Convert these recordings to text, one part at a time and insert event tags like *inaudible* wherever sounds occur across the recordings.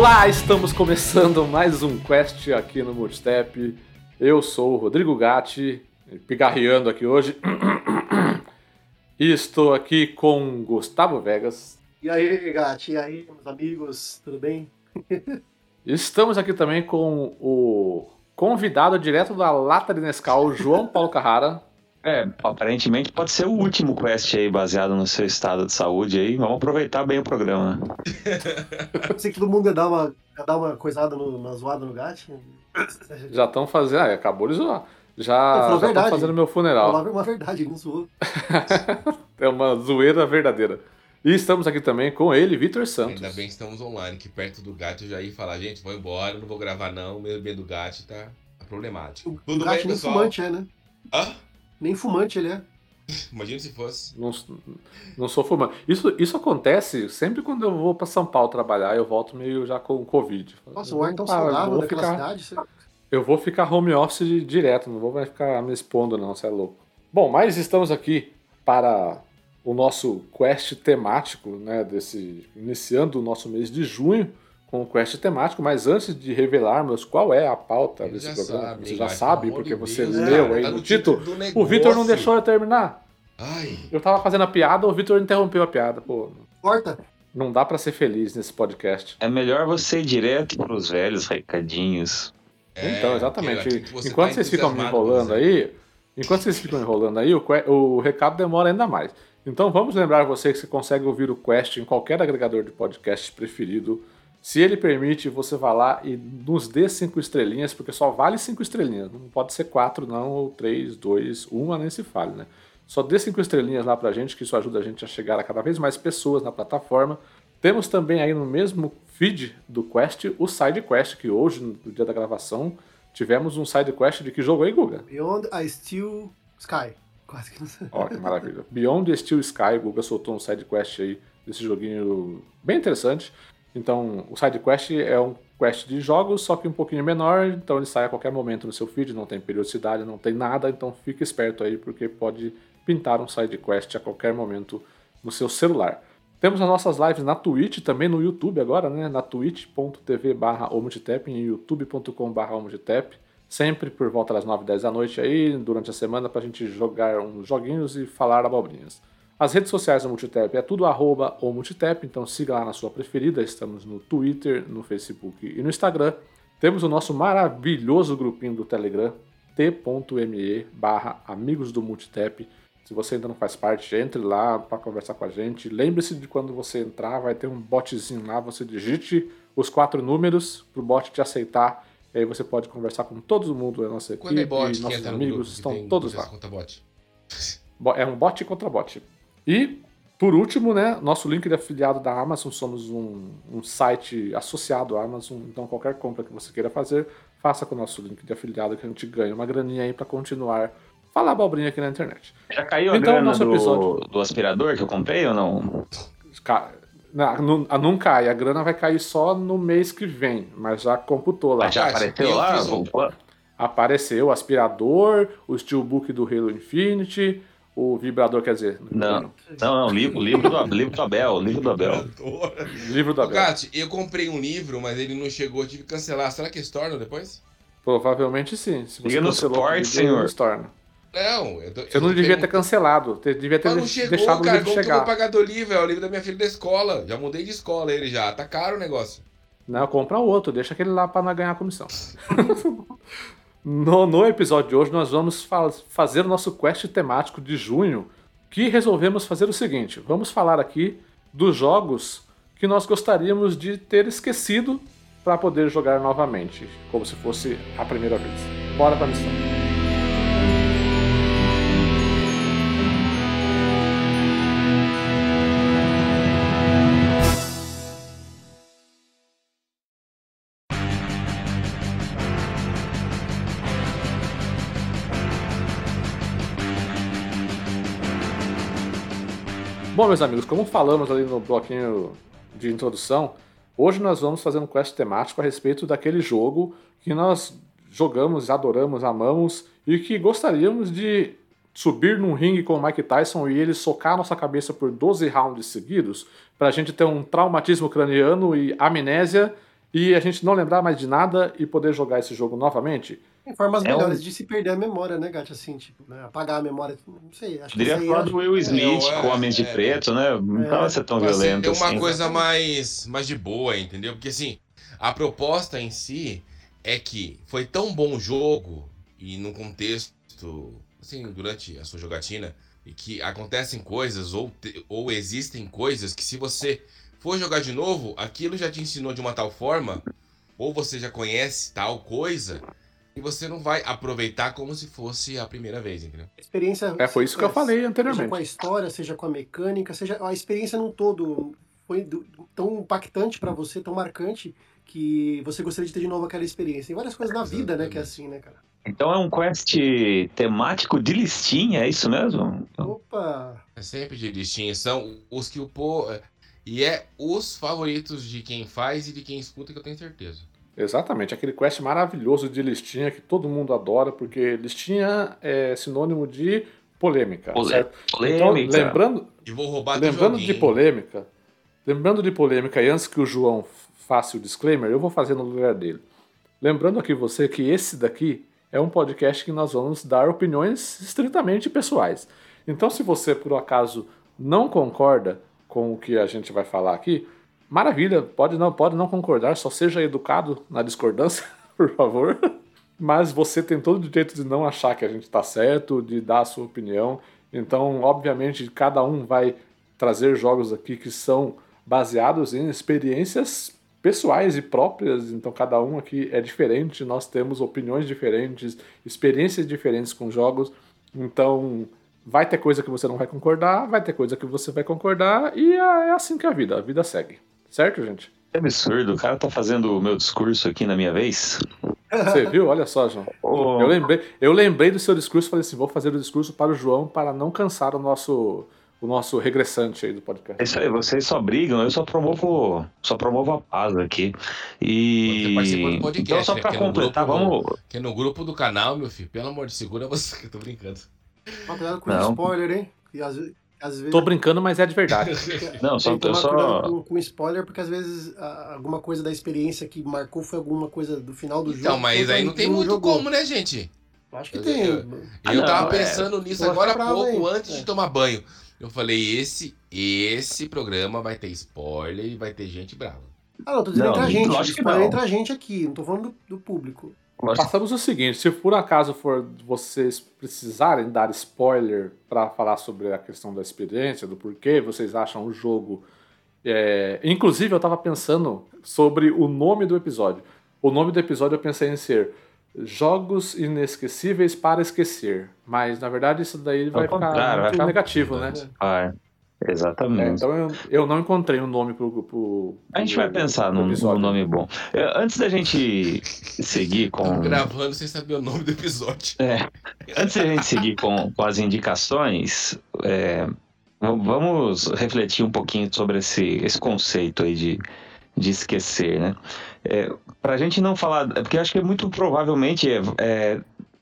Olá, estamos começando mais um Quest aqui no Multistep. Eu sou o Rodrigo Gatti, pigarreando aqui hoje. E estou aqui com Gustavo Vegas. E aí, Gatti, e aí, meus amigos, tudo bem? Estamos aqui também com o convidado direto da Lata de Nescau, João Paulo Carrara. É, aparentemente pode ser o último quest aí baseado no seu estado de saúde aí. Vamos aproveitar bem o programa. *laughs* Pensei que todo mundo ia dar uma, ia dar uma coisada no, na zoada no Gatti. Já estão fazendo. Ah, acabou de zoar. Já estão verdade. fazendo meu funeral. Falar uma verdade, ele não zoou. *laughs* é uma zoeira verdadeira. E estamos aqui também com ele, Vitor Santos. Ainda bem que estamos online, que perto do gato eu já ia falar, gente, vou embora, não vou gravar não, o meio bem do gato tá problemático. O, o Tudo Gatti bem, nem pessoal? fumante é, né? Hã? Nem fumante ele é. Imagina se fosse. Não, não sou fumante. Isso, isso acontece sempre quando eu vou para São Paulo trabalhar, eu volto meio já com Covid. Nossa, o ar tão Ah, eu saudável vou daquela ficar- cidade. Você... Eu vou ficar home office direto, não vou mais ficar me expondo, não, você é louco. Bom, mas estamos aqui para o nosso quest temático, né? Desse, iniciando o nosso mês de junho com o quest temático, mas antes de revelarmos qual é a pauta Ele desse programa, sabe, você já Gato? sabe, porque de você Deus, leu cara, aí tá no título. O Vitor não deixou eu terminar. Ai, Eu tava fazendo a piada, o Vitor interrompeu a piada. Pô, Corta. não dá pra ser feliz nesse podcast. É melhor você ir direto pros velhos recadinhos. é, então, exatamente. você enquanto tá vocês ficam me enrolando aí, enquanto vocês ficam enrolando aí, o, o recado demora ainda mais. Então vamos lembrar você que você consegue ouvir o Quest em qualquer agregador de podcast preferido. Se ele permite, você vai lá e nos dê cinco estrelinhas, porque só vale cinco estrelinhas. Não pode ser quatro, não, ou três, dois, uma, nem se fale, né? Só dê cinco estrelinhas lá pra gente, que isso ajuda a gente a chegar a cada vez mais pessoas na plataforma. Temos também aí no mesmo feed do Quest o Side Quest, que hoje, no dia da gravação, tivemos um Side Quest de que jogo aí, Guga? Beyond a Steel Sky. Quase que não sei. Ó, que maravilha. Beyond the Steel Sky, o Guga soltou um side quest aí desse joguinho bem interessante. Então, o side quest é um quest de jogos, só que um pouquinho menor, então ele sai a qualquer momento no seu feed, não tem periodicidade, não tem nada, então fique esperto aí, porque pode pintar um side quest a qualquer momento no seu celular. Temos as nossas lives na Twitch, também no YouTube agora, né? Na twitch.tv barra em youtube.com barra. Sempre por volta das 9 10 da noite aí, durante a semana, pra gente jogar uns joguinhos e falar abobrinhas. As redes sociais do Multitap é tudo arroba ou Multitap, então siga lá na sua preferida. Estamos no Twitter, no Facebook e no Instagram. Temos o nosso maravilhoso grupinho do Telegram, t.me barra amigos do Multitap. Se você ainda não faz parte, entre lá para conversar com a gente. Lembre-se de quando você entrar, vai ter um botzinho lá, você digite os quatro números para o bot te aceitar. E aí você pode conversar com todo mundo da nossa equipe, Quando é bot nossos amigos estão todos lá. bot? Bo- É um bot contra bot. E, por último, né, nosso link de afiliado da Amazon, somos um, um site associado à Amazon, então qualquer compra que você queira fazer, faça com o nosso link de afiliado que a gente ganha uma graninha aí para continuar falar abobrinha aqui na internet. Já caiu Então, a grana nosso do, episódio- do aspirador que eu comprei ou não? Ca- Não, não, a não cai, a grana vai cair só no mês que vem, mas já computou lá. Ah, já Cara, apareceu eu lá? um-. Apareceu o aspirador, o steelbook do Halo Infinity, o vibrador, quer dizer, Não, não, não, livro, livro, do, livro do Abel, livro do Abel. livro do Abel. Gatti, eu comprei um livro, mas ele não chegou, eu tive que cancelar. Será que eles tornam depois? Provavelmente sim. Se você Liga no cancelou o suporte, senhor. eles tornam. Não, eu tô, Você não devia ter cancelado. Devia ter Mas não chegou, deixado o cara. livro Como que eu chegar. vou pagar do livro? É o livro da minha filha da escola. Já mudei de escola ele já. Tá caro o negócio. Não, compra outro, deixa aquele lá para não ganhar comissão. *laughs* no, no episódio de hoje, nós vamos fa- fazer o nosso quest temático de junho, que resolvemos fazer o seguinte: vamos falar aqui dos jogos que nós gostaríamos de ter esquecido para poder jogar novamente, como se fosse a primeira vez. Bora pra missão. Bom, meus amigos, como falamos ali no bloquinho de introdução, hoje nós vamos fazer um quest temático a respeito daquele jogo que nós jogamos, adoramos, amamos e que gostaríamos de subir num ringue com o Mike Tyson e ele socar a nossa cabeça por 12 rounds seguidos, pra gente ter um traumatismo craniano e amnésia e a gente não lembrar mais de nada e poder jogar esse jogo novamente. Tem formas É melhores um- de se perder a memória, né, Gato? Assim, tipo, né, apagar a memória. Não sei, acho aí falar do Will Smith é, com Homens de é, Preto, né? Não É. ser tão Mas, assim, violento Tem uma assim. coisa mais, mais de boa, entendeu? Porque assim, a proposta em si é que foi tão bom o jogo e num contexto, assim, durante a sua jogatina, e que acontecem coisas ou, te- ou existem coisas que se você for jogar de novo, aquilo já te ensinou de uma tal forma, ou você já conhece tal coisa, e você não vai aproveitar como se fosse a primeira vez, entendeu? experiência. É, foi isso que eu falei Seja com a anteriormente. história, seja com a mecânica, seja a experiência num todo foi tão impactante pra você, tão marcante que você gostaria de ter de novo aquela experiência. Tem várias coisas na vida, né, que é assim, né, cara? Então é um quest temático de listinha, é isso mesmo? Opa! É sempre de listinha, são os que o pô. E é os favoritos de quem faz e de quem escuta, que eu tenho certeza. Exatamente, aquele quest maravilhoso de listinha que todo mundo adora, porque listinha é sinônimo de polêmica. Polê- certo? Então, Polêmica. lembrando, E vou roubar teu lembrando joguinho. de polêmica, lembrando de polêmica, e antes que o João faça o disclaimer, eu vou fazer no lugar dele. Lembrando aqui você que esse daqui é um podcast que nós vamos dar opiniões estritamente pessoais. Então, se você por um acaso não concorda com o que a gente vai falar aqui, maravilha, pode não, pode não concordar, só seja educado na discordância, *laughs* por favor. Mas você tem todo o direito de não achar que a gente está certo, de dar a sua opinião. Então, obviamente, cada um vai trazer jogos aqui que são baseados em experiências pessoais e próprias, então cada um aqui é diferente, nós temos opiniões diferentes, experiências diferentes com jogos, então vai ter coisa que você não vai concordar, vai ter coisa que você vai concordar, e é é assim que a vida, a vida segue. Certo, gente? Que absurdo, o cara tá fazendo o meu discurso aqui na minha vez. Você viu? Olha só, João. Ô, Eu lembrei, eu lembrei do seu discurso e falei assim: vou fazer o discurso para o João para não cansar o nosso, o nosso regressante aí do podcast. É isso aí, vocês só brigam, eu só promovo, só promovo a paz aqui. Você participou E do podcast, então só né? pra Que é no completar, grupo do- vamos, Que no grupo do canal, meu filho. Pelo amor de segura você, que *laughs* eu tô brincando. Toma cuidado com Não. spoiler, hein? E às, ve- às vezes. Tô brincando, mas é de verdade. *laughs* Não, só- Tem que eu só- com, com spoiler, porque às vezes a- alguma coisa da experiência que marcou foi alguma coisa do final do jogo. Então, mas aí não tem não muito jogou. como, né, gente? Acho que Eu- tem. eu- Ah, eu não, tava é. pensando nisso Vou agora há pouco, aí. antes É. de tomar banho. Eu falei, esse, esse programa vai ter spoiler e vai ter gente brava. Ah, não, tô dizendo Não, entre a gente. lógico que não. entre a gente aqui, não tô falando do, do público. Passamos o seguinte: se por acaso for vocês precisarem dar spoiler para falar sobre a questão da experiência, do porquê vocês acham o jogo. é, Inclusive, eu tava pensando sobre o nome do episódio. O nome do episódio eu pensei em ser Jogos Inesquecíveis para Esquecer. Mas na verdade isso daí vai ficar vai ficar- negativo, né? Ah, É, exatamente. então eu, eu não encontrei um nome pro. pro A gente pro- vai pensar pro num, num episódio. nome bom. É, Antes da gente seguir com. Tamo gravando sem saber o nome do episódio. É, antes da gente seguir com, com as indicações, é, vamos refletir um pouquinho sobre esse, esse conceito aí de, de esquecer, né? É, Para a gente não falar, é porque eu acho que muito provavelmente é, é,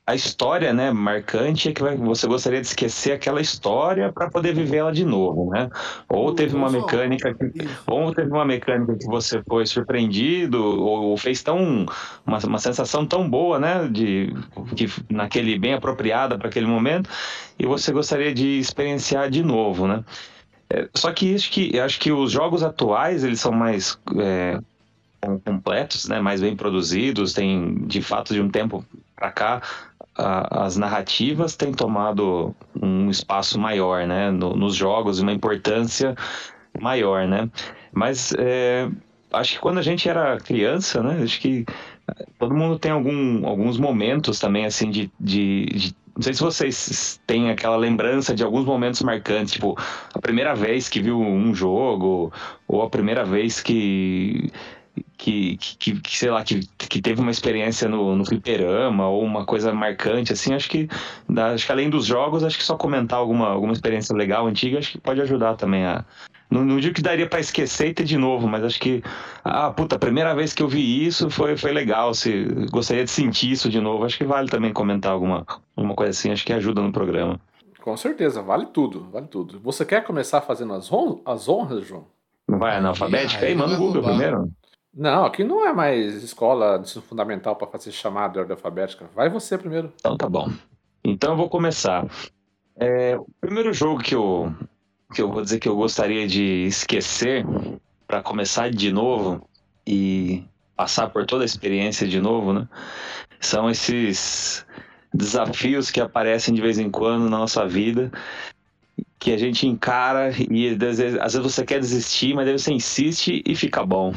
a história, né, marcante é que você gostaria de esquecer aquela história para poder viver ela de novo, né? Ou teve uma mecânica que ou teve uma mecânica que você foi surpreendido, ou fez tão uma, uma sensação tão boa, né, de que naquele bem apropriada para aquele momento, e você gostaria de experienciar de novo, né? É, só que isso que acho que os jogos atuais eles são mais é, com- completos, né, mais bem produzidos, tem de fato de um tempo para cá as narrativas têm tomado um espaço maior, né, no- nos jogos, uma importância maior, né? Mas é, acho que quando a gente era criança, né? Acho que todo mundo tem algum, alguns momentos também, assim, de, de, de- Não sei se vocês têm aquela lembrança de alguns momentos marcantes, tipo, a primeira vez que viu um jogo, ou a primeira vez que. Que, que, que, sei lá, que, que teve uma experiência no, no fliperama ou uma coisa marcante, assim, acho que, acho que além dos jogos, acho que só comentar alguma, alguma experiência legal, antiga, acho que pode ajudar também a, não, não digo que daria pra esquecer e ter de novo, mas acho que, ah, puta, a primeira vez que eu vi isso foi, foi legal. Se gostaria de sentir isso de novo, acho que vale também comentar alguma, alguma coisa assim, acho que ajuda no programa. Com certeza, vale tudo, vale tudo. Você quer começar fazendo as, hon as honras, João? Não vai analfabética Aí aí? Manda o Google roubar. primeiro. Não, aqui não é mais escola de ensino fundamental para fazer chamada de ordem alfabética. Vai você primeiro. Então tá bom. Então eu vou começar. É, o primeiro jogo que eu, que eu vou dizer que eu gostaria de esquecer para começar de novo e passar por toda a experiência de novo, né? São esses desafios que aparecem de vez em quando na nossa vida que a gente encara e às vezes, às vezes você quer desistir, mas aí você insiste e fica bom.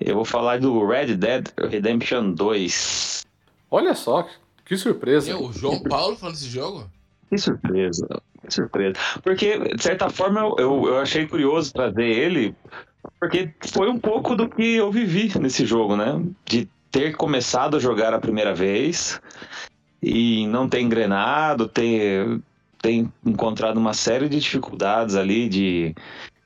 Eu vou falar do Red Dead Redemption 2. Olha só, que surpresa. O João Paulo falando desse jogo? Que surpresa, que surpresa. Porque, de certa forma, eu, eu achei curioso trazer ele, porque foi um pouco do que eu vivi nesse jogo, né? De ter começado a jogar a primeira vez e não ter engrenado, ter, ter encontrado uma série de dificuldades ali de,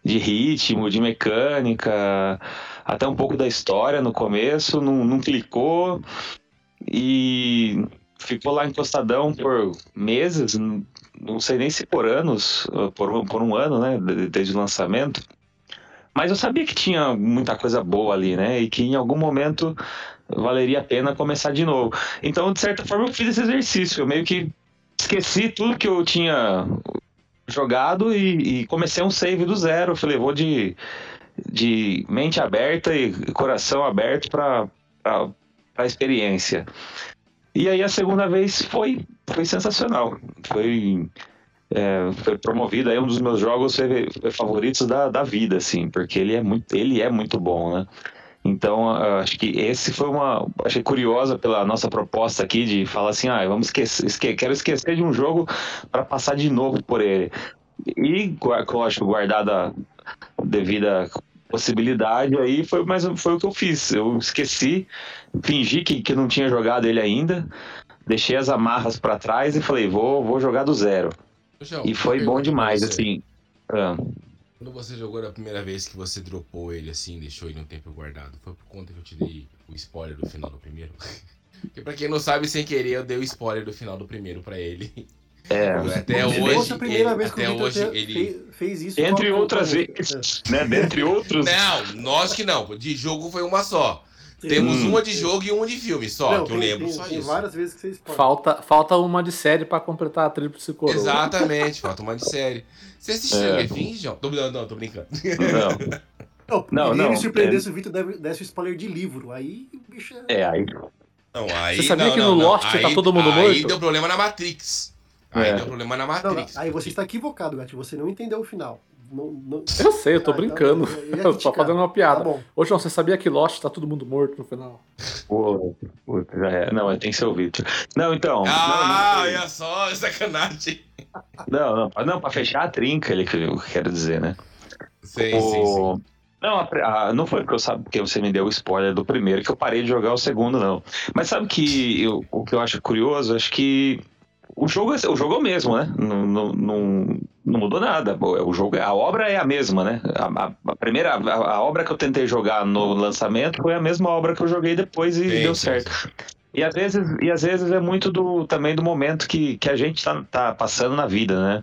de ritmo, de mecânica, até um pouco da história no começo, não, não clicou e ficou lá encostadão por meses, não sei nem se por anos, por, por um ano, né, desde o lançamento. Mas eu sabia que tinha muita coisa boa ali, né, e que em algum momento valeria a pena começar de novo. Então, de certa forma, eu fiz esse exercício, eu meio que esqueci tudo que eu tinha jogado e, e comecei um save do zero. Falei, vou de, de mente aberta e coração aberto para a experiência. E aí a segunda vez foi, foi sensacional. Foi, é, foi promovido aí um dos meus jogos favoritos da, da vida, assim, porque ele é muito, ele é muito bom, né? Então, acho que esse foi uma. Achei curiosa pela nossa proposta aqui de falar assim: ah, vamos esquecer, esque, quero esquecer de um jogo para passar de novo por ele. E, lógico, guardada devida possibilidade aí, foi, mas foi o que eu fiz. Eu esqueci, fingi que, que não tinha jogado ele ainda, deixei as amarras para trás e falei: vou, vou jogar do zero. E foi bom demais, assim. Ah. Quando você jogou na primeira vez que você dropou ele assim, deixou ele um tempo guardado, foi por conta que eu te dei o spoiler do final do primeiro? *laughs* Porque pra quem não sabe, sem querer, eu dei o spoiler do final do primeiro pra ele. É, até hoje. a primeira ele, vez que até o hoje ele. fez isso. Entre outras vezes, né? Dentre outros. Não, nós que não. De jogo foi uma só. Temos Hum. uma de jogo e uma de filme só, Não, que eu tem- lembro tem, só tem isso. várias vezes que vocês podem. Falta, falta uma de série para completar a tríplice coroa. Exatamente, falta uma de série. Você assistiu É. é. Things, João? Tô, não, não, tô brincando. Não. Não, Não, não, me surpreender é- se o Victor deve- desse o spoiler de livro. Aí o bicho é. É, aí. Não, aí, Você sabia não, que não, no não. Lost tá Aí- todo mundo Aí morto? deu problema na Matrix. Aí É. deu problema na Não, Matrix. aí você está equivocado, Gato. Você não entendeu o final. Não, não... Eu sei, eu tô Ah, então brincando. eu ia *laughs* eu tô fazendo uma Tá piada. Ô, João, você sabia que Lost tá todo mundo morto no final? Pô, pô, já é. Não, tem que ser o Victor. Não, então. Ah, não, olha só, *laughs* sacanagem. não, não, não, não, pra fechar a trinca, ele que eu quero dizer, né? Sim, sim, sim. O- Não, a a- não foi porque, eu sabe, porque você me deu o spoiler do primeiro que eu parei de jogar o segundo, não. Mas sabe que eu- o que eu acho curioso? Acho que o jogo, é- o jogo é o mesmo, né? Não, não, não, não mudou nada. O jogo, a obra é a mesma, né? A, a- primeira, a, a obra que eu tentei jogar no lançamento foi a mesma obra que eu joguei depois e Sim, deu certo. E às vezes, e às vezes é muito do, também do momento que, que a gente tá, tá passando na vida, né?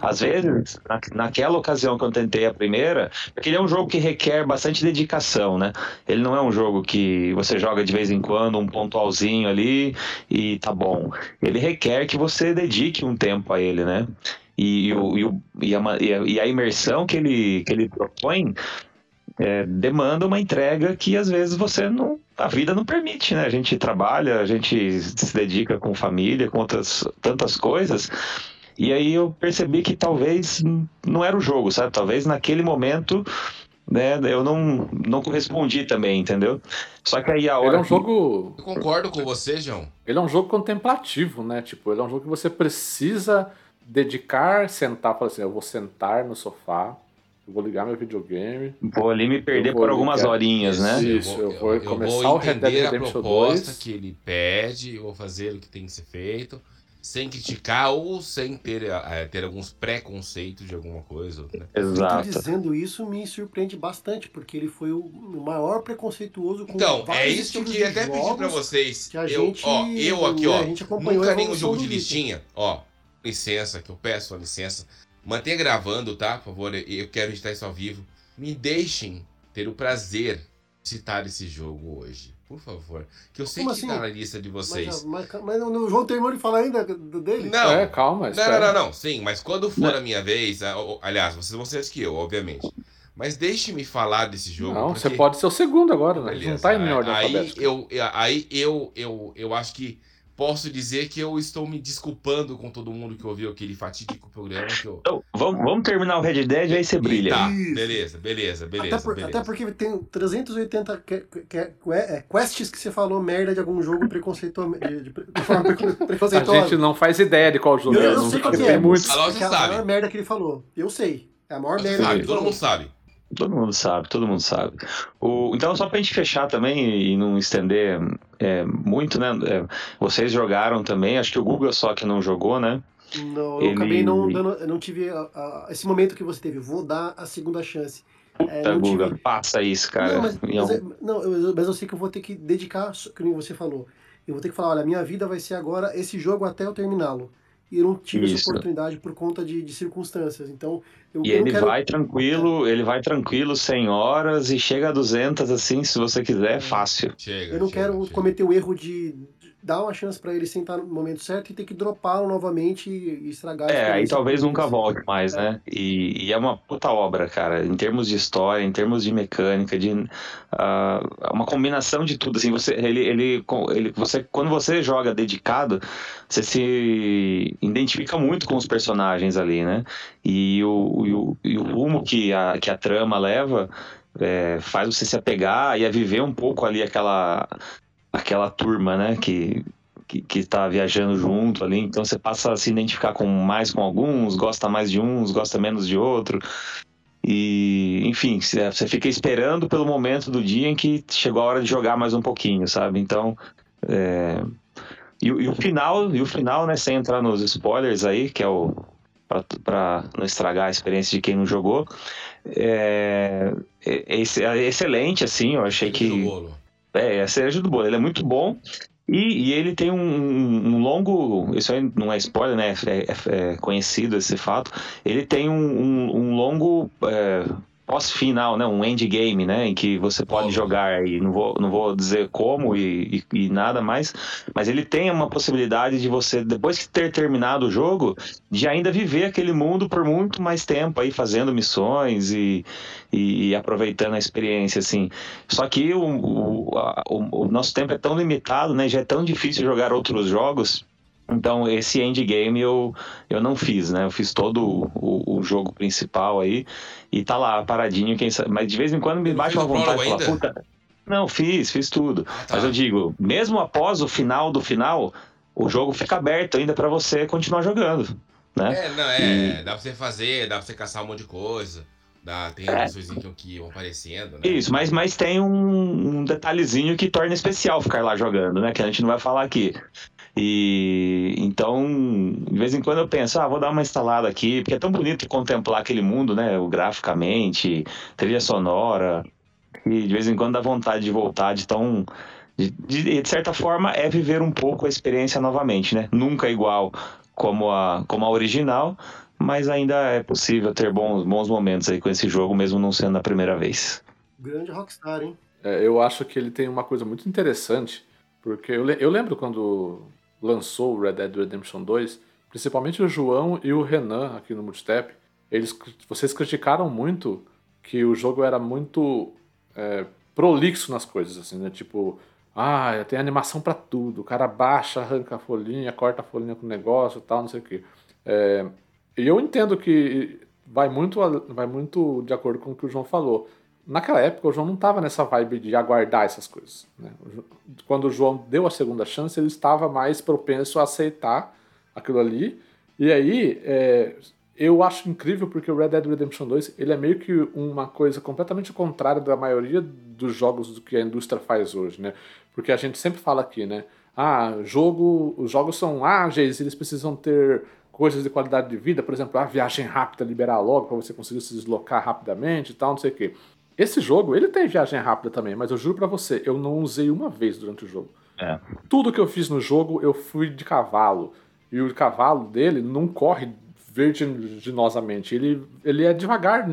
Às vezes, na, naquela ocasião que eu tentei a primeira, porque ele é um jogo que requer bastante dedicação, né? Ele não é um jogo que você joga de vez em quando, um pontualzinho ali e tá bom. Ele requer que você dedique um tempo a ele, né? E, e o- e o- e a- e a imersão que ele, que ele propõe é, demanda uma entrega que às vezes você não. A vida não permite, né? A gente trabalha, a gente se dedica com família, com outras tantas coisas. E aí eu percebi que talvez não era o jogo, sabe? Talvez naquele momento, né, eu não, não correspondi também, entendeu? Só que aí a hora. Ele é um que- jogo. Eu concordo com você, João. Ele é um jogo contemplativo, né? Tipo, ele é um jogo que você precisa dedicar, sentar, falar assim, eu vou sentar no sofá, vou ligar meu videogame. Vou ali me perder Eu vou por algumas ligar. horas, né? Isso, eu vou começar o Red Dead entender a Redemption proposta 2. que ele pede, eu vou fazer o que tem que ser feito, sem criticar ou sem ter, eh, ter alguns preconceitos de alguma coisa. Né? Exato. dizendo isso me surpreende bastante, porque ele foi o maior preconceituoso com Então, é isso que eu até pedir pra vocês. que a Eu, gente, ó, eu aqui, né, ó, a gente acompanhou nunca a nenhum jogo de listinha, ó, licença, que eu peço a licença. Mantenha gravando, tá? Por favor, eu quero editar isso ao vivo. Me deixem ter o prazer citar esse jogo hoje. Por favor. Que eu sei Como que assim? tá na lista de vocês. Mas, mas, mas o João terminou de falar ainda dele? Não, É, calma, Não, não, não, não, sim, mas quando for a minha vez, a- o- aliás, vocês vão ser antes que eu, obviamente. Mas deixe-me falar desse jogo. Não, porque- você pode ser o segundo agora, né? Beleza, Não tá em ordem aí alfabética. eu, aí eu, eu, eu acho que posso dizer que eu estou me desculpando com todo mundo que ouviu aquele fatídico programa que eu. Então, vamos, vamos terminar o Red Dead, aí você brilha. Tá, beleza, beleza, beleza. até, por- beleza. até porque tem 380 que, que, que, é, quests que você falou merda de algum jogo preconceituoso. De, de, de forma *laughs* A gente não faz ideia de qual jogo Eu, é. eu não- sei qual que tem é. muitos. A é a sabe. maior merda que ele falou. Eu sei. É a maior merda sabe, que ele todo falou. mundo sabe. Todo mundo sabe, todo mundo sabe. O, então, só pra gente fechar também e não estender é, muito, né? é, vocês jogaram também, acho que o Google só que não jogou, né? Não, eu Ele- acabei não dando. Não tive a- a- esse momento que você teve. Vou dar a segunda chance. É, Tá, não tive- Guga, passa isso, cara. Não, mas, mas, é- não, eu, mas eu sei que eu vou ter que dedicar, que nem você falou. Eu vou ter que falar, olha, minha vida vai ser agora esse jogo até eu terminá-lo. E eu não tive essa Isso. oportunidade por conta de, de circunstâncias. Então, eu, E eu ele quero... vai tranquilo, ele vai tranquilo 100 horas e chega a 200 assim, se você quiser, é fácil. Chega. Eu não chega, quero chega. cometer o erro de dar uma chance pra ele sentar no momento certo e ter que dropá-lo novamente e, estragar É, aí talvez nunca volte mais, né? E, e é uma puta obra, cara, em termos de história, em termos de mecânica, de ah, uma combinação de tudo, assim, você, ele, ele, ele, você, quando você joga dedicado, você se identifica muito com os personagens ali, né? E o, e o, e o rumo que a, que a trama leva é, faz você se apegar e a viver um pouco ali aquela, aquela turma, né? Que, que, que tá viajando junto ali, então você passa a se identificar com mais com alguns, gosta mais de uns, gosta menos de outro. E, enfim, você fica esperando pelo momento do dia em que chegou a hora de jogar mais um pouquinho, sabe? Então, é, e, o- e o final, e o final, né, sem entrar nos spoilers aí, que é o pra não estragar a experiência de quem não jogou, é, é, é é excelente, assim, eu achei que. É, é a cereja do bolo. Ele é muito bom. E, e ele tem um, um- um longo. Isso aí não é spoiler, né? É, é- é conhecido esse fato. Ele tem um, um- um longo é, pós-final, né? Um endgame, né? Em que você pode Bom. jogar aí. Não vou, não vou dizer como e, e- e nada mais. Mas ele tem uma possibilidade de você, depois de ter terminado o jogo, de ainda viver aquele mundo por muito mais tempo aí, fazendo missões e, e, e aproveitando a experiência, assim. Só que o, o, a- o- o nosso tempo é tão limitado, né? Já é tão difícil jogar outros jogos. Então, esse endgame eu, eu não fiz, né? Eu fiz todo o, o- jogo principal aí e tá lá, paradinho, quem sabe. Mas de vez em quando me bate uma vontade de falar, puta. Não, fiz, fiz tudo. Ah, tá. Mas eu digo, mesmo após o final do final, o jogo fica aberto ainda pra você continuar jogando, né? É, não, é. Dá pra você fazer, dá pra você caçar um monte de coisa. Dá, tem É. as coisinhas que, que vão aparecendo, né? Isso, mas, mas tem um, um detalhezinho que torna especial ficar lá jogando, né? Que a gente não vai falar aqui. E então, de vez em quando eu penso, ah, vou dar uma instalada aqui, porque é tão bonito contemplar aquele mundo, né? O graficamente, trilha sonora. E de vez em quando dá vontade de voltar de tão. De, de, de certa forma, é viver um pouco a experiência novamente, né? Nunca igual como a, como a original, mas ainda é possível ter bons, bons momentos aí com esse jogo, mesmo não sendo a primeira vez. Grande Rockstar, hein? É, eu acho que ele tem uma coisa muito interessante, porque eu, le- eu lembro quando lançou o Red Dead Redemption 2, principalmente o João e o Renan aqui no Multistep, eles, vocês criticaram muito que o jogo era muito é, prolixo nas coisas, assim, né? Tipo, ah, tem animação pra tudo, o cara baixa, arranca a folhinha, corta a folhinha com o negócio e tal, não sei o quê. É, e eu entendo que vai muito, vai muito de acordo com o que o João falou. Naquela época, o João não estava nessa vibe de aguardar essas coisas. né? Quando o João deu a segunda chance, ele estava mais propenso a aceitar aquilo ali. E aí, é, eu acho incrível porque o Red Dead Redemption 2 ele é meio que uma coisa completamente contrária da maioria dos jogos do que a indústria faz hoje, né? Porque a gente sempre fala aqui, né? Ah, jogo, os jogos são ágeis, eles precisam ter coisas de qualidade de vida, por exemplo, a viagem rápida liberar logo para você conseguir se deslocar rapidamente e tal, não sei o quê. Esse jogo, ele tem viagem rápida também, mas eu juro pra você, eu não usei uma vez durante o jogo. É. Tudo que eu fiz no jogo, eu fui de cavalo. E o cavalo dele não corre vertiginosamente. Ele, ele é devagar,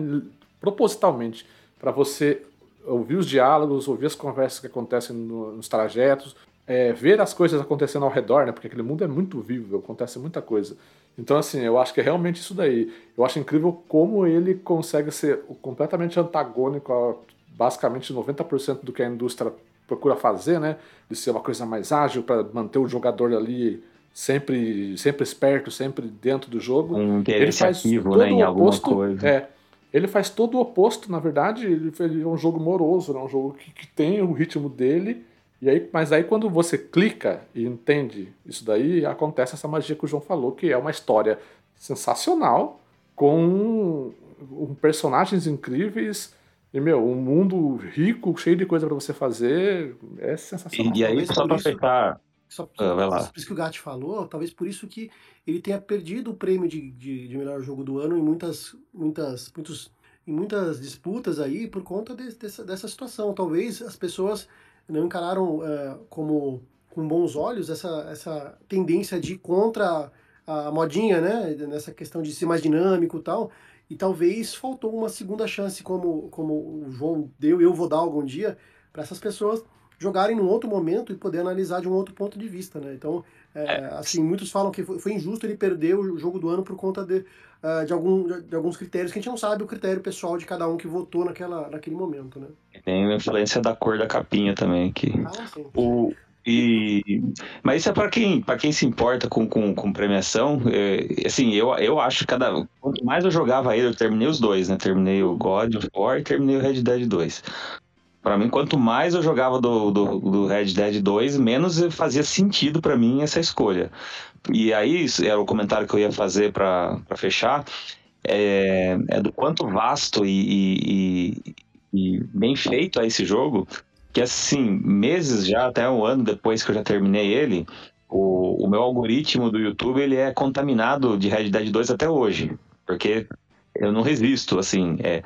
propositalmente, para você ouvir os diálogos, ouvir as conversas que acontecem no, nos trajetos, é, ver as coisas acontecendo ao redor, né? Porque aquele mundo é muito vivo, acontece muita coisa. Então, assim, eu acho que é realmente isso daí. Eu acho incrível como ele consegue ser completamente antagônico a basicamente 90% do que a indústria procura fazer, né? De ser uma coisa mais ágil para manter o jogador ali sempre, sempre esperto, sempre dentro do jogo. Um ele faz ativo, né, em alguma oposto, coisa. É, ele faz todo o oposto, na verdade. Ele, ele é um jogo moroso, é um jogo que, que tem o ritmo dele e aí, mas aí quando você clica e entende isso daí, acontece essa magia que o João falou, que é uma história sensacional, com um, personagens incríveis, e, meu, um mundo rico, cheio de coisa para você fazer, é sensacional. E, e aí, só para fechar... Só, só, ah, vai lá. Por isso que o Gatti falou, talvez por isso que ele tenha perdido o prêmio de, de, de melhor jogo do ano em muitas, muitas, muitos, em muitas disputas aí, por conta de, dessa, dessa situação. Talvez as pessoas não encararam uh, como com bons olhos essa, essa tendência de ir contra a modinha, né? Nessa questão de ser mais dinâmico e tal. E talvez faltou uma segunda chance, como, como o João deu, eu vou dar algum dia, para essas pessoas jogarem num outro momento e poder analisar de um outro ponto de vista, né? Então, é, é. assim, muitos falam que foi injusto ele perder o jogo do ano por conta de, uh, de, algum, de alguns critérios que a gente não sabe o critério pessoal de cada um que votou naquela, naquele momento, né? Tem a influência da cor da capinha também, que ah, sim. o e, mas isso é para quem, quem se importa com, com, com premiação. É, assim, eu, eu acho que cada. Quanto mais eu jogava ele, eu terminei os dois, né? Terminei o God of War e terminei o Red Dead 2. Para mim, quanto mais eu jogava do, do, do, Red Dead 2, menos fazia sentido para mim essa escolha. E aí, era o comentário que eu ia fazer para fechar, é, é, do quanto vasto e, e, e, bem feito é esse jogo, que assim, meses já, até um ano depois que eu já terminei ele, o, o meu algoritmo do YouTube ele é contaminado de Red Dead 2 até hoje, porque eu não resisto, assim, é,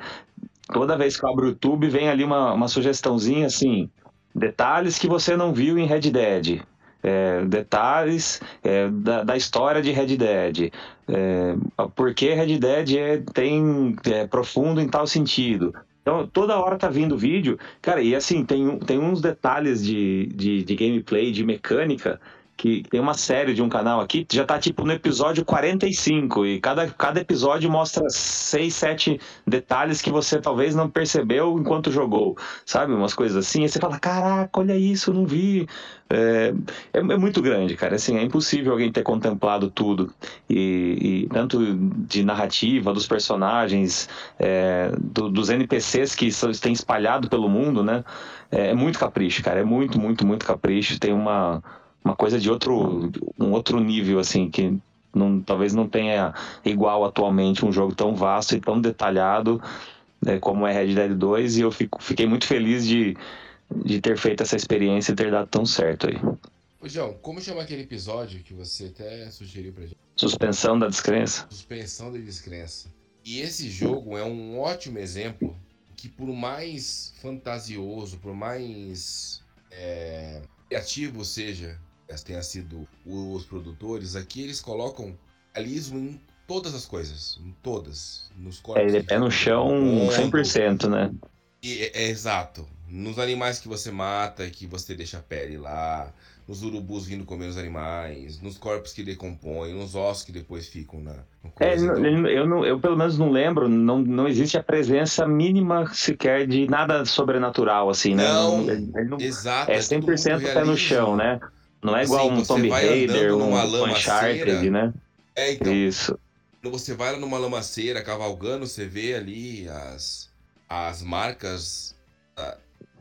toda vez que eu abro o YouTube, vem ali uma, uma sugestãozinha assim: detalhes que você não viu em Red Dead. É, detalhes é, da, da, história de Red Dead. É, por que Red Dead é, tem é profundo em tal sentido. Então, toda hora tá vindo vídeo. Cara, e assim, tem, tem uns detalhes de, de, de gameplay, de mecânica, que tem uma série de um canal aqui, já tá tipo no episódio 45 e cada, cada episódio mostra 6, 7 detalhes que você talvez não percebeu enquanto jogou, sabe? Umas coisas assim, e você fala, caraca, olha isso, não vi. É, é, é muito grande, cara, assim, é impossível alguém ter contemplado tudo, e, e tanto de narrativa, dos personagens, é, do, dos NPCs que têm espalhado pelo mundo, né? É, é muito capricho, cara, é muito, muito, muito capricho, tem uma uma coisa de outro, um outro nível, assim, que não, talvez não tenha igual atualmente um jogo tão vasto e tão detalhado né, como é Red Dead 2 e eu fico, fiquei muito feliz de, de ter feito essa experiência e ter dado tão certo aí. Ô, João, como chama aquele episódio que você até sugeriu pra gente? Suspensão da descrença. Suspensão da descrença. E esse jogo é um ótimo exemplo que por mais fantasioso, por mais é, criativo seja tenha sido os produtores, aqui eles colocam realismo em todas as coisas, em todas, nos corpos. É, ele é pé no chão 100%, né? E, é, é, exato. Nos animais que você mata, que você deixa a pele lá, nos urubus vindo comer os animais, nos corpos que decompõem, nos ossos que depois ficam na. É, então... eu, não, eu pelo menos não lembro, não, não existe a presença mínima sequer de nada sobrenatural, assim, né? Não, não exato. É 100% é pé no chão, né? Não é igual assim, um Tomb Raider, um Uncharted, né? É, então. Isso. Quando você vai lá numa lamaceira cavalgando, você vê ali as, as marcas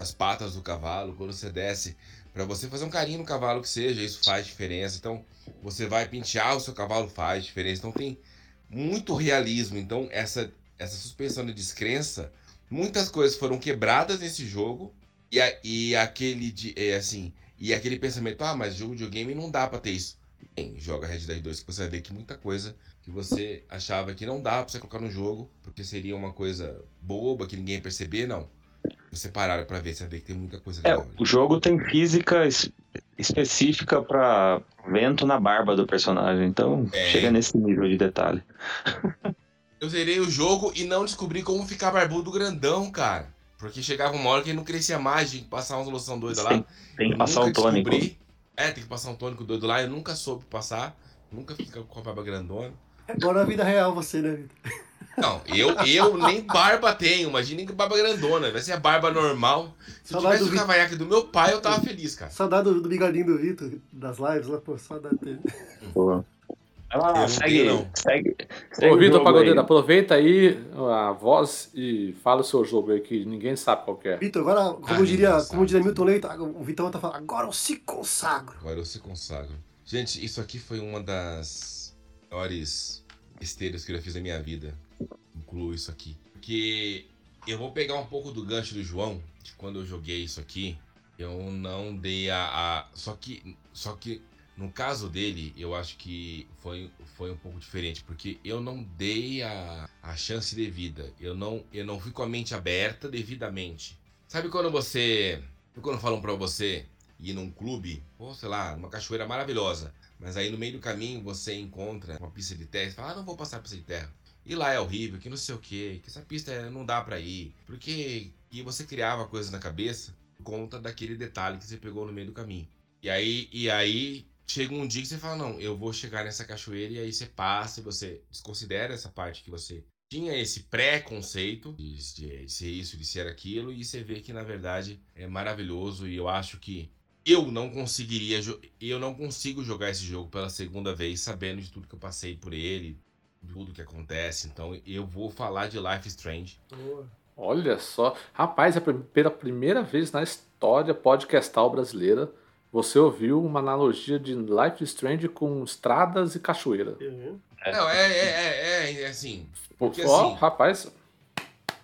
as patas do cavalo. Quando você desce, para você fazer um carinho no cavalo que seja, isso faz diferença. Então, você vai pentear o seu cavalo, faz diferença. Então, tem muito realismo. Então, essa, essa suspensão de descrença, muitas coisas foram quebradas nesse jogo. E, a, e aquele de, é, assim, e aquele pensamento, ah, mas jogo de videogame não dá pra ter isso. Bem, joga Red Dead 2 que você vai ver que muita coisa que você achava que não dá pra você colocar no jogo, porque seria uma coisa boba, que ninguém ia perceber, não. Você parar pra ver, você vai ver que tem muita coisa legal. É, o jogo tem física específica para vento na barba do personagem, então é. chega nesse nível de detalhe. *laughs* Eu zerei o jogo e não descobri como ficar barbudo grandão, cara. Porque chegava uma hora que ele não crescia mais, tinha que passar uma solução doida lá. Tem, tem que Eu passar um tônico. descobri. É, tem que passar um tônico doido lá. Eu nunca soube passar. Nunca fica com a barba grandona. Agora na vida real você, né, Vitor? Não, eu, eu nem barba tenho. Imagina que barba grandona. Vai ser a barba normal. Se Saudade tivesse do o cavanhaque do meu pai, eu tava feliz, cara. Saudade do, do bigodinho do Vitor, das lives lá, pô, saudade dele. Pô. Vai lá, segue, não. segue, segue Ô, Vitor Pagodeiro, aí. aproveita aí a voz e fala o seu jogo aí, que ninguém sabe qual que é. Vitor, agora, como Ah, diria, como diria Milton Leite, o Vitão tá falando, agora eu se consagro. Agora eu se consagro. Gente, isso aqui foi uma das maiores besteiras que eu já fiz na minha vida. Incluo isso aqui. Porque eu vou pegar um pouco do gancho do João, de quando eu joguei isso aqui, eu não dei a. a- Só que. Só que no caso dele, eu acho que foi, foi um pouco diferente, porque eu não dei a, a chance devida. Eu não, eu não fui com a mente aberta devidamente. Sabe quando você. Quando falam pra você ir num clube, ou sei lá, uma cachoeira maravilhosa, mas aí no meio do caminho você encontra uma pista de terra e fala, ah, não vou passar a pista de terra. E lá é horrível, que não sei o que, que essa pista não dá pra ir. Porque e você criava coisas na cabeça por conta daquele detalhe que você pegou no meio do caminho. E aí, e aí chega um dia que você fala, não, eu vou chegar nessa cachoeira e aí você passa e você desconsidera essa parte que você tinha esse pré-conceito de, de ser isso, de ser aquilo, e você vê que na verdade é maravilhoso e eu acho que eu não conseguiria, eu não consigo jogar esse jogo pela segunda vez sabendo de tudo que eu passei por ele, de tudo que acontece. Então eu vou falar de Life Strange. Olha só. Rapaz, é pela primeira vez na história podcastal brasileira, você ouviu uma analogia de Life is Strange com estradas e cachoeira. Não, é, é, é, é, é assim. Porque Ó, assim, rapaz,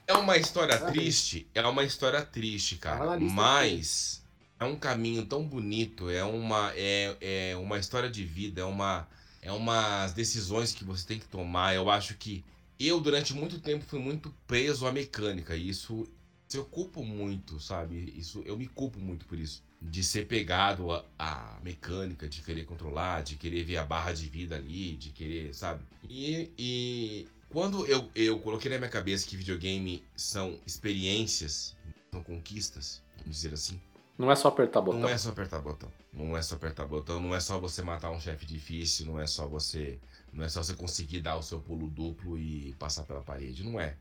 É uma história triste, é uma história triste, cara. Mas é um caminho tão bonito, é uma é, é uma história de vida, é uma é umas decisões que você tem que tomar. Eu acho que eu durante muito tempo fui muito preso à mecânica e isso, isso eu culpo muito, sabe? Isso eu me culpo muito por isso, de ser pegado à, à mecânica, de querer controlar, de querer ver a barra de vida ali, de querer, sabe? E, e quando eu, eu coloquei na minha cabeça que videogame são experiências, são conquistas, vamos dizer assim. não é só apertar botão. Não é só apertar botão. Não é só apertar botão, não é só você matar um chefe difícil, não é só você. Não é só você conseguir dar o seu pulo duplo e passar pela parede. Não é.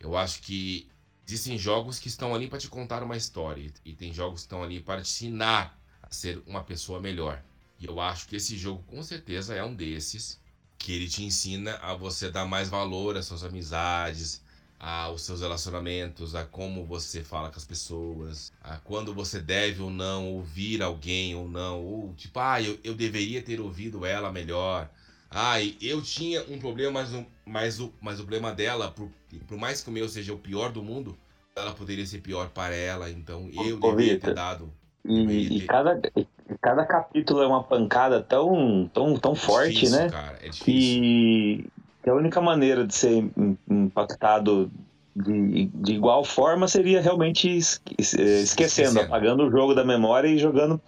Eu acho que existem jogos que estão ali para te contar uma história. E tem jogos que estão ali para te ensinar a ser uma pessoa melhor. E eu acho que esse jogo com certeza é um desses. Que ele te ensina a você dar mais valor às suas amizades, aos seus relacionamentos, a como você fala com as pessoas, a quando você deve ou não ouvir alguém ou não, ou tipo, ah, eu, eu deveria ter ouvido ela melhor. Ai, eu tinha um problema, mas o, mas o, mas o problema dela, por, por mais que o meu seja o pior do mundo, ela poderia ser pior para ela, então eu Ô, deveria ter dado. E, e cada, e cada capítulo é uma pancada tão, tão, tão forte, difícil, né? cara, é difícil. que, que a única maneira de ser im- impactado de, de igual forma seria realmente eh, esquecendo, Esquecendo. apagando o jogo da memória e jogando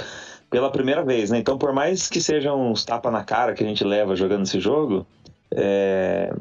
pela primeira vez, né? Então, por mais que sejam uns tapa na cara que a gente leva jogando esse jogo, é,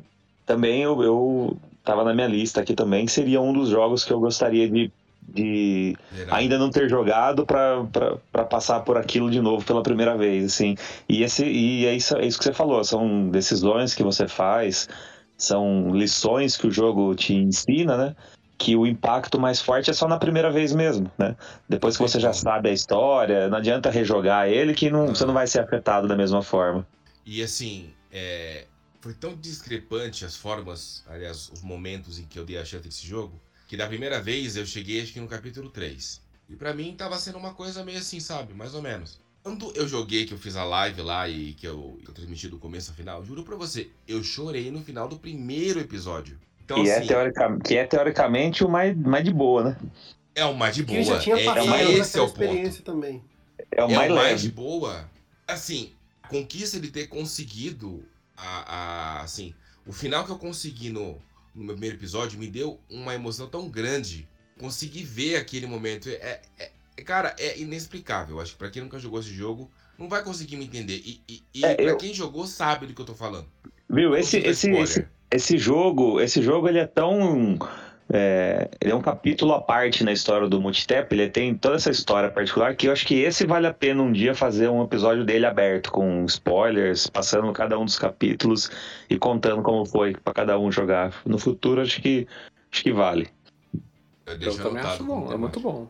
também eu, eu tava na minha lista aqui também, que seria um dos jogos que eu gostaria de, de ainda não ter jogado para passar por aquilo de novo pela primeira vez, assim. E, esse, e é, isso, é isso que você falou, são decisões que você faz, são lições que o jogo te ensina, né? Que o impacto mais forte é só na primeira vez mesmo, né? Depois que você já sabe a história, não adianta rejogar ele que não, você não vai ser afetado da mesma forma. E assim, é, foi tão discrepante as formas, aliás, os momentos em que eu dei a chance desse jogo, que da primeira vez eu cheguei acho que no capítulo 3. E pra mim tava sendo uma coisa meio assim, sabe? Mais ou menos. Quando eu joguei, que eu fiz a live lá e que eu, que eu transmiti do começo ao final, juro pra você, eu chorei no final do primeiro episódio. Então, Que é, assim, teorica, que é teoricamente o mais, mais de boa, né? é o mais de Que boa. já tinha é, mais- por esse é o ponto. experiência também. É o é mais o mais de boa. Assim, a conquista de ter conseguido a, a- assim, o final que eu consegui no, no meu primeiro episódio me deu uma emoção tão grande. Consegui ver aquele momento. É, é- é- cara, é inexplicável. Acho que pra quem nunca jogou esse jogo, não vai conseguir me entender. E, e, e É, pra eu- quem jogou, sabe do que eu tô falando. Viu? Esse, esse, esse, esse jogo, esse jogo ele é tão é, ele é um capítulo à parte na história do Multitap, ele tem toda essa história particular que eu acho que esse vale a pena um dia fazer um episódio dele aberto, com spoilers, passando cada um dos capítulos e contando como foi para cada um jogar. No futuro, acho que, acho que vale. Eu, eu também acho bom, é muito bom.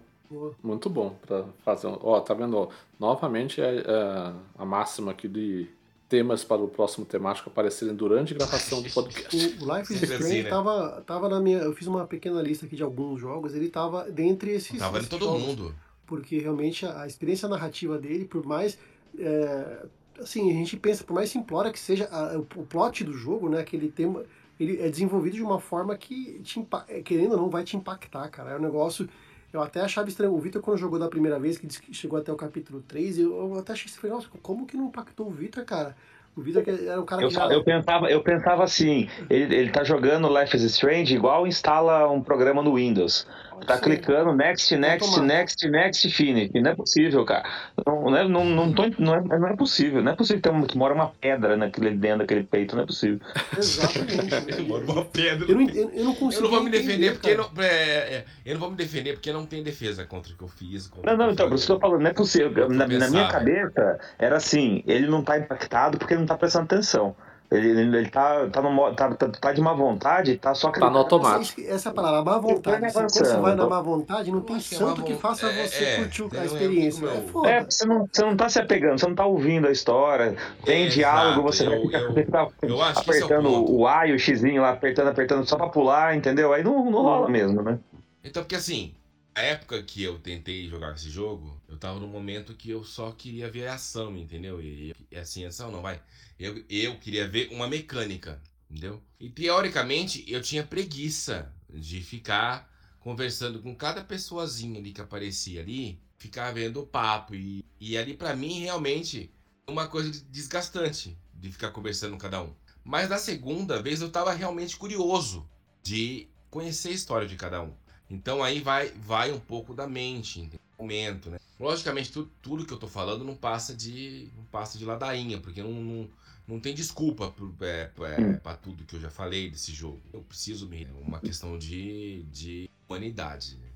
Muito bom para fazer. Ó, tá vendo? Ó, novamente é, é, a máxima aqui de temas para o próximo temático aparecerem durante a gravação do podcast. O, Life is Strange assim, né? tava, tava na minha. Eu fiz uma pequena lista aqui de alguns jogos, ele tava dentre esses. Tava em todo jogos, mundo. Porque realmente a, a, experiência narrativa dele, por mais. É, assim, a gente pensa, por mais simplória que seja a, o, o plot do jogo, né? Aquele tema. Ele é desenvolvido de uma forma que, te, querendo ou não, vai te impactar, cara. É um negócio. Eu até achava estranho. O Vitor, quando jogou da primeira vez, que que chegou até o capítulo 3, eu, eu até achei estranho. Nossa, como que não impactou o Vitor, cara? O Vitor era um cara eu, que já... eu pensava Eu pensava assim, ele, ele tá jogando Life is Strange igual instala um programa no Windows. Tá Sim. clicando next, next, next, next, finish. Não é possível, cara. Não, não, é, não, não, tô, não, é, não é possível. Não é possível que, que mora uma pedra naquele, dentro daquele peito. Não é possível. *laughs* Exatamente. mora uma pedra. Eu não, eu não consigo. Eu não vou me defender porque não, é, é, eu não vou me defender porque não tem defesa contra o que eu fiz. Não, não, então, por isso que eu falando, não é possível. Na, na minha cabeça, era assim: ele não tá impactado porque ele não tá prestando atenção. Ele, ele, tá, tá, no, tá, tá, tá, de má vontade, tá só que. Tá no automático. Essa, palavra, má vontade. Quando você vai na má vontade, não tem santo que faça é, você é, curtir a experiência. É, foda. É, você não, você não tá se apegando, você não tá ouvindo a história. Tem é, diálogo, você vai ficar, eu, ficar eu apertando o, o A e o X lá, apertando, apertando só pra pular, entendeu? Aí não, não rola mesmo, né? Então, porque assim, a época que eu tentei jogar esse jogo, eu tava num momento que eu só queria ver ação, entendeu? E, e assim, ação não vai. Eu, eu queria ver uma mecânica, entendeu? E teoricamente eu tinha preguiça de ficar conversando com cada pessoazinha ali que aparecia ali, ficar vendo o papo. E, e ali para mim realmente uma coisa desgastante de ficar conversando com cada um. Mas na segunda vez eu tava realmente curioso de conhecer a história de cada um. Então aí vai, vai um pouco da mente, momento, né? Logicamente, tu, tudo que eu tô falando não passa de não passa de ladainha, porque não, não, não tem desculpa é, é, hum. para tudo que eu já falei desse jogo. Eu preciso me. É uma questão de, de humanidade. Né?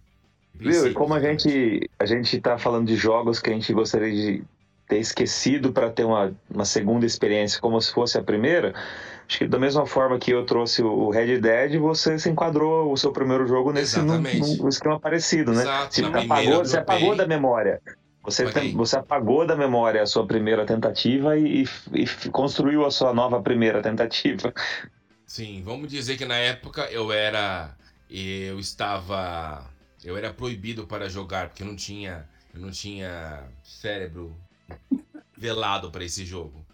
Viu? E como a gente, a gente tá falando de jogos que a gente gostaria de ter esquecido para ter uma, uma segunda experiência como se fosse a primeira, acho que da mesma forma que eu trouxe o Red Dead, você se enquadrou o seu primeiro jogo nesse num, num esquema parecido, né? Exato, você, apagou, você apagou da memória. Você, tem, você apagou da memória a sua primeira tentativa e, e, e, construiu a sua nova primeira tentativa. Sim, vamos dizer que na época eu era. Eu estava. Eu era proibido para jogar, porque eu não tinha. Eu não tinha cérebro velado para esse jogo.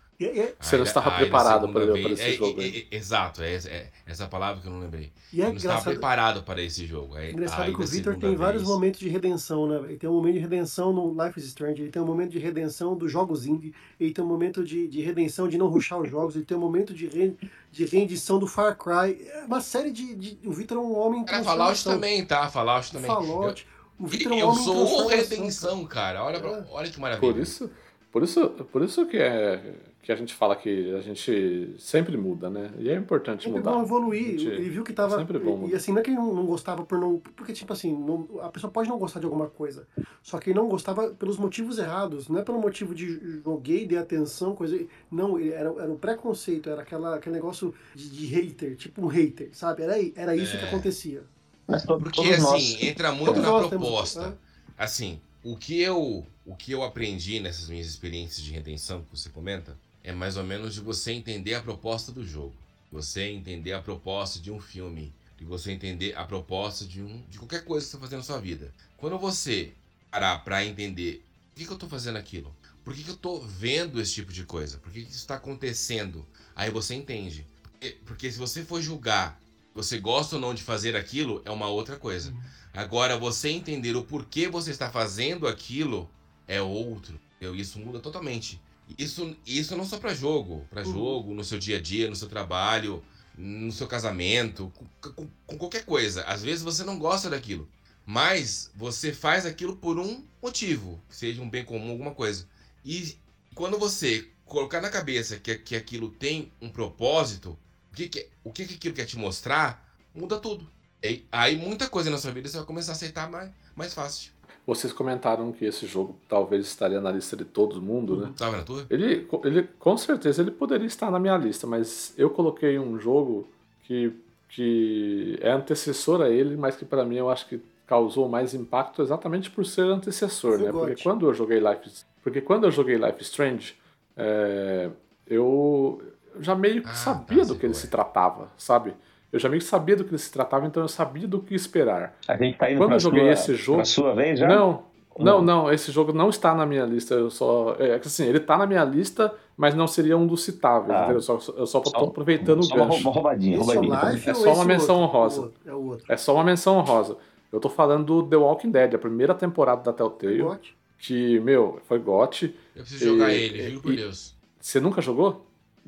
Você não estava preparado para, para esse é, jogo. É, é, exato, é, é, essa palavra que eu não lembrei. E é eu não estava preparado para esse jogo. É, engraçado que o Victor tem vez. vários momentos de redenção, né? Ele tem um momento de redenção no Life is Strange, ele tem um momento de redenção dos jogos indie, ele tem um momento de, de redenção de não ruxar os jogos, ele tem um momento de, re, de rendição do Far Cry. É uma série de. de o Victor é um homem. Cara, Fallout também, tá? Fallout também. Fallout. Eu, o Victor é um eu homem sou redenção, cara. Olha, é. olha que maravilha. Por isso, por isso, por isso que é que a gente fala que a gente sempre muda, né? E é importante sempre mudar. bom evoluir. Ele viu que tava. Sempre bom. E, e assim, não é que ele não, gostava por não. Porque, tipo assim, não, a pessoa pode não gostar de alguma coisa. Só que ele não gostava pelos motivos errados. Não é pelo motivo de joguei, dei atenção, coisa. Não, era, era o preconceito, era aquela, aquele negócio de, de hater, tipo um hater, sabe? Era, era isso é. que acontecia. Porque assim, nós, entra muito na proposta. Temos, né? Assim, o que eu o que eu aprendi nessas minhas experiências de redenção que você comenta é mais ou menos de você entender a proposta do jogo, você entender a proposta de um filme, de você entender a proposta de um de qualquer coisa que você está fazendo na sua vida. Quando você parar para entender por que, que eu estou fazendo aquilo, por que, que eu estou vendo esse tipo de coisa, por que, que isso está acontecendo, aí você entende. Porque, porque, se você for julgar, você gosta ou não de fazer aquilo, é uma outra coisa. Uhum. Agora, você entender o porquê você está fazendo aquilo é outro. Isso muda totalmente. Isso, isso não só para jogo, para uhum. jogo, no seu dia a dia, no seu trabalho, no seu casamento, com, com, com, qualquer coisa. Às vezes você não gosta daquilo, mas você faz aquilo por um motivo, seja um bem comum, alguma coisa. E quando você colocar na cabeça que, que aquilo tem um propósito, o que, que, o que, que aquilo quer te mostrar, muda tudo. E aí muita coisa na sua vida você vai começar a aceitar mais, mais fácil. Vocês comentaram que esse jogo talvez estaria na lista de todo mundo, né? Tava na tua? Ele, ele, com certeza, ele poderia estar na minha lista, mas eu coloquei um jogo que, que é antecessor a ele, mas que para mim eu acho que causou mais impacto exatamente por ser antecessor, né? Porque quando eu joguei Life, porque quando eu joguei Life Strange, é, eu já meio que Ah, sabia tá, do que ele é. se tratava, sabe? Eu já meio que sabia do que ele se tratava, então eu sabia do que esperar. A gente tá indo Quando pra, eu joguei sua, esse jogo- sua vez já? Não, não, não, esse jogo não está na minha lista. Eu só. É que assim, ele tá na minha lista, mas não seria um dos citáveis, Ah. Eu só, eu só tô Só- aproveitando Só o gancho. uma roubadinha, é roubadinha. Life É ou só uma menção outro? honrosa. É o outro. É só uma menção honrosa. Eu tô falando do The Walking Dead, a primeira temporada da Telltale, GOT. que, meu, foi GOT. Eu preciso jogar E- ele, juro por e- Deus. Você nunca jogou?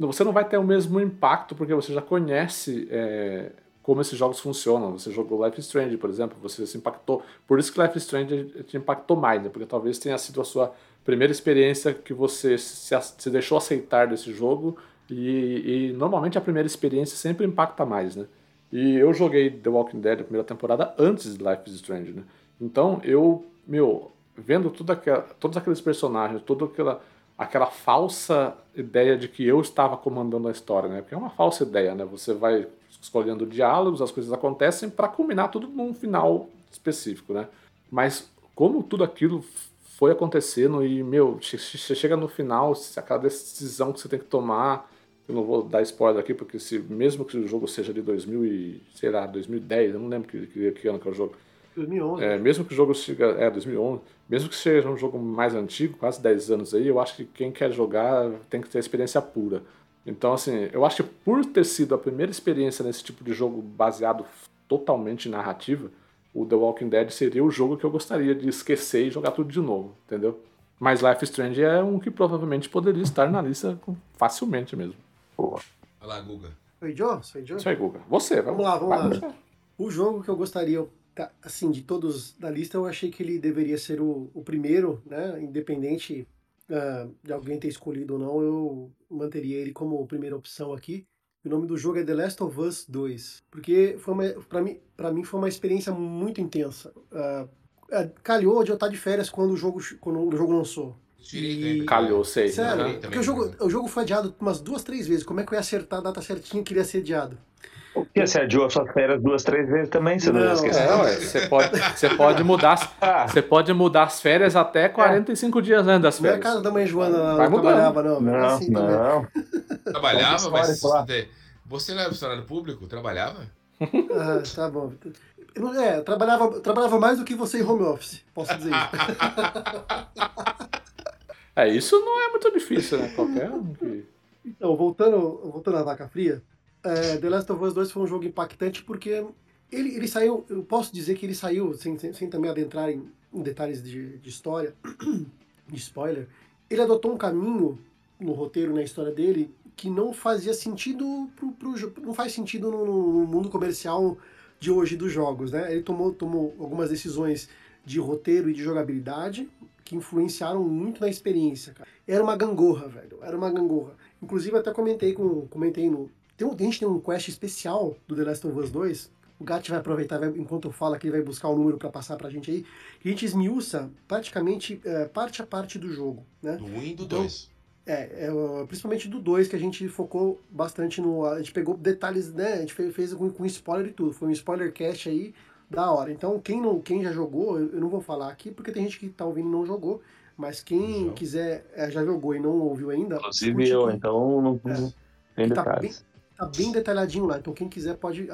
Você não vai ter o mesmo impacto, porque você já conhece é, como esses jogos funcionam. Você jogou Life is Strange, por exemplo, você se impactou. Por isso que Life is Strange te impactou mais, né? Porque talvez tenha sido a sua primeira experiência que você se, se deixou aceitar desse jogo. E, e normalmente a primeira experiência sempre impacta mais, né? E eu joguei The Walking Dead a primeira temporada antes de Life is Strange, né? Então eu, meu, vendo aquela, todos aqueles personagens, toda aquela, aquela falsa ideia de que eu estava comandando a história, né? Porque é uma falsa ideia, né? Você vai escolhendo diálogos, as coisas acontecem para culminar tudo num final específico, né? Mas como tudo aquilo foi acontecendo e, meu, você chega no final, aquela decisão que você tem que tomar, eu não vou dar spoiler aqui, porque se mesmo que o jogo seja de 2000 e, sei lá, 2010, eu não lembro que, que, que ano que é o jogo, 2011. é, mesmo que o jogo siga. É, 2011. Mesmo que seja um jogo mais antigo, quase 10 anos aí, eu acho que quem quer jogar tem que ter experiência pura. Então, assim, eu acho que por ter sido a primeira experiência nesse tipo de jogo baseado totalmente em narrativa, o The Walking Dead seria o jogo que eu gostaria de esquecer e jogar tudo de novo, entendeu? Mas Life is Strange é um que provavelmente poderia estar na lista facilmente mesmo. Pô, Olha lá, Guga. Foi Joe? Foi Joe? Isso aí, Guga. Você, Vamos lá, vamos vai lá. O jogo que eu gostaria, tá, assim, de todos da lista, eu achei que ele deveria ser o, o primeiro, né? Independente ah, de alguém ter escolhido ou não, eu manteria ele como primeira opção aqui. O nome do jogo é The Last of Us 2, porque foi uma, pra, mim, pra mim foi uma experiência muito intensa. Ah, calhou de eu estar de férias quando o jogo, quando o jogo lançou. E-. Calhou, sei. Sério, também, porque o jogo, o jogo foi adiado umas duas, três vezes. Como é que eu ia acertar a data certinha que ele ia ser adiado? Porque você adiou as suas férias duas, três vezes também, você não, Não, ia esquecer. É, ué, você pode, você pode mudar as- Ah, Você pode mudar as férias até 45 dias antes das Não é a férias. casa da mãe Joana lá, Vai não trabalhava, não. não, assim não. Trabalhava, mas. Você não era funcionário público? Trabalhava? Ah, tá bom. Não- É, trabalhava, trabalhava mais do que você em home office, posso dizer isso. *laughs* É, isso não é muito difícil, né? Qualquer um que. Então, voltando, voltando à vaca fria, é, The Last of Us 2 foi um jogo impactante porque ele, ele saiu, eu posso dizer que ele saiu, sem, sem, sem também adentrar em, em detalhes de, de história, *clears throat* de spoiler, ele adotou um caminho no roteiro, na história dele, que não fazia sentido pro, pro, não faz sentido no, no mundo comercial de hoje dos jogos, né? Ele tomou, tomou algumas decisões de roteiro e de jogabilidade que influenciaram muito na experiência, cara. Era uma gangorra, velho. Era uma gangorra. Inclusive, até comentei com. Comentei no. Tem a gente tem um quest especial do The Last of Us 2. O Gat vai aproveitar, vai- enquanto eu falo aqui, ele vai buscar o número pra passar pra gente aí. E a gente esmiuça praticamente é, parte a parte do jogo, né? Do 1 e do Então, 2. É, é, uh, principalmente do 2, que a gente focou bastante no. A gente pegou detalhes, né? A gente fez, fez com, com spoiler e tudo. Foi um spoiler cast aí da hora. Então, quem, não, quem já jogou, eu, eu não vou falar aqui, porque tem gente que tá ouvindo e não jogou. Mas quem Não. quiser, é, já jogou e não ouviu ainda. Inclusive eu, que então não É. não tem Que tá detalhes. Tá bem detalhadinho lá. Então, quem quiser pode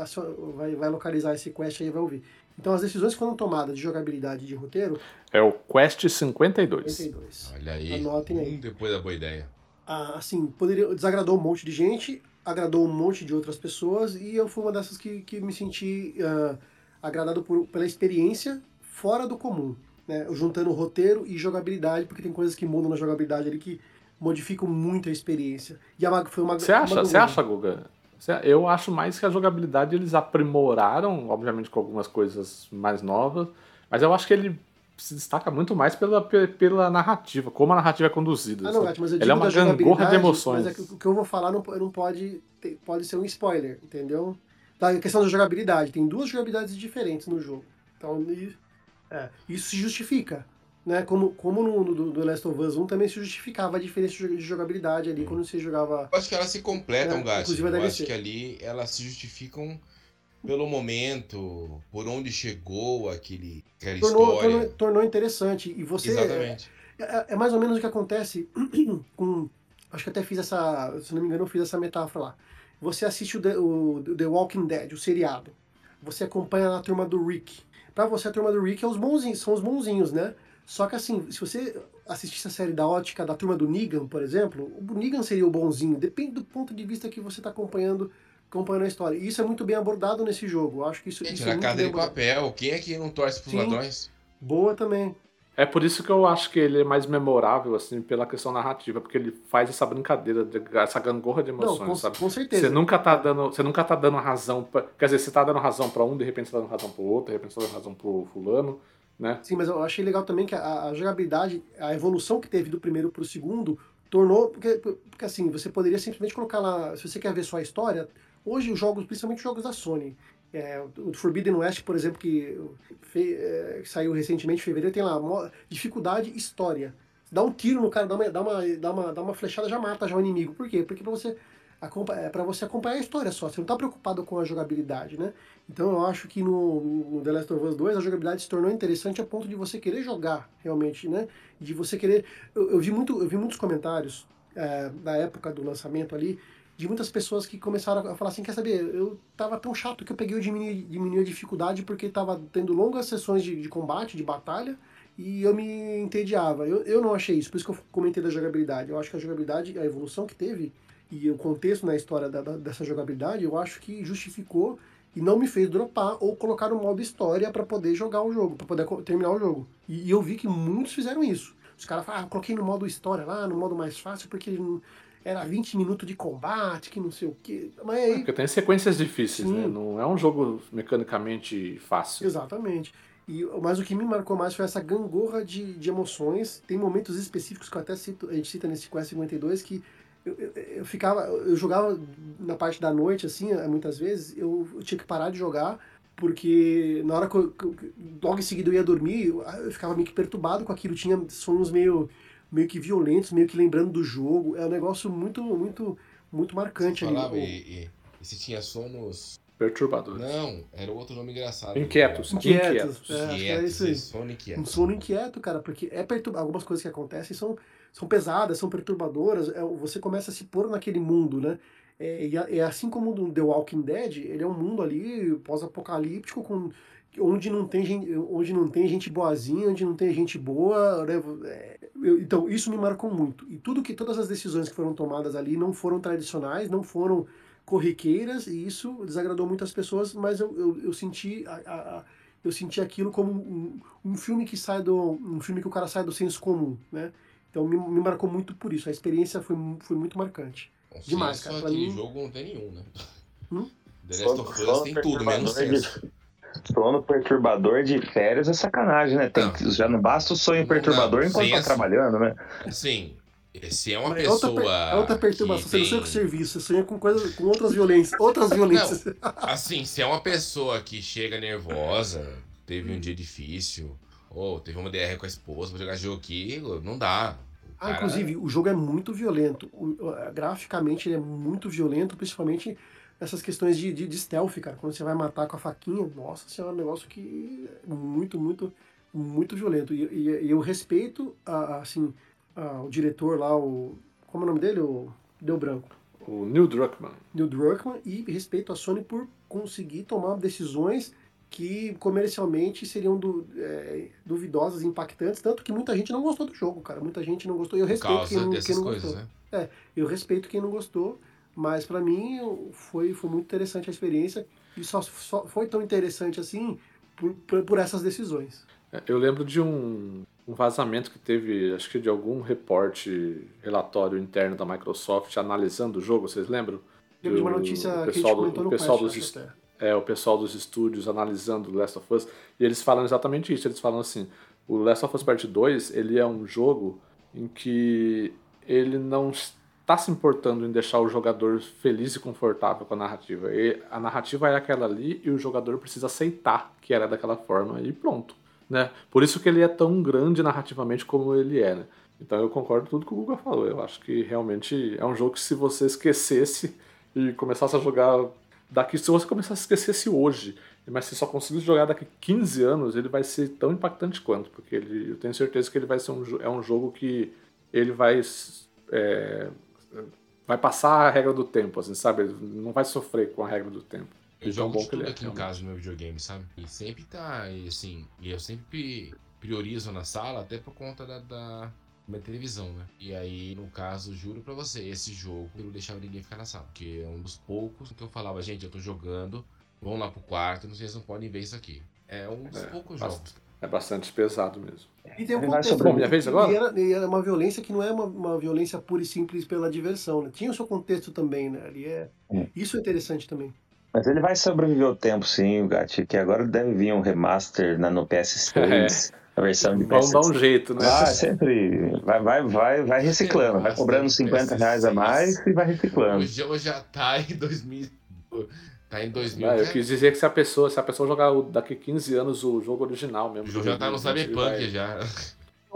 vai, vai localizar esse quest aí e vai ouvir. Então, as decisões que foram tomadas de jogabilidade e de roteiro, É o Quest 52. 52. Olha aí. Anotem aí. Um depois da boa ideia. ah, assim, poderia, desagradou um monte de gente, agradou um monte de outras pessoas, e eu fui uma dessas que, que me senti ah, agradado por, pela experiência fora do comum, né? Juntando roteiro e jogabilidade, porque tem coisas que mudam na jogabilidade ali que modificam muito a experiência. E a, Mag- foi uma Você acha, uma- você acha, Guga? Você- Eu acho mais que a jogabilidade eles aprimoraram, obviamente com algumas coisas mais novas, mas eu acho que ele se destaca muito mais pela, pe- pela narrativa, como a narrativa é conduzida. Ah, não? Gato, mas eu Ele digo é uma gangorra de emoções. Mas é que o que eu vou falar não, não pode, pode ser um spoiler, entendeu? da questão da jogabilidade. Tem duas jogabilidades diferentes no jogo. Então, é, isso se justifica. Né? Como, como no, no, no, Last of Us 1 também se justificava a diferença de jogabilidade ali quando você jogava. Eu acho que elas se completam, é, Gato. Eu acho que ali elas se justificam pelo momento, por onde chegou aquele, aquela tornou, história. Tornou, tornou interessante. E você. Exatamente. É, é, é, mais ou menos o que acontece *clears throat* com. Acho que até fiz essa. Se não me engano, eu fiz essa metáfora lá. Você assiste o The, o The Walking Dead, o seriado. Você acompanha a turma do Rick. Pra você, a turma do Rick é os bonzinhos, são os bonzinhos, né? Só que assim, se você assistisse a série da ótica da turma do Negan, por exemplo, o Negan seria o bonzinho, depende do ponto de vista que você está acompanhando, acompanhando a história. E isso é muito bem abordado nesse jogo. Eu acho que isso, Gente, isso na é casa dele papel, quem é que não torce pros Sim, ladrões? Boa também. É por isso que eu acho que ele é mais memorável, assim, pela questão narrativa, porque ele faz essa brincadeira, essa gangorra de emoções, Não, com, sabe? Com certeza. Você nunca tá dando, você nunca tá dando razão, pra, quer dizer, você tá dando razão para um, de repente você tá dando razão pro outro, de repente você tá dando razão pro fulano. Né? Sim, mas eu achei legal também que a, a jogabilidade, a evolução que teve do primeiro para o segundo, tornou. Porque, porque assim, você poderia simplesmente colocar lá. Se você quer ver só a história, hoje os jogos, principalmente os jogos da Sony, é, o Forbidden West, por exemplo, que, fe, é, saiu recentemente em fevereiro, tem lá dificuldade história. Dá um tiro no cara, dá uma, dá uma, dá uma, dá uma flechada, já mata já o inimigo. Por quê? Porque pra você, é para você acompanhar a história só. Você não está preocupado com a jogabilidade, né? Então eu acho que no, no, The Last of Us 2 a jogabilidade se tornou interessante a ponto de você querer jogar realmente, né? De você querer. Eu, eu vi, muito, eu vi muitos comentários é, da época do lançamento ali de muitas pessoas que começaram a falar assim, quer saber, eu tava tão chato que eu peguei o diminuir, a dificuldade porque tava tendo longas sessões de, de combate, de batalha, e eu me entediava. Eu, eu não achei isso, por isso que eu comentei da jogabilidade. Eu acho que a jogabilidade, a evolução que teve e o contexto na história da, da, dessa jogabilidade, eu acho que justificou e não me fez dropar ou colocar no modo história para poder jogar o jogo, para poder terminar o jogo. E, e, eu vi que muitos fizeram isso. Os caras falaram, ah, coloquei no modo história lá, no modo mais fácil, porque era 20 minutos de combate, que não sei o quê. Mas aí... É, porque tem sequências difíceis, Sim. né? Não é um jogo mecanicamente fácil. Exatamente. E, mas o que me marcou mais foi essa gangorra de, de emoções. Tem momentos específicos que eu até cito, a gente cita nesse Quest 52 que eu, eu, eu, ficava, eu jogava na parte da noite, assim, muitas vezes, eu, eu tinha que parar de jogar, porque na hora que eu, logo em seguida eu ia dormir, eu, ficava meio que perturbado com aquilo, tinha sonhos meio, meio que violentos, meio que lembrando do jogo, é um negócio muito, muito, muito marcante. Você falava, ali. E, e, e se tinha sonos Perturbadores. Não, era outro nome engraçado. Inquietos. Inquietos. Inquietos. É, inquietos. É isso aí. Sono inquieto. Um sono inquieto, cara, porque é perturba... algumas coisas que acontecem são são pesadas, são perturbadoras, é, você começa a se pôr naquele mundo, né? É, é assim como no The Walking Dead, ele é um mundo ali pós-apocalíptico com onde não tem gente, onde não tem gente boazinha, onde não tem gente boa, né? É, eu, então isso me marcou muito. E tudo que todas as decisões que foram tomadas ali não foram tradicionais, não foram corriqueiras e isso desagradou muitas pessoas, mas eu, eu, eu senti a, a, eu senti aquilo como um, um filme que sai do um filme que o cara sai do senso comum, né? Então me, me marcou muito por isso. A experiência foi, foi muito marcante. Sim, Demais, cara. Pra mim... jogo não tem nenhum, né? Hum? The Last of Us tem tudo, menos senso. Sono perturbador de férias é sacanagem, né? Tem, não. Já não basta o sonho perturbador não, enquanto tá trabalhando, né? Sim. Se é uma Mas pessoa. É outra, é outra perturbação. Você não sonha com serviço, você sonha com, coisa, com outras violências. Outras violências. Não, assim, se é uma pessoa que chega nervosa, teve um dia difícil, ou teve uma DR com a esposa pra jogar jogo aqui, não dá. Ah, inclusive, o jogo é muito violento. O, graficamente, ele é muito violento, principalmente nessas questões de, de, de, stealth, cara. Quando você vai matar com a faquinha, nossa senhora, é um negócio que é muito, muito, muito violento. E, e, e eu respeito, a, assim, a, o diretor lá, o. Como é o nome dele? O Deu Branco. O Neil Druckmann. Neil Druckmann, e respeito a Sony por conseguir tomar decisões que comercialmente seriam du, é, duvidosas, impactantes, tanto que muita gente não gostou do jogo, cara. Muita gente não gostou. Eu respeito quem não, quem não coisas, gostou. Né? É, eu respeito quem não gostou, mas para mim foi, foi muito interessante a experiência e só, só foi tão interessante assim por, por, por essas decisões. É, eu lembro de um, um vazamento que teve, acho que de algum reporte, relatório interno da Microsoft analisando o jogo, vocês lembram? Lembro de uma notícia que a gente comentou no pessoal dos, é, o pessoal dos estúdios analisando Last of Us, e eles falam exatamente isso. Eles falam assim: o Last of Us Part 2 ele é um jogo em que ele não, tá se importando em deixar o jogador feliz e confortável com a narrativa. E a narrativa é aquela ali e o jogador precisa aceitar que era daquela forma e pronto. Né? Por isso que ele é tão grande narrativamente como ele é. Né? Então eu concordo com tudo que o Guga falou. Eu acho que realmente é um jogo que se você esquecesse e começasse a jogar daqui, se você começasse a esquecesse hoje, mas se só conseguisse jogar daqui 15 anos, ele vai ser tão impactante quanto, porque ele, eu tenho certeza que ele vai ser um, é um jogo que ele vai é, vai passar a regra do tempo, assim, sabe? Ele não vai sofrer com a regra do tempo. Eu jogo de tudo é, aqui realmente. em casa no meu videogame, sabe? E sempre tá, e assim, e eu sempre priorizo na sala, até por conta da, da minha televisão, né? E aí, no caso, juro pra você, esse jogo eu não deixava ninguém ficar na sala. Porque é um dos poucos que eu falava, gente, eu tô jogando, vão lá pro quarto, vocês não podem ver isso aqui. É um dos é, poucos jogos. É bastante pesado mesmo. E tem um contexto. Bom, minha vez agora? E era, e era, uma violência que não é uma, uma, violência pura e simples pela diversão. Né? Tinha o seu contexto também, né? Ali é... é. Isso é interessante também. Mas ele vai sobreviver o tempo, sim, o Gatti, que agora deve vir um remaster na, no *laughs* PS6. É. A versão de Vamos dar um jeito, né? Ah, sempre. Vai, vai, vai, vai reciclando. Vai cobrando 50 reais a mais e vai reciclando. O jogo já tá em 2000. Tá em 2000. Ah, eu quis dizer que se a pessoa, se a pessoa jogar daqui 15 anos o jogo original mesmo. O jogo já tá no Cyberpunk vai... já.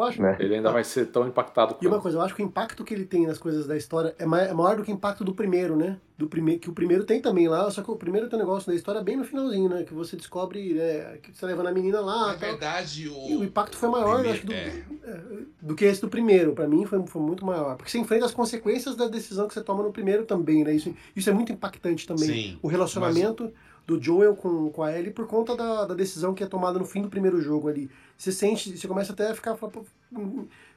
Eu acho, né? Ele ainda vai ser tão impactado. E uma coisa, eu acho que o impacto que ele tem nas coisas da história é, é maior do que o impacto do primeiro, né? Do primeiro, que o primeiro tem também lá, só que o primeiro tem um negócio da história bem no finalzinho, né? Que você descobre né, que você leva na menina lá. Na verdade, o... E o impacto foi maior, primeiro, acho, do, é. é. do que esse do primeiro. Para mim foi, foi muito maior. Porque você enfrenta as consequências da decisão que você toma no primeiro também, né? Isso, isso é muito impactante também. Sim, o relacionamento. Mas do Joel com, com a Ellie por conta da, da decisão que é tomada no fim do primeiro jogo ali. Você sente, você começa até a ficar,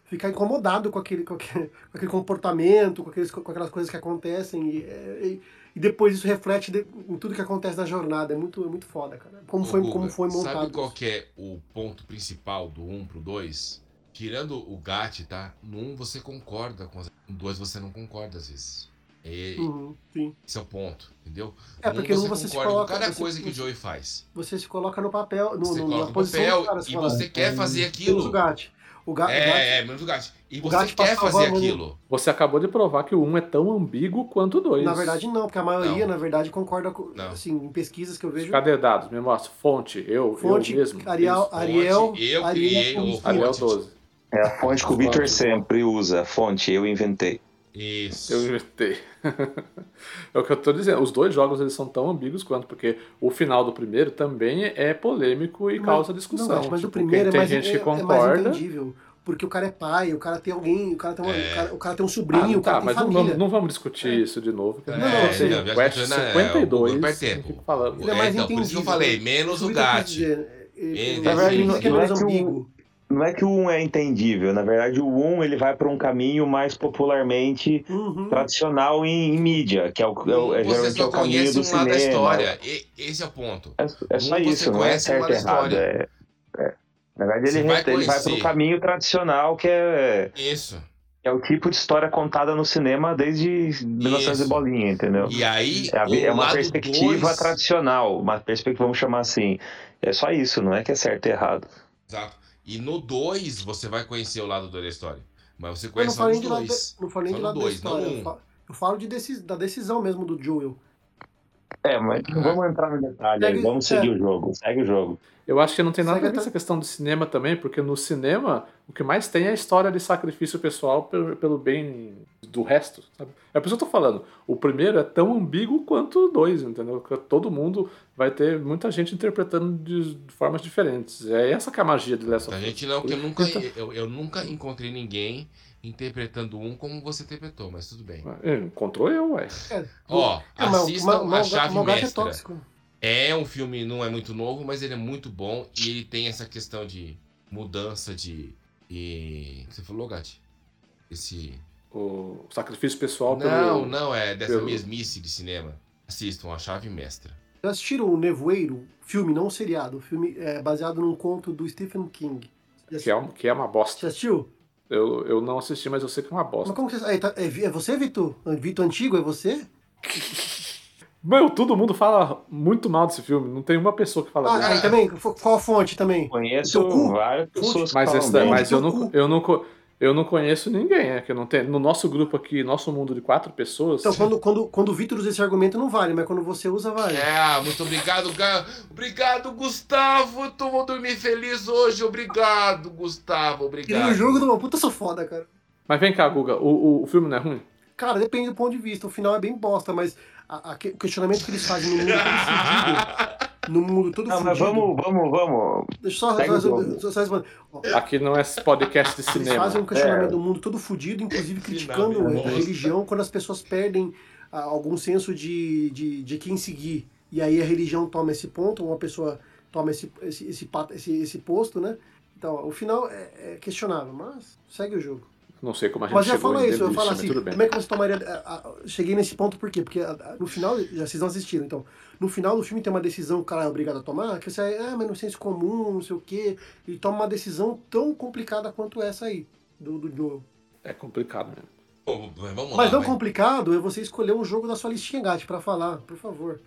ficar incomodado com aquele, com aquele, *laughs* com aquele comportamento, com, aqueles, com aquelas coisas que acontecem. E, e, e depois isso reflete de, em tudo que acontece na jornada. É muito, é muito foda, cara. Como, foi, como foi montado. Sabe qual que é o ponto principal do 1 pro 2? Tirando o GAT, tá? No 1 você concorda com as... No 2 você não concorda às vezes. É, uhum, sim. Esse é o ponto, entendeu? É, porque você, você se coloca, com cada você, coisa que o Joey faz. Você se coloca no papel, no, você no, coloca no papel cara, e você quer fazer aquilo. Menos o Gat. O Gat é, é, menos o Gat. E você quer fazer aquilo. Você acabou de provar que o 1 é tão ambíguo quanto o 2. Na verdade, não, porque a maioria, não. na verdade, concorda com. Não. Assim, em pesquisas que eu vejo. Cadê dados? Me mostra. Fonte, eu, fonte, eu mesmo. Ariel, Ariel, fonte, eu criei Ariel, o Ariel 12. É a fonte que o Victor sempre usa. Fonte, eu inventei. Isso. Eu inventei. é o que eu tô dizendo. Os dois jogos eles são tão ambíguos quanto, porque o final do primeiro também é polêmico e mas, causa discussão. Não, mas tipo, o primeiro é mais, gente que concorda. É mais entendível. Porque o cara é pai, o cara tem alguém, o cara tem, uma, é. o, cara, o, cara, tem um sobrinho, ah, o cara tá, tem mas família. Não vamos, não vamos discutir é. isso de novo. Não, não, não, sei. Não, Quest 52, é, tempo. falando. Ele é mais então, por isso que eu falei, menos o GAT. Na verdade, não é que o não é que o 1 é entendível, na verdade o 1 ele vai para um caminho mais popularmente uhum. tradicional em, em, mídia, que é o, é, o, é geralmente é o caminho do um cinema. da história, e, esse é o ponto. É, é só um, isso, não é certo e errado. É, é, Na verdade ele, vai, ele vai para um caminho tradicional que é... Isso. É o tipo de história contada no cinema desde 1900 e bolinha, entendeu? E aí, é, é uma perspectiva dois... tradicional, uma perspectiva, vamos chamar assim. É só isso, não é que é certo e errado. Exato. E no 2 você vai conhecer o lado da história. Mas você conhece só os dois. De, não falei de lado dois, da história. Um. Eu falo de decis, da decisão mesmo do Joel. É, mas não vamos entrar no detalhe Segue, vamos seguir é. o jogo. Segue o jogo. Eu acho que não tem nada Segue a ver com essa questão do cinema também, porque no cinema o que mais tem é a história de sacrifício pessoal pelo, pelo bem do resto, sabe? É por isso que eu tô falando. O primeiro é tão ambíguo quanto o dois, entendeu? Porque todo mundo vai ter muita gente interpretando de, formas diferentes. É essa que é a magia de Last of Us. A gente não, que eu nunca, então eu, eu nunca encontrei ninguém interpretando um como você interpretou, mas tudo bem. É, encontrou eu, ué. É, Ó, é, assistam uma, A Chave uma, Mestra. É, é um filme, não é muito novo, mas ele é muito bom e ele tem essa questão de mudança de... E... Você falou, Gatti? Esse... O sacrifício pessoal não, pelo... Não, não, é dessa pelo... mesmice de cinema. Assistam A Chave Mestra. Já assistiram o Nevoeiro? Filme, não seriado. Filme é, baseado num conto do Stephen King. Que é, um, que é uma bosta. Já assistiu? Eu, eu não assisti, mas eu sei que é uma bosta. Mas como que você. Tá, é, é você, Vitor? Vitor Antigo? É você? *laughs* Meu, todo mundo fala muito mal desse filme. Não tem uma pessoa que fala ah, bem. Ah, também? Qual fonte também? Conheço várias pessoas mas, essa, mas eu, não, eu, não, Eu não conheço ninguém, é que não tem. No nosso grupo aqui, nosso mundo de quatro pessoas. Então, quando, quando, quando o Vitor usa esse argumento, não vale, mas quando você usa, vale. É, muito obrigado, Ga- Obrigado, Gustavo. Tu vou dormir feliz hoje. Obrigado, Gustavo. Obrigado. o jogo do puta, sou foda, cara. Mas vem cá, Guga, o, o, o filme não é ruim? Cara, depende do ponto de vista. O final é bem bosta, mas a- a o questionamento que eles fazem no mundo fudido. *laughs* No mundo todo Não, mas fudido. vamos, vamos, vamos. Deixa eu só, só, o só, só, só Aqui não é podcast de Eles cinema. fazem um questionamento É. do mundo todo fudido, inclusive criticando Finalmente. a religião quando as pessoas perdem ah, algum senso de, de, de quem seguir. E aí a religião toma esse ponto, uma pessoa toma esse, esse, esse, esse, esse posto, né? Então, o final é, é questionável, mas segue o jogo. Não sei como a gente Mas já chegou fala em isso, eu falo mas assim, como é que você tomaria. ah, ah, Cheguei nesse ponto por quê? Porque ah, no final, já vocês não assistiram, então, no final do filme tem uma decisão que o cara é obrigado a tomar, que você é, ah, mas no senso comum, não sei o quê, e toma uma decisão tão complicada quanto essa aí, do, do jogo. É complicado mesmo. Pô, Mas lá. não vai. complicado é você escolher um jogo da sua listinha, Gatti, pra falar, por favor.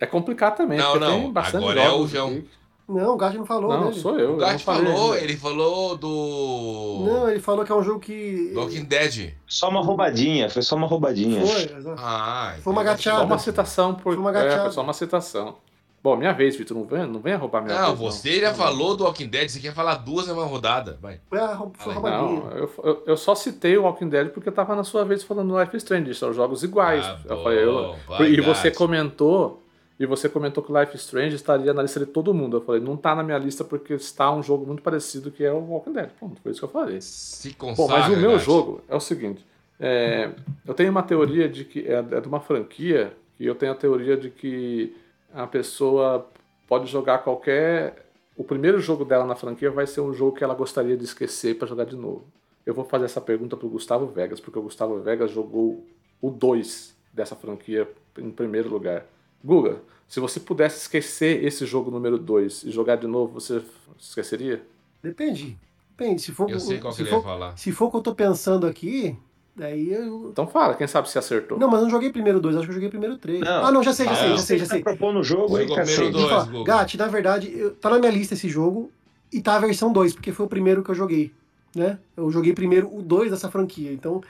É complicado também, Não, porque não, tem bastante agora é o João. Não, o Gatti não falou, Não, né? sou eu. O não falei falou, ele falou do. Não, ele falou que é um jogo que. do Walking Dead. Só uma roubadinha, foi só uma roubadinha. Foi, exato. Ah, Foi uma gateada. Só uma citação por. Foi uma é, gateada. foi só uma citação. Bom, minha vez, Vitor. Não venha, não venha roubar minha Não, vez. você já falou do Walking Dead, você quer falar duas na mesma rodada. Vai. Foi, a, foi Não, roubadinha. Não, eu, eu, eu só citei o Walking Dead porque eu tava na sua vez falando do Life is Strange. São jogos iguais. Ah, eu bom, falei, eu- vai, e você comentou. E você comentou que Life Strange estaria na lista de todo mundo. Eu falei, não tá na minha lista porque está um jogo muito parecido que é o Walking Dead. Pronto, foi isso que eu falei. Se Bom, consagra, mas o meu jogo é o seguinte: é, eu tenho uma teoria de que é, é de uma franquia e eu tenho a teoria de que a pessoa pode jogar qualquer. O primeiro jogo dela na franquia vai ser um jogo que ela gostaria de esquecer para jogar de novo. Eu vou fazer essa pergunta pro Gustavo Vegas, porque o Gustavo Vegas jogou o 2 dessa franquia em primeiro lugar. Guga, se você pudesse esquecer esse jogo número 2 e jogar de novo, você esqueceria? Depende. Depende. Se for, Eu sei qual que se ele for, ia falar. Se for o que eu tô pensando aqui, daí eu. Então fala, quem sabe se acertou. Não, mas eu não joguei primeiro dois, acho que eu joguei primeiro três. Não. Ah, não, já sei, já Ah, sei, já sei, já sei. Tá propondo o jogo aí, primeiro. Gatti, na verdade, eu- tá na minha lista esse jogo e tá a versão 2, porque foi o primeiro que eu joguei, né? Eu joguei primeiro o 2 dessa franquia, então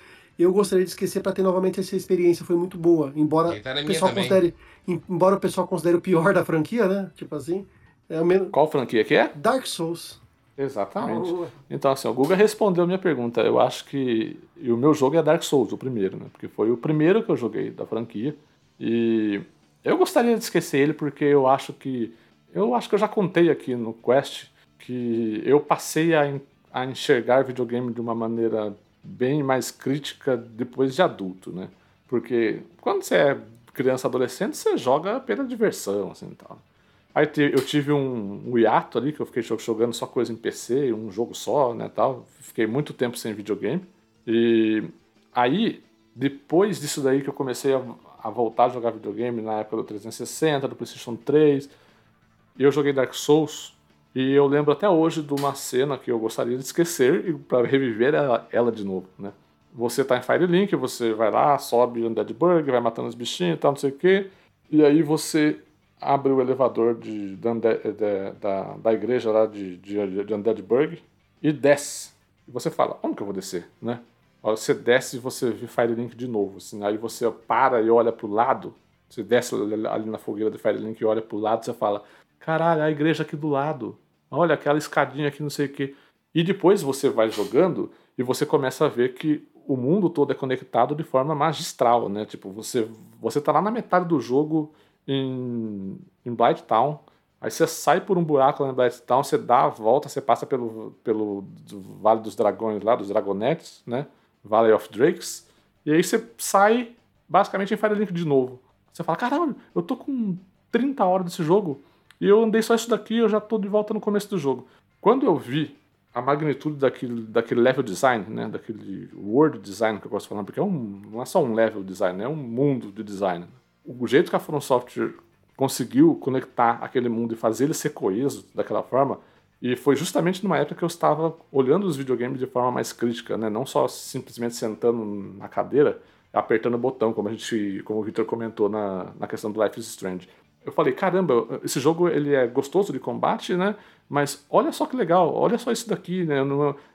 eu gostaria de esquecer pra ter novamente essa experiência, foi muito boa, embora tá o pessoal considere, em- embora o pessoal considere o pior da franquia, né? Tipo assim, é o menos Qual franquia que é? Dark Souls. Exatamente. Ah, Então, assim, o Guga respondeu a minha pergunta. Eu acho que. E o meu jogo é Dark Souls, o primeiro, né? Porque foi o primeiro que eu joguei da franquia. E eu gostaria de esquecer ele porque eu acho que. Eu acho que eu já contei aqui no Quest que eu passei a, a enxergar videogame de uma maneira bem mais crítica depois de adulto, né? Porque quando você é criança, adolescente, você joga pela diversão, assim, tal. Aí eu tive um, um hiato ali, que eu fiquei jo- jogando só coisa em PC, um jogo só, né, tal. Fiquei muito tempo sem videogame. E aí, depois disso daí que eu comecei a, a voltar a jogar videogame, na época do 360, do PlayStation 3, eu joguei Dark Souls, e eu lembro até hoje de uma cena que eu gostaria de esquecer e para reviver ela, ela de novo, né? Você tá em Firelink, você vai lá, sobe Undead Burg, vai matando os bichinhos e tal, não sei o quê, e aí você abre o elevador de, da, Unde- de- da, da igreja lá de, de, de e desce. E você fala, onde que eu vou descer, né? Você desce e você vê Firelink de novo, assim, aí você para e olha pro lado, você desce ali na fogueira de Firelink e olha pro lado, você fala, caralho, a igreja aqui do lado, olha aquela escadinha aqui, não sei o quê. E depois você vai jogando e você começa a ver que o mundo todo é conectado de forma magistral, né? Tipo, você, você tá lá na metade do jogo em, em Blight Town, aí você sai por um buraco lá em Blight Town, você dá a volta, você passa pelo, pelo Vale dos Dragões lá, dos Dragonettes, né? Valley of Drakes, e aí você sai basicamente em Firelink de novo. Você fala, caralho, eu tô com 30 horas desse jogo e eu andei só isso daqui eu já tô de volta no começo do jogo. Quando eu vi a magnitude daquele, daquele level design, né, daquele world design que eu gosto de falar, porque é um, não é só um level design, é um mundo de design. O jeito que a From Software conseguiu conectar aquele mundo e fazer ele ser coeso daquela forma, e foi justamente numa época que eu estava olhando os videogames de forma mais crítica, né, não só simplesmente sentando na cadeira, apertando o botão, como a gente, como o Victor comentou na, na questão do Life is Strange. Eu falei, caramba, esse jogo ele é gostoso de combate, né? Mas olha só que legal, olha só isso daqui, né?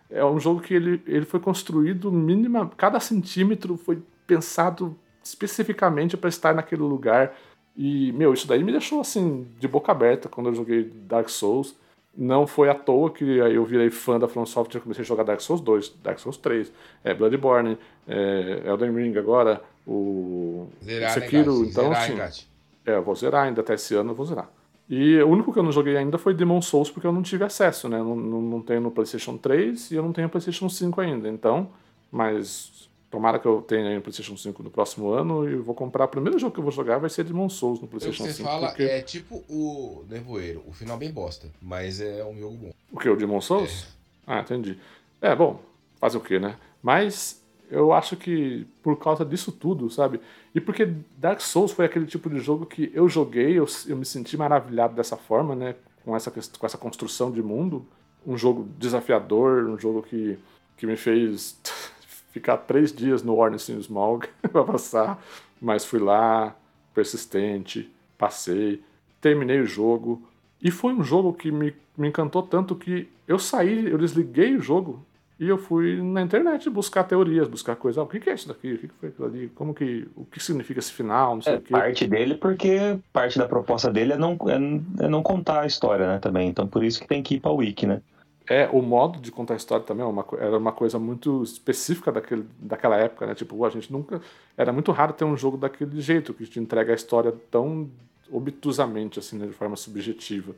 É um jogo que ele, ele foi construído mínima, cada centímetro foi pensado especificamente para estar naquele lugar. E, meu, isso daí me deixou assim, de boca aberta quando eu joguei Dark Souls. Não foi à toa que eu virei fã da From Software e comecei a jogar Dark Souls 2, Dark Souls 3, é, Bloodborne, é, Elden Ring agora, o Zerar, Sekiro. né, então, Zerar, assim? É, eu vou zerar ainda até esse ano, eu vou zerar. E o único que eu não joguei ainda foi Demon Souls, porque eu não tive acesso, né? Não, não, não tenho no PlayStation 3 e eu não tenho PlayStation 5 ainda. Então, mas tomara que eu tenha aí no PlayStation 5 no próximo ano e vou comprar. O primeiro jogo que eu vou jogar vai ser Demon Souls no Pelo que PlayStation você 5. fala, porque... é tipo o Nevoeiro. O final bem bosta, mas é um jogo bom. O que? O Demon Souls? Ah, entendi. É, bom, fazer o quê, né? Mas eu acho que por causa disso tudo, sabe? E porque Dark Souls foi aquele tipo de jogo que eu joguei, eu, eu me senti maravilhado dessa forma, né? Com essa, com essa construção de mundo. Um jogo desafiador, um jogo que, que me fez *laughs* ficar três dias no Ornstein Smog *laughs* pra passar. Mas fui lá, persistente, passei, terminei o jogo. E foi um jogo que me, me encantou tanto que eu saí, eu desliguei o jogo e eu fui na internet buscar teorias, buscar coisas. Ah, o que é isso daqui? O que foi aquilo ali? Como que. O que significa esse final? Não sei É o quê. parte dele, porque parte da proposta dele é não, é, é não contar a história, né, também. Então por isso que tem que ir pra Wiki, né? É, o modo de contar a história também é uma era uma coisa muito específica daquele, daquela época, né? Tipo, a gente nunca. Era muito raro ter um jogo daquele jeito, que te entrega a história tão obtusamente, assim, né? De forma subjetiva.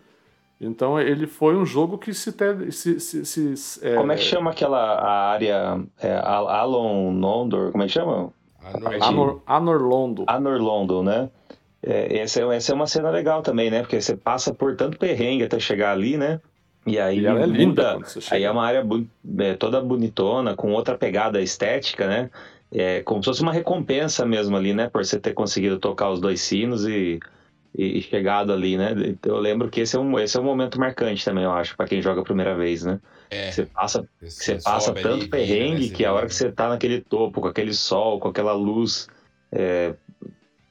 Então ele foi um jogo que se. te- se, se, se- é, Como é que chama aquela a área é, Al- Alon Londor? Como é que chama? Anor, Anorlondo. Anor London, né? É, essa, é- essa é uma cena legal também, né? Porque você passa por tanto perrengue até chegar ali, né? E aí E é linda. Aí é uma área bu- é, toda bonitona, com outra pegada estética, né? É como se fosse uma recompensa mesmo ali, né? Por você ter conseguido tocar os dois sinos e, e chegado ali, né? Eu lembro que esse é um, esse é um momento marcante também, eu acho, pra quem joga a primeira vez, né? É, Você passa você passa ali, tanto vira, perrengue né, que a hora que você tá naquele topo, com aquele sol, com aquela luz, é,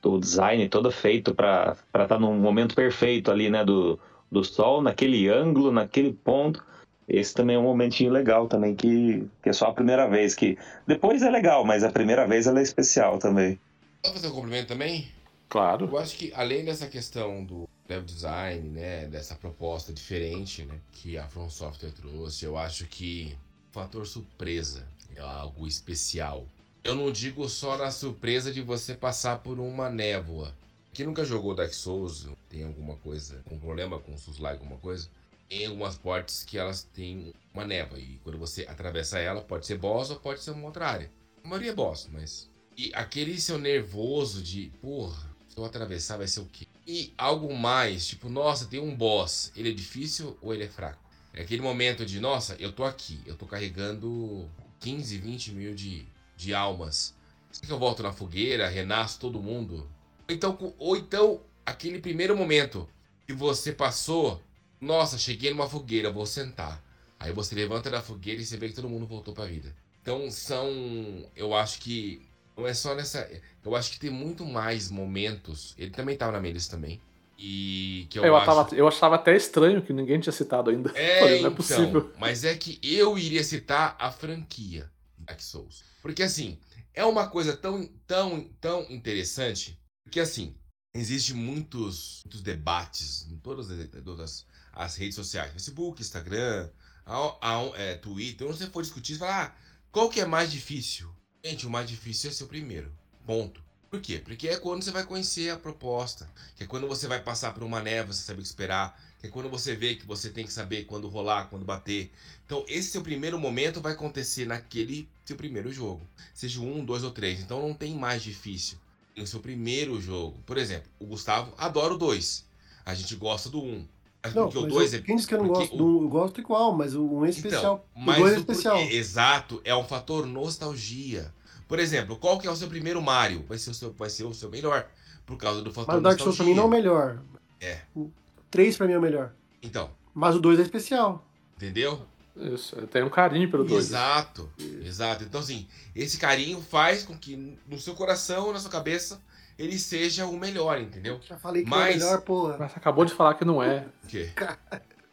o design todo feito para estar tá num momento perfeito ali, né, do, do sol, naquele ângulo, naquele ponto. Esse também é um momentinho legal também, que, que é só a primeira vez, que depois é legal, mas a primeira vez ela é especial também. Posso fazer um complemento também? Claro. Eu acho que além dessa questão do level design, né, dessa proposta diferente, né, que a From Software trouxe, eu acho que o fator surpresa é algo especial. Eu não digo só na surpresa de você passar por uma névoa. Quem nunca jogou Dark Souls, tem alguma coisa, um problema com Souls alguma coisa, tem algumas portas que elas têm uma névoa e quando você atravessa ela, pode ser boss ou pode ser uma outra área. A maioria é boss, mas e aquele seu nervoso de, porra, se eu atravessar vai ser o quê? E algo mais, tipo, nossa, tem um boss. Ele é difícil ou ele é fraco? É aquele momento de, nossa, eu tô aqui, eu tô carregando 15, 20 mil de, de almas. Será que eu volto na fogueira, renasço todo mundo? Ou então, ou então, aquele primeiro momento que você passou, nossa, cheguei numa fogueira, vou sentar. Aí você levanta da fogueira e você vê que todo mundo voltou pra vida. Então são, eu acho que não é só nessa, eu acho que tem muito mais momentos. Ele também tava na minha lista também. E que eu, Eu, acho tava- eu achava até estranho que ninguém tinha citado ainda. é, *laughs* Falei, não é então, possível. Mas é que eu iria citar a franquia Dark Souls. Porque assim, é uma coisa tão, tão, tão interessante. Que assim, existe muitos, muitos debates em todas as, todas as redes sociais. Facebook, Instagram, a, a- é, Twitter. Onde você for discutir, você fala, ah, qual que é mais difícil? Gente, o mais difícil é ser o primeiro. Ponto. Por quê? Porque é quando você vai conhecer a proposta. Que é quando você vai passar por uma névoa, você sabe o que esperar. Que é quando você vê que você tem que saber quando rolar, quando bater. Então, esse seu primeiro momento vai acontecer naquele seu primeiro jogo. Seja um, dois ou três. Então, não tem mais difícil. Tem o seu primeiro jogo. Por exemplo, o Gustavo adora o dois. A gente gosta do um. Mas Não, porque o mas dois eu- é. quem disse que eu não porque gosto o- do? Eu gosto igual, mas o um é especial. Então, o mas é o especial. porquê- exato, é um fator nostalgia. Por exemplo, qual que é o seu primeiro Mario? Vai ser o seu, vai ser o seu melhor. Por causa do fator Mas o Dark Souls pra nostalgia. mim não é o melhor. É. O 3 pra mim é o melhor. Então, Mas o 2 é especial. entendeu? Isso, eu tenho um carinho pelo dois. Exato, exato. Então, assim, esse carinho faz com que no seu coração, na sua cabeça, ele seja o melhor, entendeu? Já falei que Mas- é o melhor, porra. Mas acabou de falar que não é. O quê?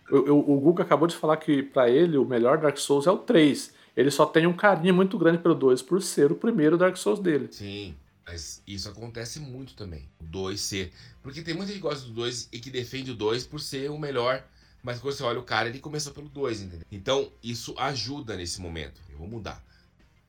O, o, o Guga acabou de falar que pra ele o melhor Dark Souls é o 3. Ele só tem um carinho muito grande pelo 2 por ser o primeiro Dark Souls dele. Sim, mas isso acontece muito também. O 2 ser. Porque tem muita gente que gosta do 2 e que defende o 2 por ser o melhor. Mas quando você olha o cara, ele começou pelo 2, entendeu? Então, isso ajuda nesse momento. Eu vou mudar.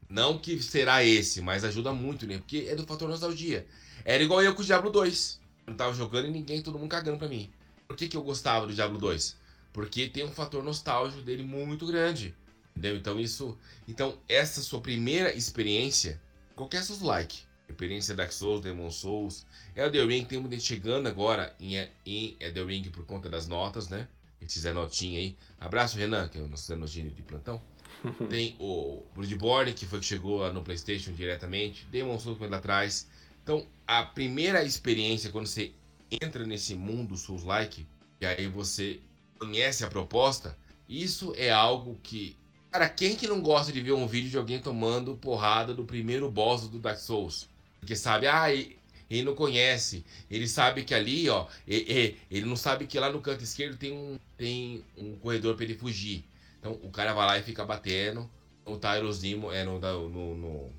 Não que será esse, mas ajuda muito, né? Porque é do fator nostalgia. Era igual eu com o Diablo 2. Eu tava jogando e ninguém, todo mundo cagando pra mim. Por que, que eu gostava do Diablo 2? Porque tem um fator nostálgico dele muito grande. Entendeu? Então isso. Então, essa sua primeira experiência, qualquer seus like, experiência Dark Souls, Demon Souls, Elden Ring, tem muita gente chegando agora em, em Elden Ring por conta das notas, né? Eles fizeram notinha aí. Abraço, Renan, que é o nosso Zenoginho de plantão. *laughs* Tem o Bloodborne, que foi que chegou lá no PlayStation diretamente. Demon Souls foi lá atrás. Então, a primeira experiência, quando você entra nesse mundo Souls-like, e aí você conhece a proposta, isso é algo que. Cara, quem que não gosta de ver um vídeo de alguém tomando porrada do primeiro boss do Dark Souls? Porque sabe, ah, e- ele não conhece. Ele sabe que ali, ó, e- e- ele não sabe que lá no canto esquerdo tem um, tem um corredor pra ele fugir. Então o cara vai lá e fica batendo. O Tyrosimo é no, no, no,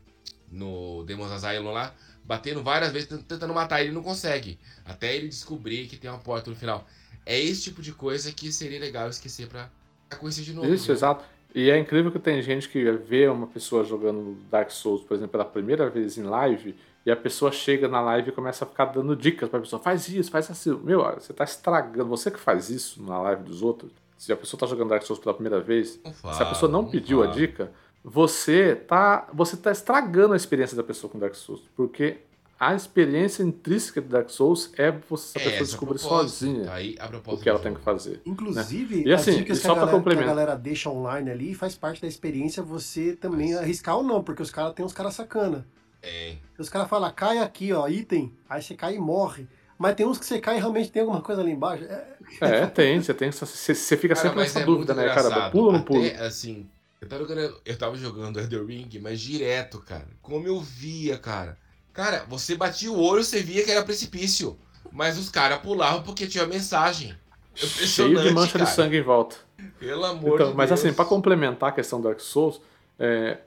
no Demon's Asylum lá, batendo várias vezes, tent- tentando matar ele não consegue. Até ele descobrir que tem uma porta no final. É esse tipo de coisa que seria legal esquecer pra, conhecer de novo. Isso, né? exato. E é incrível que tem gente que vê uma pessoa jogando Dark Souls, por exemplo, pela primeira vez em live, e a pessoa chega na live e começa a ficar dando dicas pra pessoa, faz isso, faz assim. Meu, você tá estragando, você que faz isso na live dos outros, se a pessoa tá jogando Dark Souls pela primeira vez, Não se a pessoa não fala, pediu a fala. dica, você tá, você tá estragando a experiência da pessoa com Dark Souls, porque a experiência intrínseca de Dark Souls é você, a É, pessoa essa descobrir sozinha Aí a o que ela do tem que fazer. Inclusive, E assim, as dicas e que, só a pra galera, que a galera deixa online ali faz parte da experiência você também arriscar ou não, porque os caras tem uns caras sacana. É. Os caras falam, cai aqui, ó, item, aí você cai e morre. Mas tem uns que você cai e realmente tem alguma coisa ali embaixo. É, É, tem, você tem, você, você fica Cara, sempre mas nessa é dúvida, né, cara? Pula ou não pula? Até, assim, eu tava jogando, eu tava jogando Elden Ring, mas direto, cara. Como eu via, cara. Cara, você batia o olho, você via que era precipício. Mas os caras pulavam porque tinha mensagem. Cheio de mancha cara. de sangue em volta. Pelo amor Então, de mas Deus. assim, pra complementar a questão do Dark Souls, é,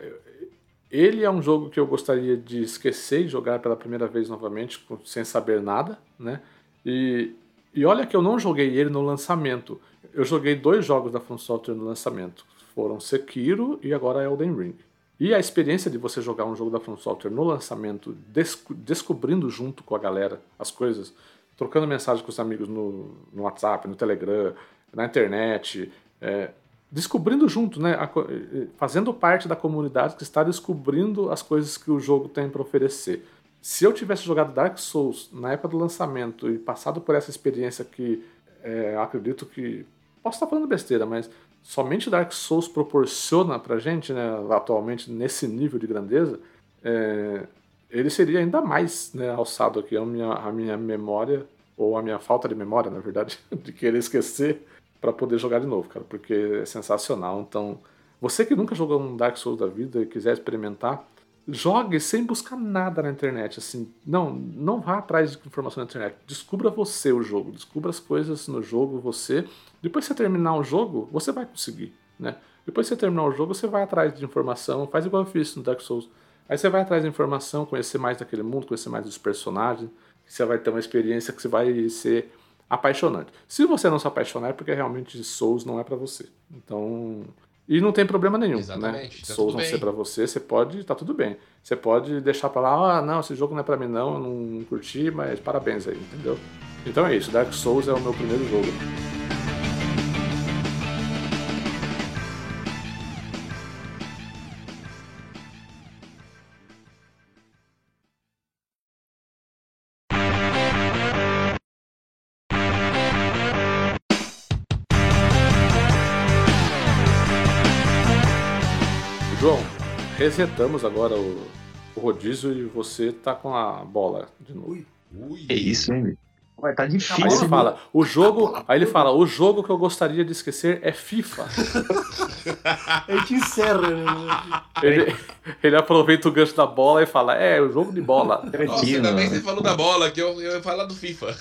ele é um jogo que eu gostaria de esquecer e jogar pela primeira vez novamente, sem saber nada, né? E, e olha que eu não joguei ele no lançamento. Eu joguei dois jogos da From Software no lançamento. Foram Sekiro e agora Elden Ring. E a experiência de você jogar um jogo da From Software no lançamento, desco- descobrindo junto com a galera as coisas, trocando mensagem com os amigos no, no WhatsApp, no Telegram, na internet, é, descobrindo junto, né, a fazendo parte da comunidade que está descobrindo as coisas que o jogo tem para oferecer. Se eu tivesse jogado Dark Souls na época do lançamento e passado por essa experiência que é, acredito que posso estar falando besteira, mas somente Dark Souls proporciona pra gente, né, atualmente nesse nível de grandeza, é, ele seria ainda mais né, alçado aqui a minha, a minha memória, ou a minha falta de memória, na verdade, *laughs* de querer esquecer para poder jogar de novo, cara, porque é sensacional. Então, você que nunca jogou um Dark Souls da vida e quiser experimentar, jogue sem buscar nada na internet, assim, não, não vá atrás de informação na internet, descubra você o jogo, descubra as coisas no jogo, você, depois que você terminar o jogo, você vai conseguir, né? Depois que você terminar o jogo, você vai atrás de informação, faz igual eu fiz no Dark Souls. Aí você vai atrás de informação, conhecer mais daquele mundo, conhecer mais dos personagens, você vai ter uma experiência que você vai ser apaixonante. Se você não se apaixonar, é porque realmente Souls não é pra você. Então, e não tem problema nenhum, Exatamente, né? tá Souls não ser pra você, você pode, tá tudo bem. Você pode deixar pra lá, ah, não, esse jogo não é pra mim não, eu não curti, mas parabéns aí, entendeu? Então é isso, Dark Souls é o meu primeiro jogo. Resetamos agora o, o rodízio e você tá com a bola de novo. Ui, Ui. É isso, hein? Ué, tá Aí ele difícil. fala, o jogo. Aí ele fala, o jogo que eu gostaria de esquecer é FIFA. *laughs* A gente encerra, né? Ele, ele aproveita o gancho da bola e fala, é, o jogo de bola. *laughs* Nossa, Cretino. ainda bem que você falou da bola, que eu, eu ia falar do FIFA.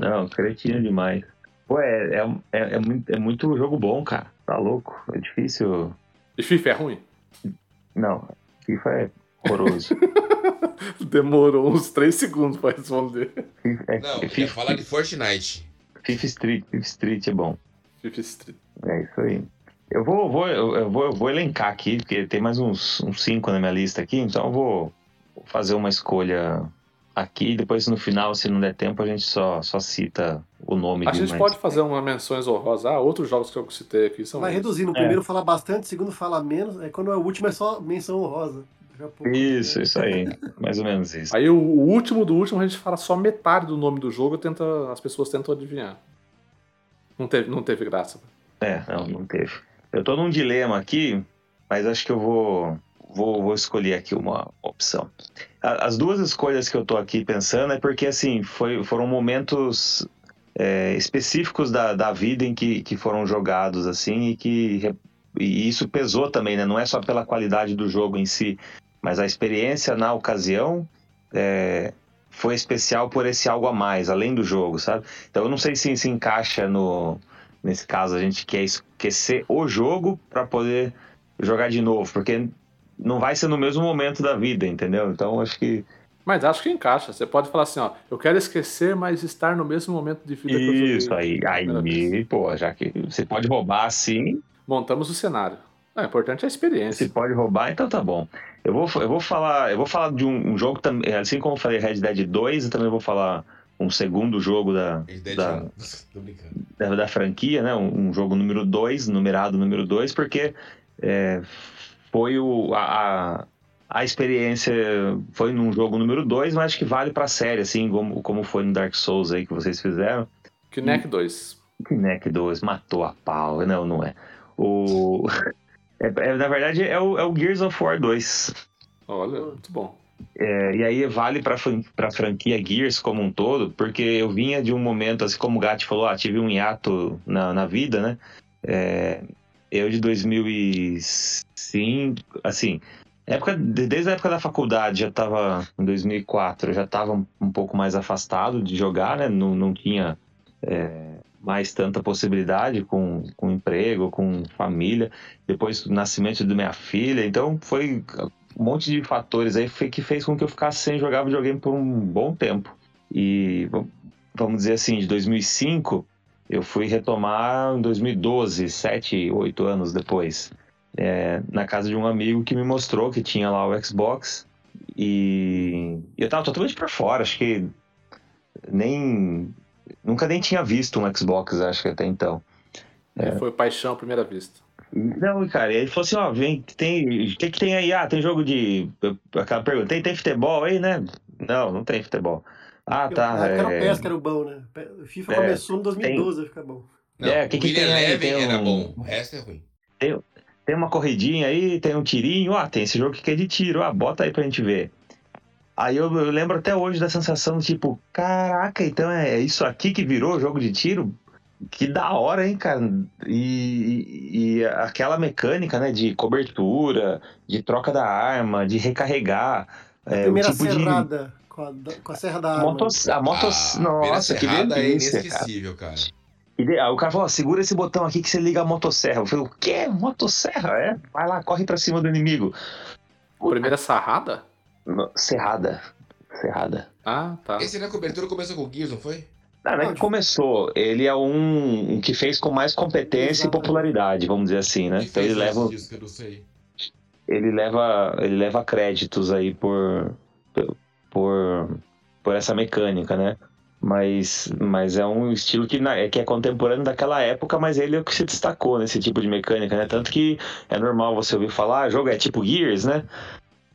Não, cretino demais. Pô, é, é, é, é muito, é muito jogo bom, cara. Tá louco. É difícil. E FIFA é ruim? Não, FIFA é horroroso. *laughs* Demorou uns 3 segundos pra responder. FIFA, é, Não, ia FIFA, falar de Fortnite. FIFA Street, FIFA Street é bom. FIFA Street. É isso aí. Eu vou, vou, eu, eu vou, eu vou elencar aqui, porque tem mais uns, uns cinco na minha lista aqui, então eu vou fazer uma escolha aqui, depois no final, se não der tempo, a gente só, só cita o nome A gente mais- pode fazer umas menções honrosas. Ah, outros jogos que eu citei aqui são. Vai esses. reduzindo. O É. primeiro fala bastante, o segundo fala menos. Aí quando é o último é só menção honrosa. Pouco, Isso, né? isso aí. Mais ou menos isso. Aí o, o último do último a gente fala só metade do nome do jogo e tenta, as pessoas tentam adivinhar. Não teve, não teve graça. É, não, não teve. Eu tô num dilema aqui, mas acho que eu vou, vou, vou escolher aqui uma opção. As duas escolhas que eu tô aqui pensando é porque, assim, foi, foram momentos é, específicos da, da vida em que, que foram jogados, assim, e que e isso pesou também, né? Não é só pela qualidade do jogo em si, mas a experiência na ocasião é, foi especial por esse algo a mais, além do jogo, sabe? Então eu não sei se se encaixa no, Nesse caso, a gente quer esquecer o jogo para poder jogar de novo, porque não vai ser no mesmo momento da vida, entendeu? Então acho que. Mas acho que encaixa. Você pode falar assim, ó, eu quero esquecer, mas estar no mesmo momento de vida que eu. Isso aí. Aí, pô, já que você pode roubar assim, Montamos o cenário. Não, o importante é a experiência. você pode roubar, então tá bom. Eu vou, eu vou falar, eu vou falar de um, um jogo também, assim como eu falei Red Dead 2, eu também vou falar um segundo jogo da, Red Dead da, 1. *laughs* Tô brincando. da, da franquia, né? Um, um jogo número 2, numerado número 2, porque é, foi o, a, a, a experiência, foi num jogo número 2, mas acho que vale pra série, assim, como, como foi no Dark Souls aí que vocês fizeram. Kinect 2. Kinect 2 matou a pau, não, não é. O... *laughs* é- é, na verdade, é o, é o Gears of War 2. Olha, muito bom. É, e aí vale pra, fran- pra franquia Gears como um todo, porque eu vinha de um momento, assim como o Gatti falou, ah, tive um hiato na, na vida, né? É, eu de 2005, assim, época, de- desde a época da faculdade, já tava, em 2004, eu já tava um, pouco mais afastado de jogar, né? Não, não tinha é, mais tanta possibilidade com, com emprego, com família. Depois do nascimento da minha filha, então foi um monte de fatores aí que fez com que eu ficasse sem jogar videogame por um bom tempo. E vam- vamos dizer assim, de 2005 eu fui retomar em 2012, sete, oito anos depois, é, na casa de um amigo que me mostrou que tinha lá o Xbox e eu tava totalmente por fora, acho que nem nunca nem tinha visto um Xbox, acho que até então. É. Foi paixão à primeira vista. Não, cara, e ele falou assim, ó, vem, tem, o que que tem aí? Ah, tem jogo de, aquela pergunta, tem, tem futebol aí, né? Não, não tem futebol. Ah, Na tá, época era o é, PES que era o bom, né? O FIFA É, começou em 2012 a ficar bom. Não, É, que o que Winner tem aí? Tem era um- bom, o resto é ruim. tem uma corridinha aí, tem um tirinho, ah, tem esse jogo que é de tiro, ah, bota aí pra gente ver. Aí eu, eu lembro até hoje da sensação, tipo, caraca, então é isso aqui que virou jogo de tiro? Que da hora, hein, cara? E, e- e aquela mecânica, né, de cobertura, de troca da arma, de recarregar. A é, o primeira tipo de- serrada com, a, com a serra da arma. Motos, a motos, a primeira nossa, que é delícia, cara. inesquecível, cara. De- aí o cara falou, ó, segura esse botão aqui que você liga a motosserra. Eu falei, o quê? Motosserra? É? Vai lá, corre pra cima do inimigo. Primeira sarrada? No- Serrada. Serrada. Ah, tá. Esse na cobertura começou com o Gears, não foi? Não, não é que começou. Ele é um, um que fez com mais competência e popularidade, vamos dizer assim, né? Então ele leva, isso que eu não sei. ele leva, ele leva créditos aí por, por, por essa mecânica, né? Mas, mas é um estilo que, na- é que é contemporâneo daquela época, mas ele é o que se destacou nesse tipo de mecânica, né? Tanto que é normal você ouvir falar, ah, jogo é tipo Gears, né?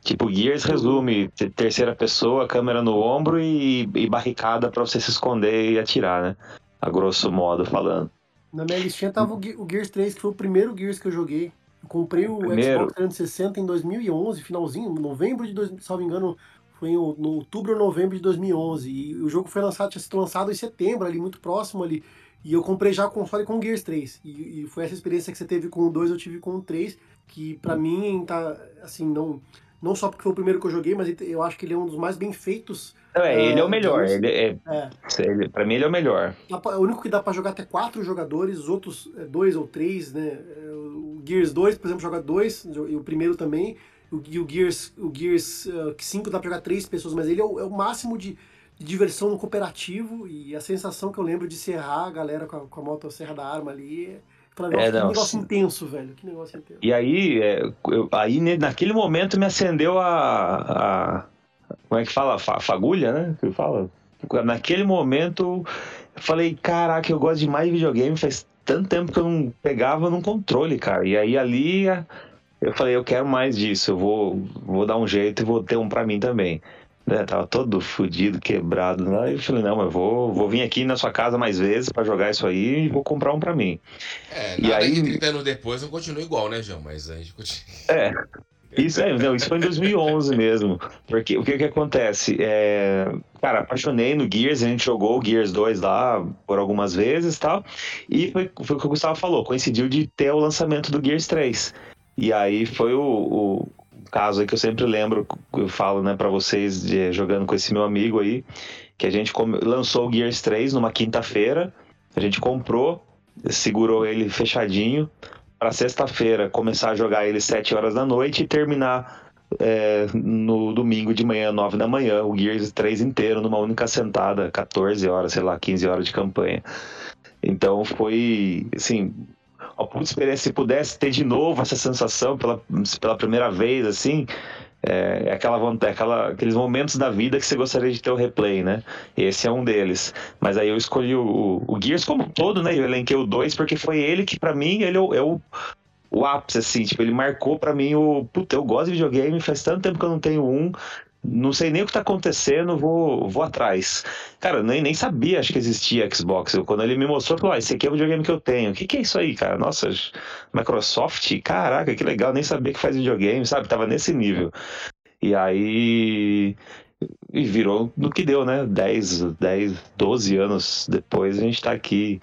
Tipo, Gears resume te- terceira pessoa, câmera no ombro e, e barricada pra você se esconder e atirar, né? A grosso modo falando. Na minha listinha tava o, Ge- o Gears 3, que foi o primeiro Gears que eu joguei. Eu comprei o Primeiro? Xbox 360 em 2011, finalzinho, novembro de 2000, salvo engano, Foi no, no outubro ou novembro de 2011. E o jogo foi lançado, tinha sido lançado em setembro, ali, muito próximo ali. E eu comprei já o console com o Gears 3. E, e, foi essa experiência que você teve com o 2, eu tive com o 3, que para mim tá, assim, não, não só porque foi o primeiro que eu joguei, mas eu acho que ele é um dos mais bem feitos. É, ele é o ah, melhor. Ele é, é. Ele, pra mim, ele é o melhor. É o único que dá para jogar até quatro jogadores, os outros é, dois ou três, né? É, o Gears 2, por exemplo, joga dois, e o primeiro também. E o Gears, o Gears uh, 5 dá pra jogar três pessoas, mas ele é o, é o máximo de de diversão no cooperativo e a sensação que eu lembro de serrar a galera com a, com a motosserra da arma ali. Falei, é, que negócio intenso, velho. Que negócio intenso. E aí, é, eu, aí naquele momento me acendeu a, a. como é que fala? A fagulha, né? Que fala. Naquele momento eu falei, caraca, eu gosto demais de videogame, faz tanto tempo que eu não pegava num controle, cara. E aí ali eu falei, eu quero mais disso, eu vou, vou dar um jeito e vou ter um para mim também né? Tava todo fudido, quebrado. E eu falei, não, mas vou, vou vir aqui na sua casa mais vezes para jogar isso aí e vou comprar um para mim. É, e aí... que 30 anos depois não continua igual, né, João? Mas a gente continua. É. Isso, é, não, isso foi em 2011 mesmo. Porque o que que acontece? É, cara, apaixonei no Gears, a gente jogou o Gears 2 lá por algumas vezes e tal. E foi, foi o que o Gustavo falou, coincidiu de ter o lançamento do Gears 3. E aí foi o, o caso aí que eu sempre lembro, eu falo, né, para vocês, de, jogando com esse meu amigo aí, que a gente lançou o Gears 3 numa quinta-feira, a gente comprou, segurou ele fechadinho, para sexta-feira começar a jogar ele 7 horas da noite e terminar é, no domingo de manhã, 9 da manhã, o Gears 3 inteiro, numa única sentada, 14 horas, sei lá, 15 horas de campanha. Então foi, assim, puta experiência, se pudesse ter de novo essa sensação pela, pela primeira vez, assim, é, é aquela vontade, é aquela, aqueles momentos da vida que você gostaria de ter o replay, né? Esse é um deles. Mas aí eu escolhi o, o Gears como um todo, né? Eu elenquei o 2 porque foi ele que, para mim, ele é o, é o, o ápice, assim. Tipo, ele marcou para mim o. Puta, eu gosto de videogame, faz tanto tempo que eu não tenho um não sei nem o que tá acontecendo, vou, vou atrás. Cara, nem, nem sabia, acho que existia Xbox. Eu, quando ele me mostrou, falou, ah, esse aqui é o videogame que eu tenho. O que, que é isso aí, cara? Nossa, Microsoft? Caraca, que legal, nem sabia que faz videogame, sabe? Tava nesse nível. E aí. E virou no que deu, né? 10, 10, 12 anos depois a gente tá aqui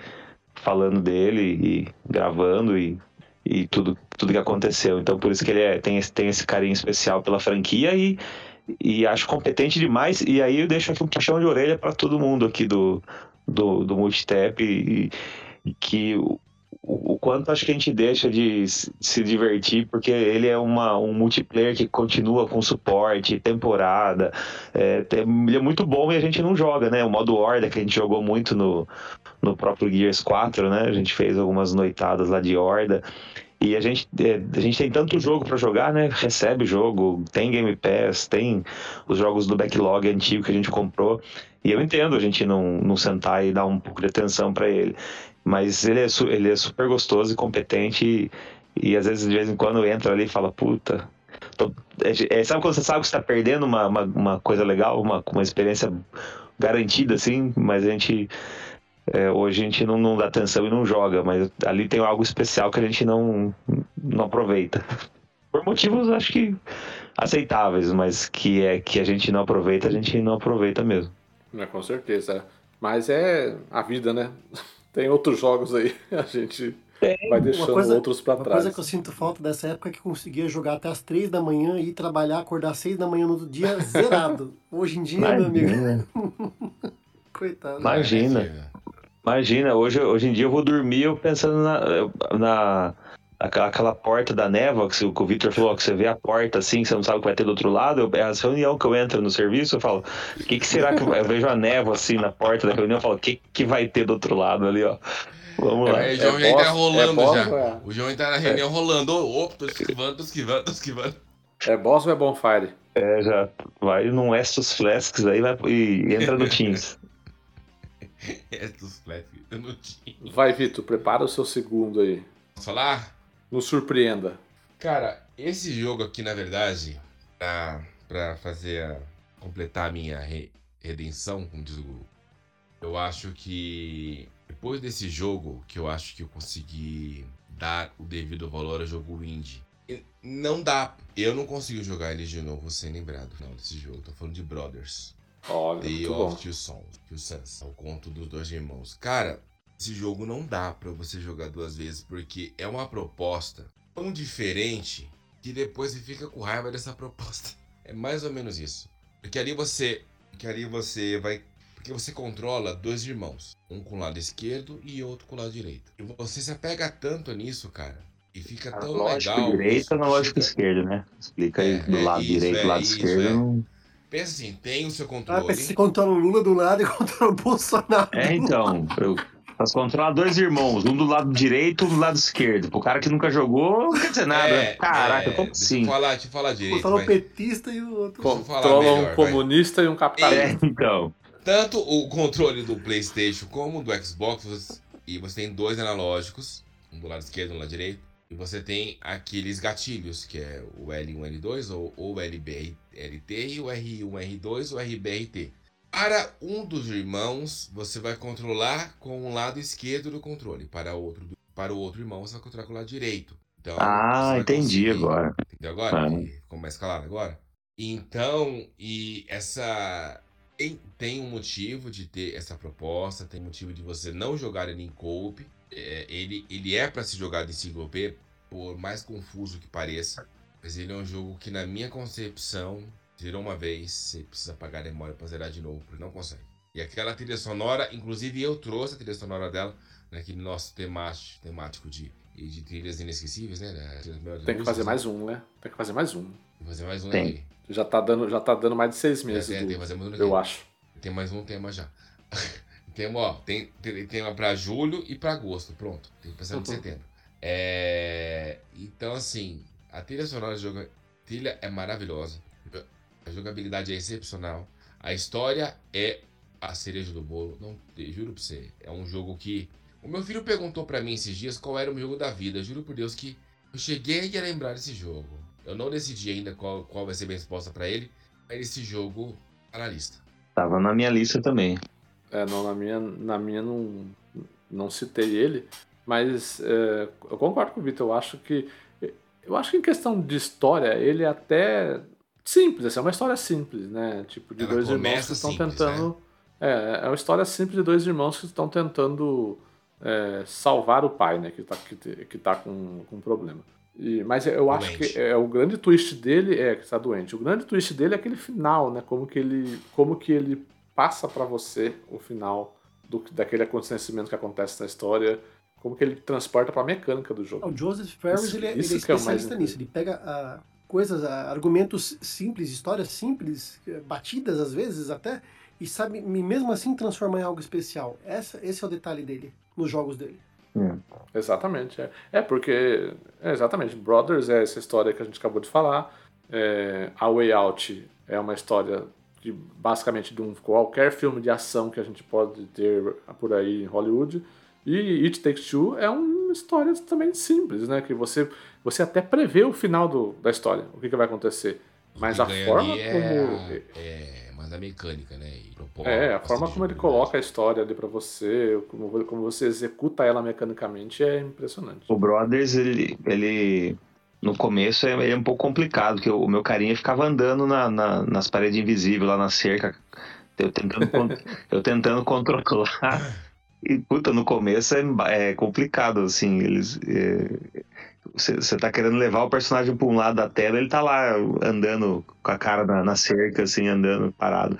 falando dele e gravando e, e tudo, tudo que aconteceu. Então por isso que ele é, tem, tem esse carinho especial pela franquia e e acho competente demais. E aí eu deixo aqui um puxão de orelha para todo mundo aqui do, do, do Multitap e, e que o, o, quanto acho que a gente deixa de se divertir, porque ele é uma, um multiplayer que continua com suporte, temporada. É, ele é muito bom e a gente não joga, né? O modo Horda que a gente jogou muito no, no próprio Gears 4, né? A gente fez algumas noitadas lá de Horda. E a gente, é, a gente tem tanto jogo para jogar, né? Recebe jogo, tem Game Pass, tem os jogos do backlog antigo que a gente comprou. E eu entendo a gente não, não sentar e dar um pouco de atenção para ele. Mas ele é, ele é super gostoso e competente. E, e às vezes, de vez em quando, entra ali e fala: Puta. Tô... É, é, sabe quando você sabe que você tá perdendo uma, uma, uma coisa legal, uma, uma experiência garantida, assim? Mas a gente é, hoje a gente não, não, dá atenção e não joga, mas ali tem algo especial que a gente não, não aproveita. Por motivos, acho que aceitáveis, mas que é que a gente não aproveita, a gente não aproveita mesmo. É, com certeza. Mas é a vida, né? *laughs* Tem outros jogos aí, *laughs* a gente vai deixando coisa, outros para trás. Uma coisa que eu sinto falta dessa época é que conseguia jogar até as três da manhã e ir trabalhar, acordar às seis da manhã no outro dia *laughs* zerado. Hoje em dia, Imagina. meu amigo. Coitado. Imagina. Imagina, hoje, hoje em dia eu vou dormir eu pensando na, na aquela, aquela porta da névoa, que, o Victor falou, que você vê a porta assim, você não sabe o que vai ter do outro lado. É a reunião que eu entro no serviço, eu falo, o que, que será que eu vejo a névoa assim na porta da reunião, eu falo, o que, que vai ter do outro lado ali, ó. Vamos lá. É, o João é já tá rolando é já. É. O João tá na reunião é. rolando. Opa, tô esquivando, tô esquivando, tô esquivando. É boss ou é bonfire? É, já vai num Estus Flasks aí vai, e entra no Teams. *laughs* eu não tinha. Vai, Vitor, prepara o seu segundo aí. Posso falar? Nos surpreenda. Cara, esse jogo aqui, na verdade, pra, pra fazer a, completar a minha re, redenção, como diz o eu acho que depois desse jogo, que eu acho que eu consegui dar o devido valor ao jogo indie, Não dá. Eu não consigo jogar ele de novo sem lembrar final desse jogo. Tô falando de Brothers. Olha, The of. Two Sons. Two Sons. É o conto dos dois irmãos. Cara, esse jogo não dá pra você jogar duas vezes, porque é uma proposta tão diferente que depois você fica com raiva dessa *laughs* proposta. É mais ou menos isso. Porque ali você. Porque ali você vai. Porque você controla dois irmãos. Um com o lado esquerdo e outro com o lado direito. E você se apega tanto nisso, cara. E fica tão lógico legal. direito isso, na lógica chega- esquerda, né? Explica aí É, do é lado isso, direito é do lado isso, esquerdo. é. Pensa assim, tem o seu Ah, controle. você controla o Lula do lado e *laughs* controla o Bolsonaro. É, então. Eu posso controlar dois irmãos, um do lado direito um do lado esquerdo. Pro cara que nunca jogou, não quer dizer nada. É, Caraca, é, como deixa assim? eu falar, deixa eu falar direito. Controla o petista e o outro. Deixa Controla um vai. comunista e um capitalista. É, então. Tanto o controle do PlayStation como do Xbox, e você tem dois analógicos, um do lado esquerdo e um do lado direito, e você tem aqueles gatilhos, que é o L1, L2, ou o LBRT, e o R1, R2, ou RBRT. Para um dos irmãos, você vai controlar com o lado esquerdo do controle. Para, outro, para o outro irmão, você vai controlar com o lado direito. Então, Ah, entendi agora. Entendeu agora? Ah. Ficou mais claro agora? Então, e essa. Tem, tem um motivo de ter essa proposta, tem motivo de você não jogar ele em coop. É, ele, ele é para ser jogado em single player, por mais confuso que pareça. Mas ele é um jogo que, na minha concepção, zerou uma vez, você precisa pagar a memória para zerar de novo, porque não consegue. E aquela trilha sonora, inclusive eu trouxe a trilha sonora dela naquele nosso temático, temático de, de trilhas inesquecíveis, né? Tem que fazer músicas, mais um, né? Tem que fazer mais um. Vou fazer mais um Tem. aí. Já tá dando, já tá dando mais de seis meses, tem, tem que do- fazer mais um eu aqui. acho. Tem mais um tema já. *laughs* tem, ó, tem, tem, tem uma pra julho e pra agosto. Pronto. Tem que pensar em Uhum. setembro. É, então, assim, a trilha sonora do jogo. Trilha é maravilhosa. A jogabilidade é excepcional. A história é a cereja do bolo. Não, juro pra você. É um jogo que. O meu filho perguntou pra mim esses dias qual era o meu jogo da vida. Juro por Deus que eu cheguei a lembrar desse jogo. Eu não decidi ainda qual, qual vai ser a minha resposta pra ele. Mas esse jogo tá na lista. Tava na minha lista também. É, não, na minha, na minha não, não citei ele, mas é, eu concordo com o Vitor. Eu acho que eu acho que em questão de história ele é até simples. Assim, é uma história simples, né? Tipo de Ela dois irmãos que estão simples, tentando. É, é uma história simples de dois irmãos que estão tentando é, salvar o pai, né? Que tá, que, que tá com, com um problema. E, mas eu acho Doente. que é, o grande twist dele é que está doente. O grande twist dele é aquele final, né? Como que ele, como que ele passa pra você o final do, daquele acontecimento que acontece na história, como que ele transporta pra mecânica do jogo. O Joseph Ferris Isso- ele, é- ele é é especialista nisso. Ele pega ah, coisas, ah, argumentos simples, histórias simples, eh, batidas às vezes até, e sabe mesmo assim transformar em algo especial. Essa, esse é o detalhe dele, nos jogos dele. Exatamente, é. É porque, é, exatamente, Brothers é essa história que a gente acabou de falar. É, a Way Out é uma história de basicamente de um qualquer filme de ação que a gente pode ter por aí em Hollywood. E It Takes Two é uma história também simples, né? Que você, você até prevê o final do, da história, o que, que vai acontecer. Mas a forma é, como. É, mas a mecânica, né? E propõe É, a forma como ele coloca a história ali pra você, como, como você executa ela mecanicamente é impressionante. O Brothers, ele, ele no começo é, é um pouco complicado, porque o meu carinha ficava andando na, na- nas paredes invisíveis, lá na cerca, eu tentando, *laughs* eu tentando controlar. E, puta, no começo é, é complicado, assim, eles... é, você, você tá querendo levar o personagem pra um lado da tela, ele tá lá andando com a cara na, na cerca, assim, andando parado.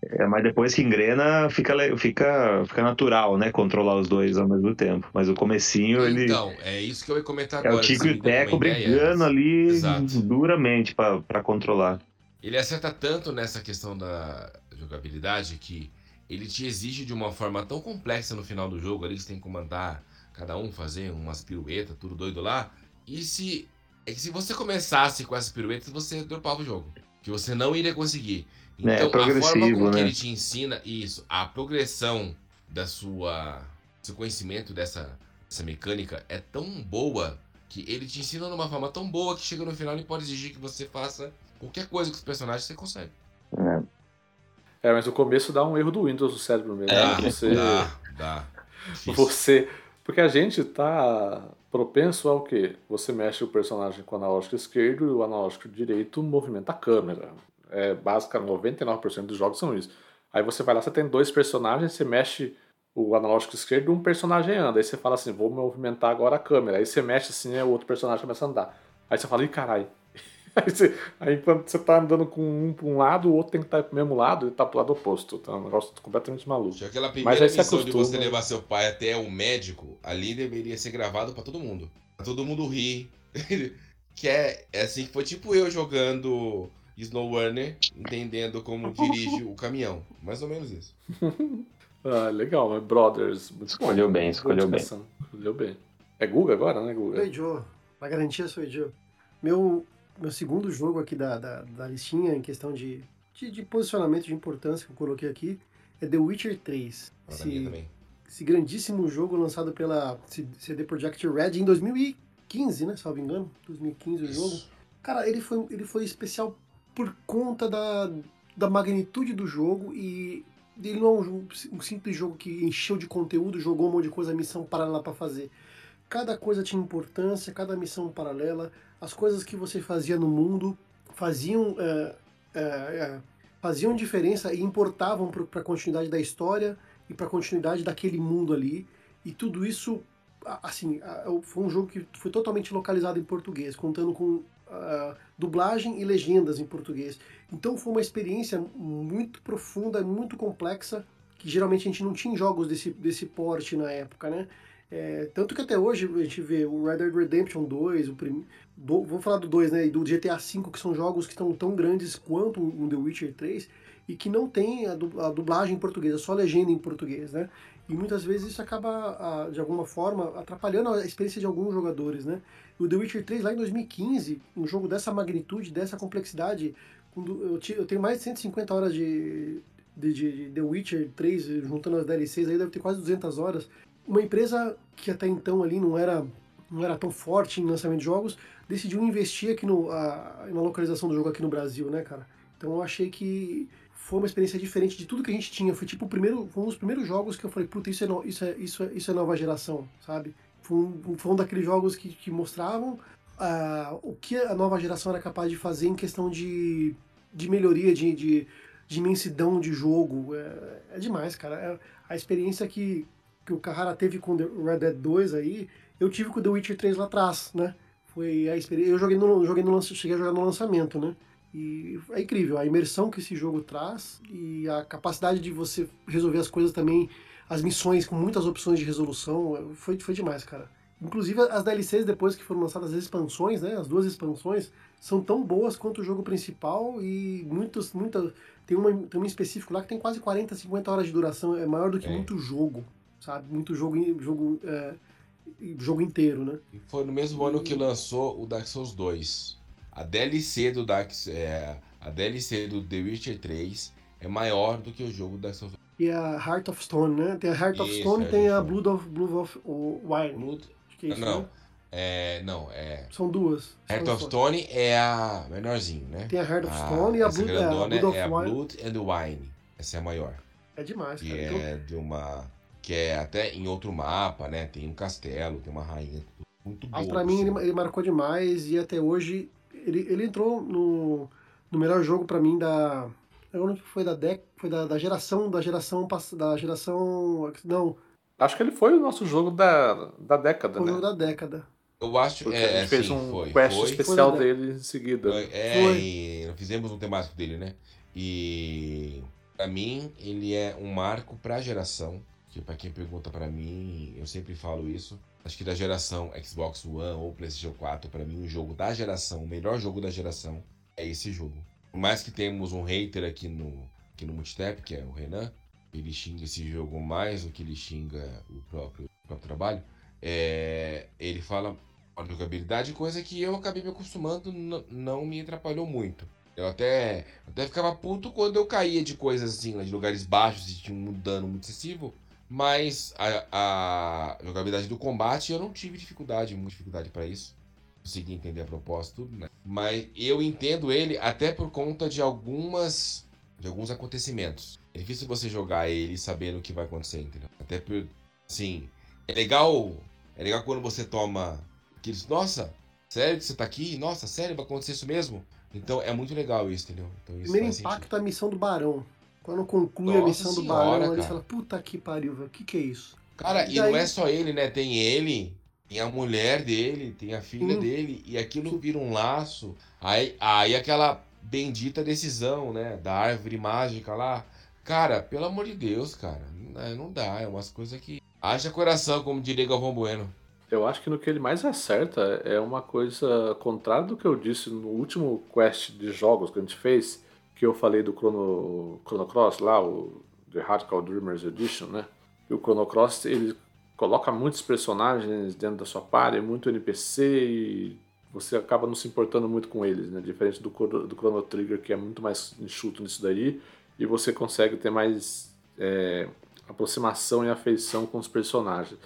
É, mas depois que engrena, fica, fica, fica natural, né? Controlar os dois ao mesmo tempo. Mas o comecinho, ele... Então, é isso que eu ia comentar É agora. o Tico você e o Teco brigando ali Exato. duramente pra pra controlar. Ele acerta tanto nessa questão da jogabilidade que ele te exige de uma forma tão complexa no final do jogo, ali que você tem que comandar cada um, fazer umas piruetas, tudo doido lá. E se. É que se você começasse com essas piruetas, você dropava o jogo. Que você não iria conseguir. Então, É, a forma progressivo, com que né? ele te ensina isso, a progressão da sua. seu conhecimento dessa, dessa mecânica é tão boa que ele te ensina de uma forma tão boa que chega no final ele pode exigir que você faça qualquer coisa com os personagens você consegue. É, mas o começo dá um erro do Windows do cérebro mesmo. É, né? você, dá, dá. Você, Porque a gente tá propenso ao quê? Você mexe o personagem com o analógico esquerdo e o analógico direito movimenta a câmera. É, basicamente, 99% dos jogos são isso. Aí você vai lá, você tem dois personagens, você mexe o analógico esquerdo, um personagem anda. Aí você fala assim, vou movimentar agora a câmera. Aí você mexe assim, aí o outro personagem começa a andar. Aí você fala, ih, caralho. *laughs* Aí, você, aí quando você tá andando com um pra um lado, o outro tem que estar pro mesmo lado e tá pro lado oposto. Então é um negócio completamente maluco. Aquela primeira Mas missão de você levar seu pai até o médico, ali deveria ser gravado pra todo mundo. Pra todo mundo rir. *laughs* que é, é assim que foi tipo eu jogando Snowrunner, entendendo como *laughs* dirige o caminhão. Mais ou menos isso. *laughs* Ah, legal, mas Brothers. muito Escolheu bom. bem, escolheu bem. Escolheu bem. É Guga agora, né, Guga? Sou Joe. Na garantia sou Joe. Meu, meu segundo jogo aqui da, da, da listinha, em questão de, de, de posicionamento de importância que eu coloquei aqui, é The Witcher 3. Pra mim Esse, também. esse grandíssimo jogo lançado pela CD Projekt Red em 2015, né? Salvo engano. 2015 o jogo. Cara, ele foi, ele foi especial por conta da, da magnitude do jogo e ele não é um, um simples jogo que encheu de conteúdo, jogou um monte de coisa, missão paralela pra fazer. Cada coisa tinha importância, cada missão paralela, as coisas que você fazia no mundo faziam, é, é, é, faziam diferença e importavam para a continuidade da história e para a continuidade daquele mundo ali. E tudo isso, assim, foi um jogo que foi totalmente localizado em português, contando com ah, dublagem e legendas em português. Então foi uma experiência muito profunda, muito complexa, que geralmente a gente não tinha jogos desse, desse porte na época, né? É, tanto que até hoje a gente vê o Red Dead Redemption 2, o vou falar do 2, né? E do GTA V, que são jogos que estão tão grandes quanto o The Witcher 3 e que não tem a dublagem em português, é só legenda em português, né? E muitas vezes isso acaba, de alguma forma, atrapalhando a experiência de alguns jogadores, né? O The Witcher 3, lá em 2015, um jogo dessa magnitude, dessa complexidade, eu tenho mais de 150 horas de, de, de The Witcher 3, juntando as DLCs, aí deve ter quase 200 horas. Uma empresa que até então ali não era, não era tão forte em lançamento de jogos, decidiu investir aqui no, a- na localização do jogo aqui no Brasil, né, cara? Então eu achei que foi uma experiência diferente de tudo que a gente tinha. Foi tipo o primeiro, foi um dos primeiros jogos que eu falei, puta, isso é, no- isso é, isso é, isso é nova geração, sabe? Foi um, foi um daqueles jogos que, que mostravam ah, o que a nova geração era capaz de fazer em questão de, de melhoria, de, de, de imensidão de jogo. É, é demais, cara. É a experiência que, que o Carrara teve com The Red Dead 2 aí, eu tive com The Witcher 3 lá atrás, né? Foi a experiência. Eu joguei no, joguei no cheguei a jogar no lançamento, né? E é incrível a imersão que esse jogo traz e a capacidade de você resolver as coisas também, as missões com muitas opções de resolução, foi, foi demais, cara. Inclusive as DLCs depois que foram lançadas as expansões, né? As duas expansões são tão boas quanto o jogo principal e muitos, muita tem uma tem um específico lá que tem quase 40, 50 horas de duração, é maior do que É. muito jogo, sabe? Muito jogo jogo é, jogo inteiro, né? E foi no mesmo ano que lançou o Dark Souls 2. A DLC do Dark é, a DLC do The Witcher 3 é maior do que o jogo Dark Souls E a Heart of Stone, né? Tem a Heart of Isso, Stone e tem a Stone. Blood of Blood of Wine. Blood. É isso, Não, né? é, não, é São duas. Heart São of. Stone é a menorzinho, né? Tem a Heart of Ah, Stone e a Blood, a Blood of é a Wine. Blood and Wine. Essa é a maior. É demais, Que cara. Então, é de uma. Que é até em outro mapa, né? Tem um castelo, tem uma rainha. Muito boa. Mas pra mim ele, sinal. ele marcou demais e até hoje ele, ele entrou no, no melhor jogo pra mim da. Eu não se foi da dec, foi da, da geração, da geração da geração. Não, Acho que ele foi o nosso jogo da, da década, foi o né? jogo da década. Eu acho Porque é, a gente fez sim, um foi, quest foi. especial Foi, dele em seguida. Foi, É, Foi. e fizemos um temático dele, né? E pra mim, ele é um marco pra geração. Que pra quem pergunta pra mim, eu sempre falo isso. Acho que da geração Xbox One ou PlayStation 4, pra mim, o jogo da geração, o melhor jogo da geração é esse jogo. Por mais que temos um hater aqui no, aqui no Multitap, que é o Renan, ele xinga esse jogo mais do que ele xinga o próprio, o próprio trabalho. É, ele fala a jogabilidade, coisa que eu acabei me acostumando, não me atrapalhou muito. Eu até, até ficava puto quando eu caía de coisas assim, de lugares baixos e tinha um dano muito excessivo. Mas a, a jogabilidade do combate eu não tive dificuldade, muita dificuldade para isso. Consegui entender a proposta, tudo, né? Mas eu entendo ele até por conta de algumas. de alguns acontecimentos. É difícil você jogar ele sabendo o que vai acontecer, entendeu? Até por. Assim, É legal. É legal quando você toma aqueles. Nossa, sério que você tá aqui? Nossa, sério, vai acontecer isso mesmo? Então é muito legal isso, entendeu? Então, isso Primeiro impacto sentido. é a missão do Barão. Quando conclui Nossa a missão do senhora, Barão, ele fala, puta que pariu, velho, o que que é isso? Cara, E e não daí- é só ele, né? Tem ele, tem a mulher dele, tem a filha Sim. dele, e aquilo vira um laço. Aí, aí aquela bendita decisão, né? Da árvore mágica lá. Cara, pelo amor de Deus, cara. Não, não dá, é umas coisas que. Haja coração, como diria Galvão Bueno. Eu acho que no que ele mais acerta é uma coisa contrária do que eu disse no último quest de jogos que a gente fez, que eu falei do Chrono, Chrono Cross lá, o The Radical Dreamers Edition, né? E o Chrono Cross, ele coloca muitos personagens dentro da sua party, muito NPC e você acaba não se importando muito com eles, né? Diferente do, do Chrono Trigger, que é muito mais enxuto nisso daí, e você consegue ter mais é, aproximação e afeição com os personagens.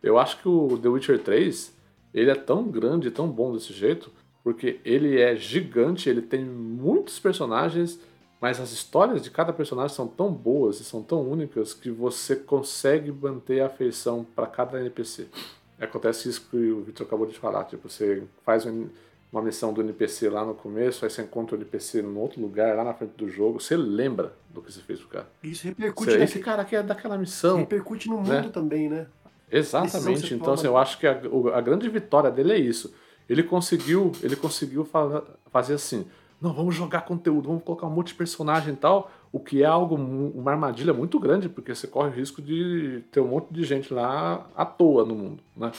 Eu acho que o The Witcher 3, ele é tão grande, tão bom desse jeito, porque ele é gigante, ele tem muitos personagens, mas as histórias de cada personagem são tão boas e são tão únicas que você consegue manter a afeição para cada NPC. Acontece isso que o Victor acabou de falar, tipo, você faz um- uma missão do NPC lá no começo, aí você encontra o NPC em outro lugar, lá na frente do jogo, você lembra do que você fez pro cara. Isso repercute, Você, esse cara aqui é daquela missão. repercute no mundo né? também, né? Exatamente. Então, assim, eu acho que a, o- a grande vitória dele é isso. Ele conseguiu, ele conseguiu fa- fazer assim. Não, vamos jogar conteúdo, vamos colocar um monte de personagem e tal, o que é algo, uma armadilha muito grande, porque você corre o risco de ter um monte de gente lá à toa no mundo, né?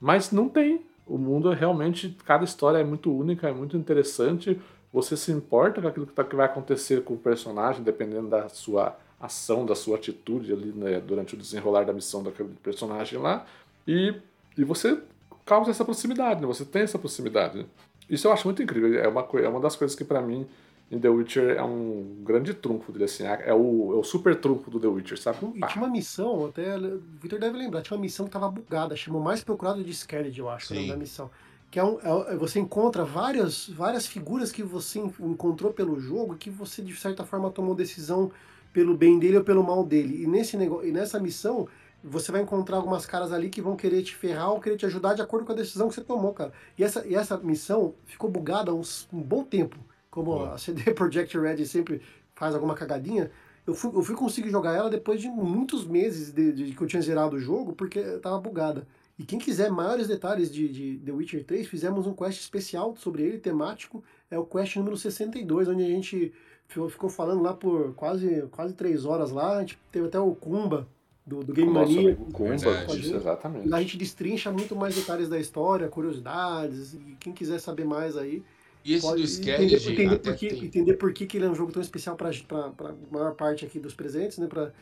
Mas não tem. O mundo é realmente, cada história é muito única, é muito interessante. Você se importa com aquilo que, tá- que vai acontecer com o personagem, dependendo da sua ação, da sua atitude ali né, durante o desenrolar da missão daquele personagem lá. E, e você causa essa proximidade, né? Você tem essa proximidade. né? Isso eu acho muito incrível. É uma, é uma das coisas que, pra mim, em The Witcher é um grande trunfo dele, assim. É o, é o super trunfo do The Witcher, sabe? E Pá. tinha uma missão, até o Victor deve lembrar, tinha uma missão que tava bugada, chamou mais procurado de Scared, eu acho, o da missão. Que é um, é- você encontra várias, várias figuras que você en- encontrou pelo jogo que você, de certa forma, tomou decisão pelo bem dele ou pelo mal dele. E, nesse negócio, e nessa missão, você vai encontrar algumas caras ali que vão querer te ferrar ou querer te ajudar de acordo com a decisão que você tomou, cara. E essa, e essa missão ficou bugada há uns, um bom tempo. Como a CD *laughs* Projekt Red sempre faz alguma cagadinha, eu fui, eu fui conseguir jogar ela depois de muitos meses de, de que eu tinha zerado o jogo, porque tava bugada. E quem quiser maiores detalhes de, de The Witcher 3, fizemos um quest especial sobre ele, temático. É o quest número 62, onde a gente ficou ficou falando lá por quase, quase três horas lá. A gente teve até o Kumba, do, do Game Mania. Kumba, Verdade. isso, exatamente. Lá a gente destrincha muito mais detalhes da história, curiosidades. E quem quiser saber mais aí, E esse pode do entender, Scared entender, até por que, tem. entender por que, que ele é um jogo tão especial para a maior parte aqui dos presentes, né? Pra,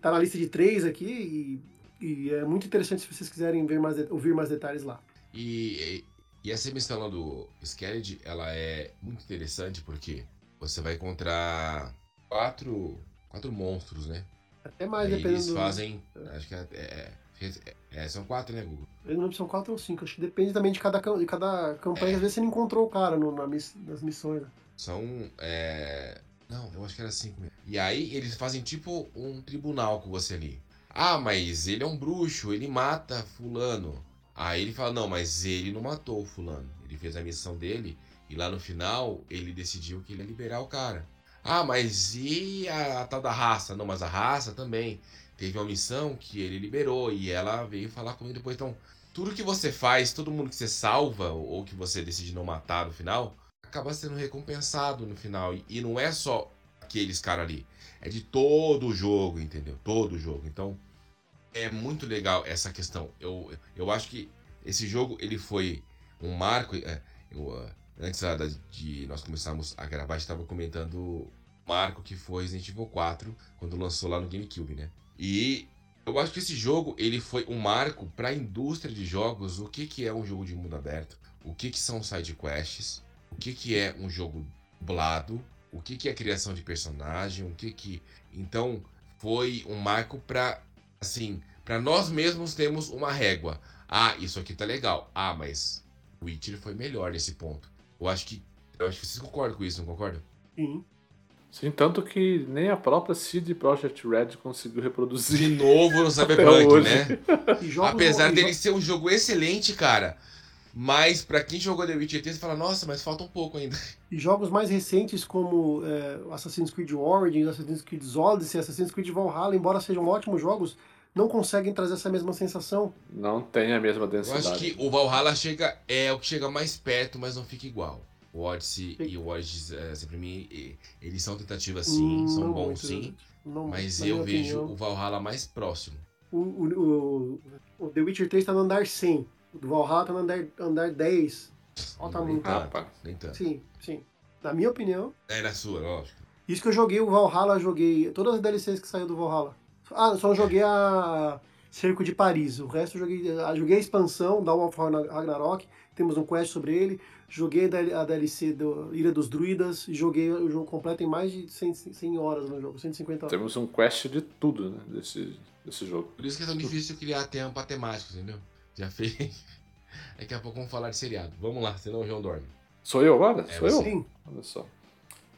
tá na lista de três aqui e, e é muito interessante se vocês quiserem ver mais, ouvir mais detalhes lá. E, e essa missão lá do Scared, ela é muito interessante porque você vai encontrar quatro, quatro monstros, né? Até mais, dependendo eles do. fazem. Acho que é, é- é- é- são quatro, né, Google? Eu não lembro se são quatro ou cinco. Acho que depende também de cada, de cada campanha. É. Às vezes você não encontrou o cara no, na miss, nas missões. né? São. é, Não, eu acho que era cinco mesmo. E aí eles fazem tipo um tribunal com você ali. Ah, mas ele é um bruxo, ele mata fulano. Aí ele fala, não, mas ele não matou o fulano. Ele fez a missão dele e lá no final ele decidiu que ele ia liberar o cara. Ah, mas e a, tal da raça? Não, mas a raça também. Teve uma missão que ele liberou e ela veio falar comigo depois. Então, tudo que você faz, todo mundo que você salva ou ou que você decide não matar no final, acaba sendo recompensado no final. E, e não é só aqueles caras ali. É de todo o jogo, entendeu? Todo o jogo. Então, é muito legal essa questão. Eu, eu acho que esse jogo, ele foi um marco. é, eu, ah, antes da- de nós começarmos a gravar, a gente estava comentando o marco que foi Resident Evil 4, quando lançou lá no GameCube, né? E eu acho que esse jogo, ele foi um marco para a indústria de jogos, o que, que é um jogo de mundo aberto, o que, que são side quests, o que, que é um jogo dublado, o que, que é criação de personagem, o que que. Então, foi um marco para assim, para nós mesmos termos uma régua. Ah, isso aqui tá legal. Ah, mas Witcher foi melhor nesse ponto. Eu acho que. Eu acho que vocês concordam com isso, não concordam? Sim. Sim, tanto que nem a própria CD Projekt Red conseguiu reproduzir. De novo no *laughs* Cyberpunk, né? *laughs* Apesar dele ser um jogo excelente, cara. Mas para quem jogou The Witcher 3, você fala, nossa, mas falta um pouco ainda. *laughs* E jogos mais recentes como é, Assassin's Creed Origins, Assassin's Creed Odyssey, Assassin's Creed Valhalla, embora sejam ótimos jogos, não conseguem trazer essa mesma sensação. Não tem a mesma densidade. Eu acho que o Valhalla chega, é o que chega mais perto, mas não fica igual. O Odyssey sim. e o Origins, é, sempre mim, eles são tentativas sim, hum, são bons muito, sim. Não, mas eu vejo opinião. o Valhalla mais próximo. O, o, o, o The Witcher 3 está no andar 100. O do Valhalla tá no andar, andar 10. Olha o tamanho. Ah, nem tanto. Sim, sim. Na minha opinião. É na sua, lógico. Isso que eu joguei o Valhalla, joguei todas as DLCs que saiu do Valhalla. Ah, só joguei a Cerco de Paris. O resto eu joguei, eu joguei a expansão, Dawn of Ragnarok. Temos um quest sobre ele. Joguei a DLC do Ilha dos Druidas. Joguei o jogo completo em mais de 100, 100 horas no jogo, 150 horas. Temos um quest de tudo, né? Desse, desse jogo. Por isso que é tão difícil criar tempo temático, entendeu? Já fez. *laughs* Daqui a pouco vamos falar de seriado. Vamos lá, senão o João dorme. Sou eu agora? É Sou eu? Sim. Olha só.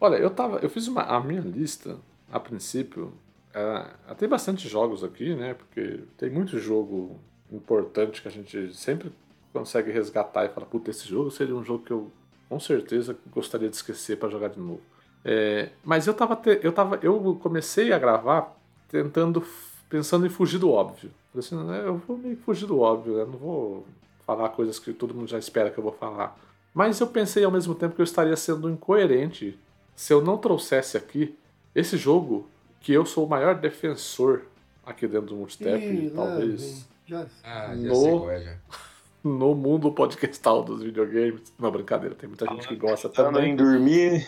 Olha, eu tava. Eu fiz uma, a minha lista, a princípio. É, tem bastante jogos aqui, né? Porque tem muito jogo importante que a gente sempre consegue resgatar e falar, puta, esse jogo seria um jogo que eu com certeza gostaria de esquecer para jogar de novo. É, mas eu tava, te, eu tava. Eu comecei a gravar tentando. pensando em fugir do óbvio. Assim, né, eu vou meio fugir do óbvio, né? Não vou falar coisas que todo mundo já espera que eu vou falar. Mas eu pensei ao mesmo tempo que eu estaria sendo incoerente se eu não trouxesse aqui esse jogo que eu sou o maior defensor aqui dentro do Multitap, Ih, talvez. Já... Ah, já no, é, já. *laughs* no mundo podcastal dos videogames. Não, brincadeira, tem muita gente que gosta também. em dormir.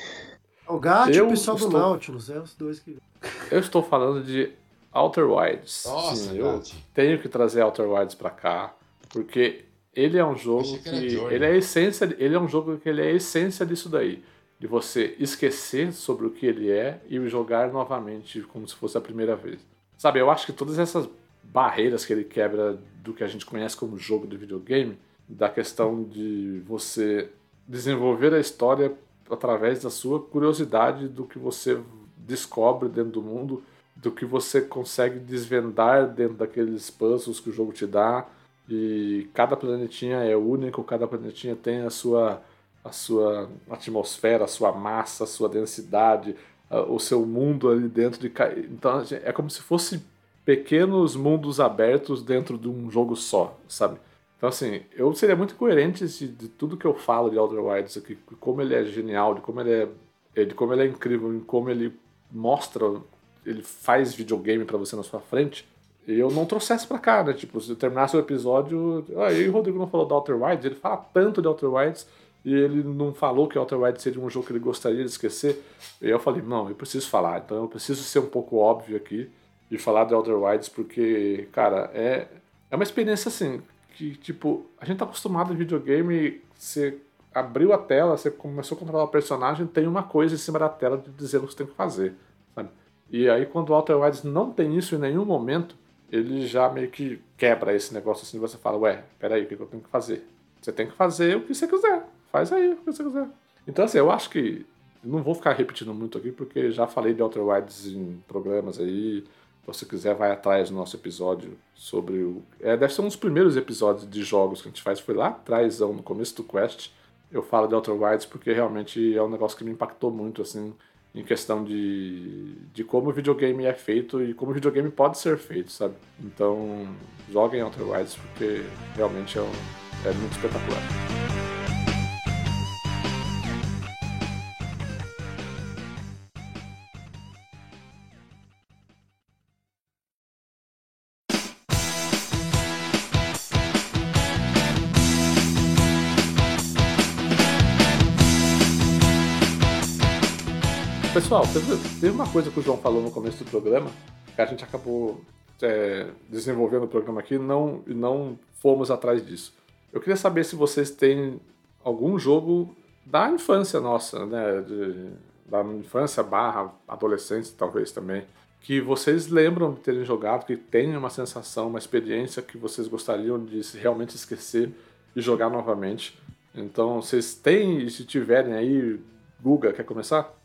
O gato e o pessoal estou... do Nautilus, é os dois que. Eu estou falando de Outer Wilds. Nossa, Sim, eu tenho que trazer Outer Wilds para cá, porque ele é um jogo que, que ele é a essência, ele é um jogo que ele é a essência disso daí, de você esquecer sobre o que ele é e jogar novamente como se fosse a primeira vez. Sabe, eu acho que todas essas barreiras que ele quebra do que a gente conhece como jogo de videogame, da questão de você desenvolver a história através da sua curiosidade do que você descobre dentro do mundo do que você consegue desvendar dentro daqueles puzzles que o jogo te dá. E cada planetinha é único, cada planetinha tem a sua, a sua atmosfera, a sua massa, a sua densidade, o seu mundo ali dentro de. Então é como se fosse pequenos mundos abertos dentro de um jogo só, sabe? Então, assim, eu seria muito coerente de, de tudo que eu falo de Outer Wilds aqui, de como ele é genial, de como ele é, de como ele é incrível, de como ele mostra ele faz videogame para você na sua frente, e eu não trouxesse pra cá, né? Tipo, se eu terminasse o episódio. Aí o Rodrigo não falou do Outer Wilds, ele fala tanto de Outer Wilds e ele não falou que Outer Wilds seria um jogo que ele gostaria de esquecer. E eu falei, não, eu preciso falar, então eu preciso ser um pouco óbvio aqui e falar de Outer Wilds, porque, cara, é, é uma experiência assim, que, tipo, a gente tá acostumado em videogame, você abriu a tela, você começou a controlar o personagem, tem uma coisa em cima da tela de dizer o que você tem que fazer. E aí, quando o Walter Wilds não tem isso em nenhum momento, ele já meio que quebra esse negócio assim. Você fala, ué, peraí, o que eu tenho que fazer? Você tem que fazer o que você quiser. Faz aí o que você quiser. Então, assim, eu acho que. Não vou ficar repetindo muito aqui, porque já falei de Outer Wilds em programas aí. Se você quiser, vai atrás do nosso episódio sobre o. É, deve ser um dos primeiros episódios de jogos que a gente faz. Foi lá atrás, no começo do Quest. Eu falo de Outer Wilds porque realmente é um negócio que me impactou muito, assim em questão de, de como o videogame é feito e como o videogame pode ser feito, sabe? Então, joguem Outer Wilds porque realmente é, um, é muito espetacular. Pessoal, teve uma coisa que o João falou no começo do programa, que a gente acabou é, desenvolvendo o programa aqui e não, não fomos atrás disso. Eu queria saber se vocês têm algum jogo da infância nossa, né? De, da infância barra adolescência, talvez também, que vocês lembram de terem jogado, que tem uma sensação, uma experiência que vocês gostariam de realmente esquecer e jogar novamente. Então, vocês têm, se tiverem aí, Guga, quer começar?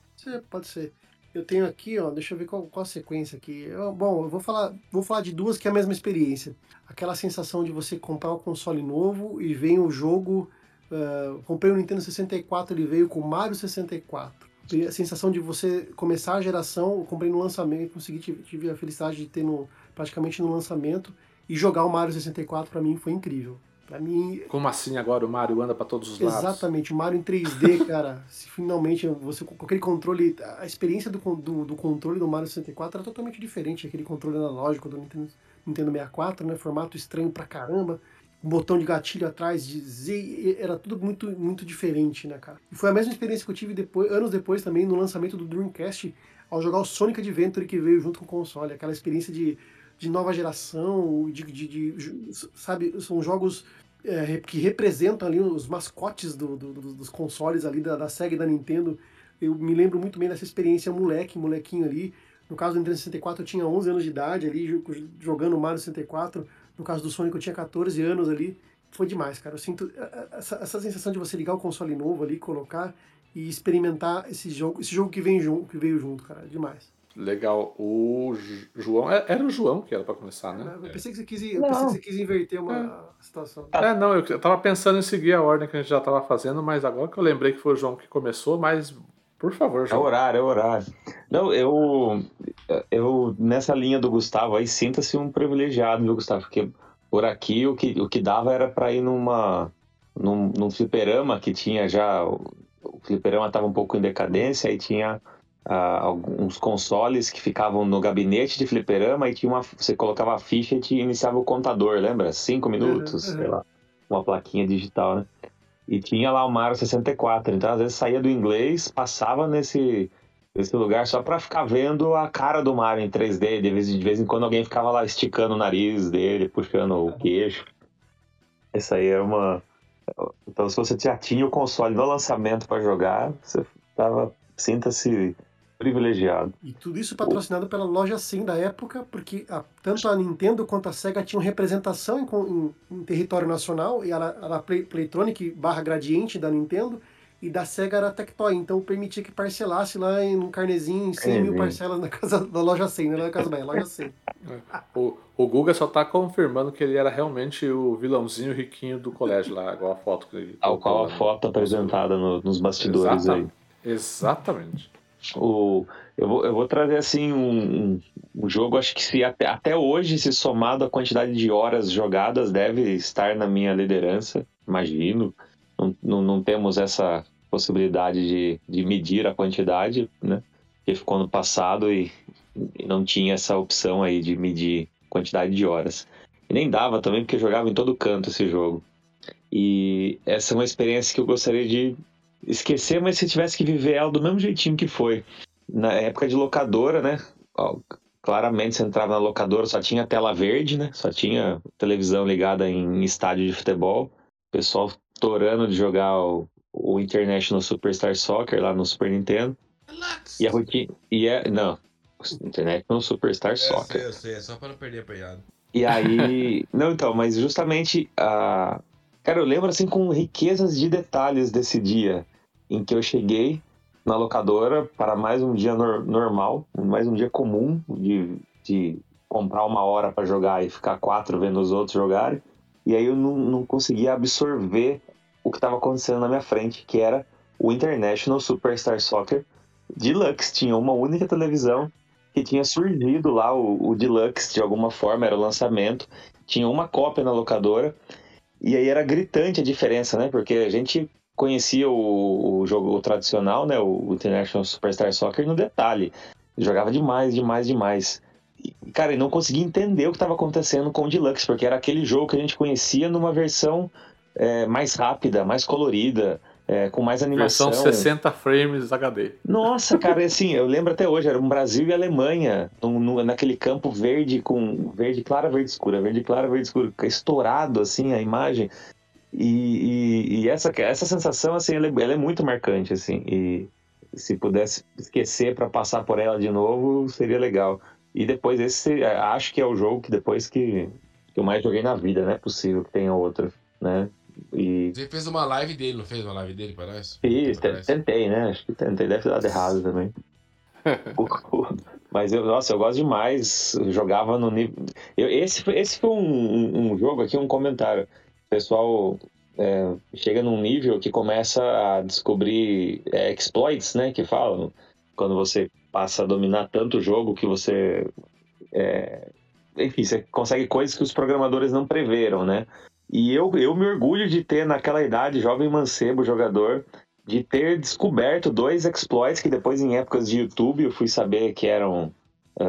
Pode ser. Eu tenho aqui, ó, deixa eu ver qual, qual a sequência aqui. Eu, bom, eu vou falar, vou falar de duas que é a mesma experiência. Aquela sensação de você comprar um console novo e vem o jogo. Uh, comprei o Nintendo 64, ele veio com Mario 64. E a sensação de você começar a geração, eu comprei no lançamento, consegui, tive a felicidade de ter no, praticamente no lançamento e jogar o Mario 64 para mim foi incrível. Pra mim. Como assim agora o Mario anda para todos os lados? Exatamente, o Mario em 3D, *laughs* cara. se finalmente você com aquele controle. A experiência do, do, do, controle do Mario 64 era totalmente diferente. Aquele controle analógico do Nintendo, Nintendo 64, né? Formato estranho pra caramba. Um botão de gatilho atrás, de Z, era tudo muito, muito diferente, né, cara? E foi a mesma experiência que eu tive depois, anos depois também, no lançamento do Dreamcast, ao jogar o Sonic Adventure que veio junto com o console. Aquela experiência de de nova geração, de, de, de sabe, são jogos é, que representam ali os mascotes do, do, dos consoles ali da, da Sega e da Nintendo. Eu me lembro muito bem dessa experiência moleque, molequinho ali. No caso do Nintendo 64 eu tinha 11 anos de idade ali, jogando Mario 64. No caso do Sonic eu tinha 14 anos ali. Foi demais, cara. Eu sinto essa, essa sensação de você ligar o console novo ali, colocar e experimentar esse jogo, esse jogo que, vem que veio junto, cara. Demais. Legal. O João. É, era o João que era para começar, né? Eu pensei que você quis, eu pensei que você quis inverter uma é. situação. É, não, eu tava pensando em seguir a ordem que a gente já tava fazendo, mas agora que eu lembrei que foi o João que começou, mas por favor, João. É horário, é horário. Não, eu. Eu, nessa linha do Gustavo aí, sinta-se um privilegiado, viu, Gustavo? Porque por aqui o que, o que dava era para ir numa. Num, num fliperama que tinha já. O fliperama tava um pouco em decadência, aí tinha alguns consoles que ficavam no gabinete de fliperama e tinha uma, você colocava a ficha e te iniciava o contador, lembra? Cinco minutos, uhum, sei lá, uma plaquinha digital, né? E tinha lá o Mario 64, então às vezes saía do inglês, passava nesse, nesse lugar só para ficar vendo a cara do Mario em 3D, de vez, de vez em quando alguém ficava lá esticando o nariz dele, puxando o queixo. Isso aí era uma... Então se você já tinha o console no lançamento para jogar, você tava... Sinta-se privilegiado. E tudo isso patrocinado pela loja 100 da época, porque a, tanto a Nintendo quanto a Sega tinham representação em, em, em território nacional, e era, era a Play, Playtronic barra Gradiente da Nintendo, e da Sega era Tectoy, então permitia que parcelasse lá em um carnezinho em 100 é, mil parcelas na casa da loja 100, né? Na casa da loja 100. o, o Guga só tá confirmando que ele era realmente o vilãozinho riquinho do colégio lá, igual a foto que ele. Ao qual a foto apresentada no, nos bastidores Exatamente. aí. Exatamente. O, eu, vou, eu vou trazer assim um, um jogo, acho que se até, até hoje, se somado a quantidade de horas jogadas, deve estar na minha liderança, imagino. Não, não, não temos essa possibilidade de, de medir a quantidade, né? Que ficou no passado e, e não tinha essa opção aí de medir quantidade de horas. E nem dava também, porque jogava em todo canto esse jogo. E essa é uma experiência que eu gostaria de esquecer, mas se tivesse que viver ela do mesmo jeitinho que foi. Na época de locadora, né? Ó, claramente você entrava na locadora, só tinha tela verde, né? Só tinha televisão ligada em estádio de futebol. O pessoal torando de jogar o, o International Superstar Soccer lá no Super Nintendo. Relax. E a rotina. E é. Não. International Superstar Soccer. Eu sei, eu sei, é só para não perder a pegada. E aí. *laughs* não, então, mas justamente a. Cara, eu lembro assim com riquezas de detalhes desse dia em que eu cheguei na locadora para mais um dia no normal, mais um dia comum de, de comprar uma hora para jogar e ficar quatro vendo os outros jogarem. E aí eu não, não conseguia absorver o que estava acontecendo na minha frente, que era o International Superstar Soccer Deluxe. Tinha uma única televisão que tinha surgido lá o, o Deluxe de alguma forma, era o lançamento. Tinha uma cópia na locadora. E aí era gritante a diferença, né? Porque a gente conhecia o, o jogo tradicional, né, o International Superstar Soccer no detalhe. Jogava demais, demais, demais. E, cara, eu não conseguia entender o que estava acontecendo com o Deluxe, porque era aquele jogo que a gente conhecia numa versão é, mais rápida, mais colorida, é, com mais animação. Versão 60 frames HD. Nossa, cara, assim, eu lembro até hoje, era um Brasil e Alemanha, no, no, naquele campo verde com verde clara, verde escura, verde clara, verde escura, estourado assim a imagem. E, e, e, essa, essa sensação, assim, ela é, ela é, muito marcante, assim. E se pudesse esquecer para passar por ela de novo, seria legal. E depois esse, acho que é o jogo que depois que, que eu mais joguei na vida, não é possível que tenha outro, né? E... Você fez uma live dele, não fez uma live dele, parece? Fiz, tentei, né? Acho que tentei, deve ter dado errado também. *laughs* Mas eu, nossa, eu gosto demais. Eu jogava no nível. Eu, esse, esse foi um, um, jogo aqui, um comentário. Pessoal é, chega num nível que começa a descobrir é, exploits, né? Que falam. Quando você passa a dominar tanto o jogo que você. É, enfim, você consegue coisas que os programadores não preveram, né? E eu, eu me orgulho de ter, naquela idade, jovem mancebo, jogador, de ter descoberto dois exploits que depois, em épocas de YouTube, eu fui saber que eram, é,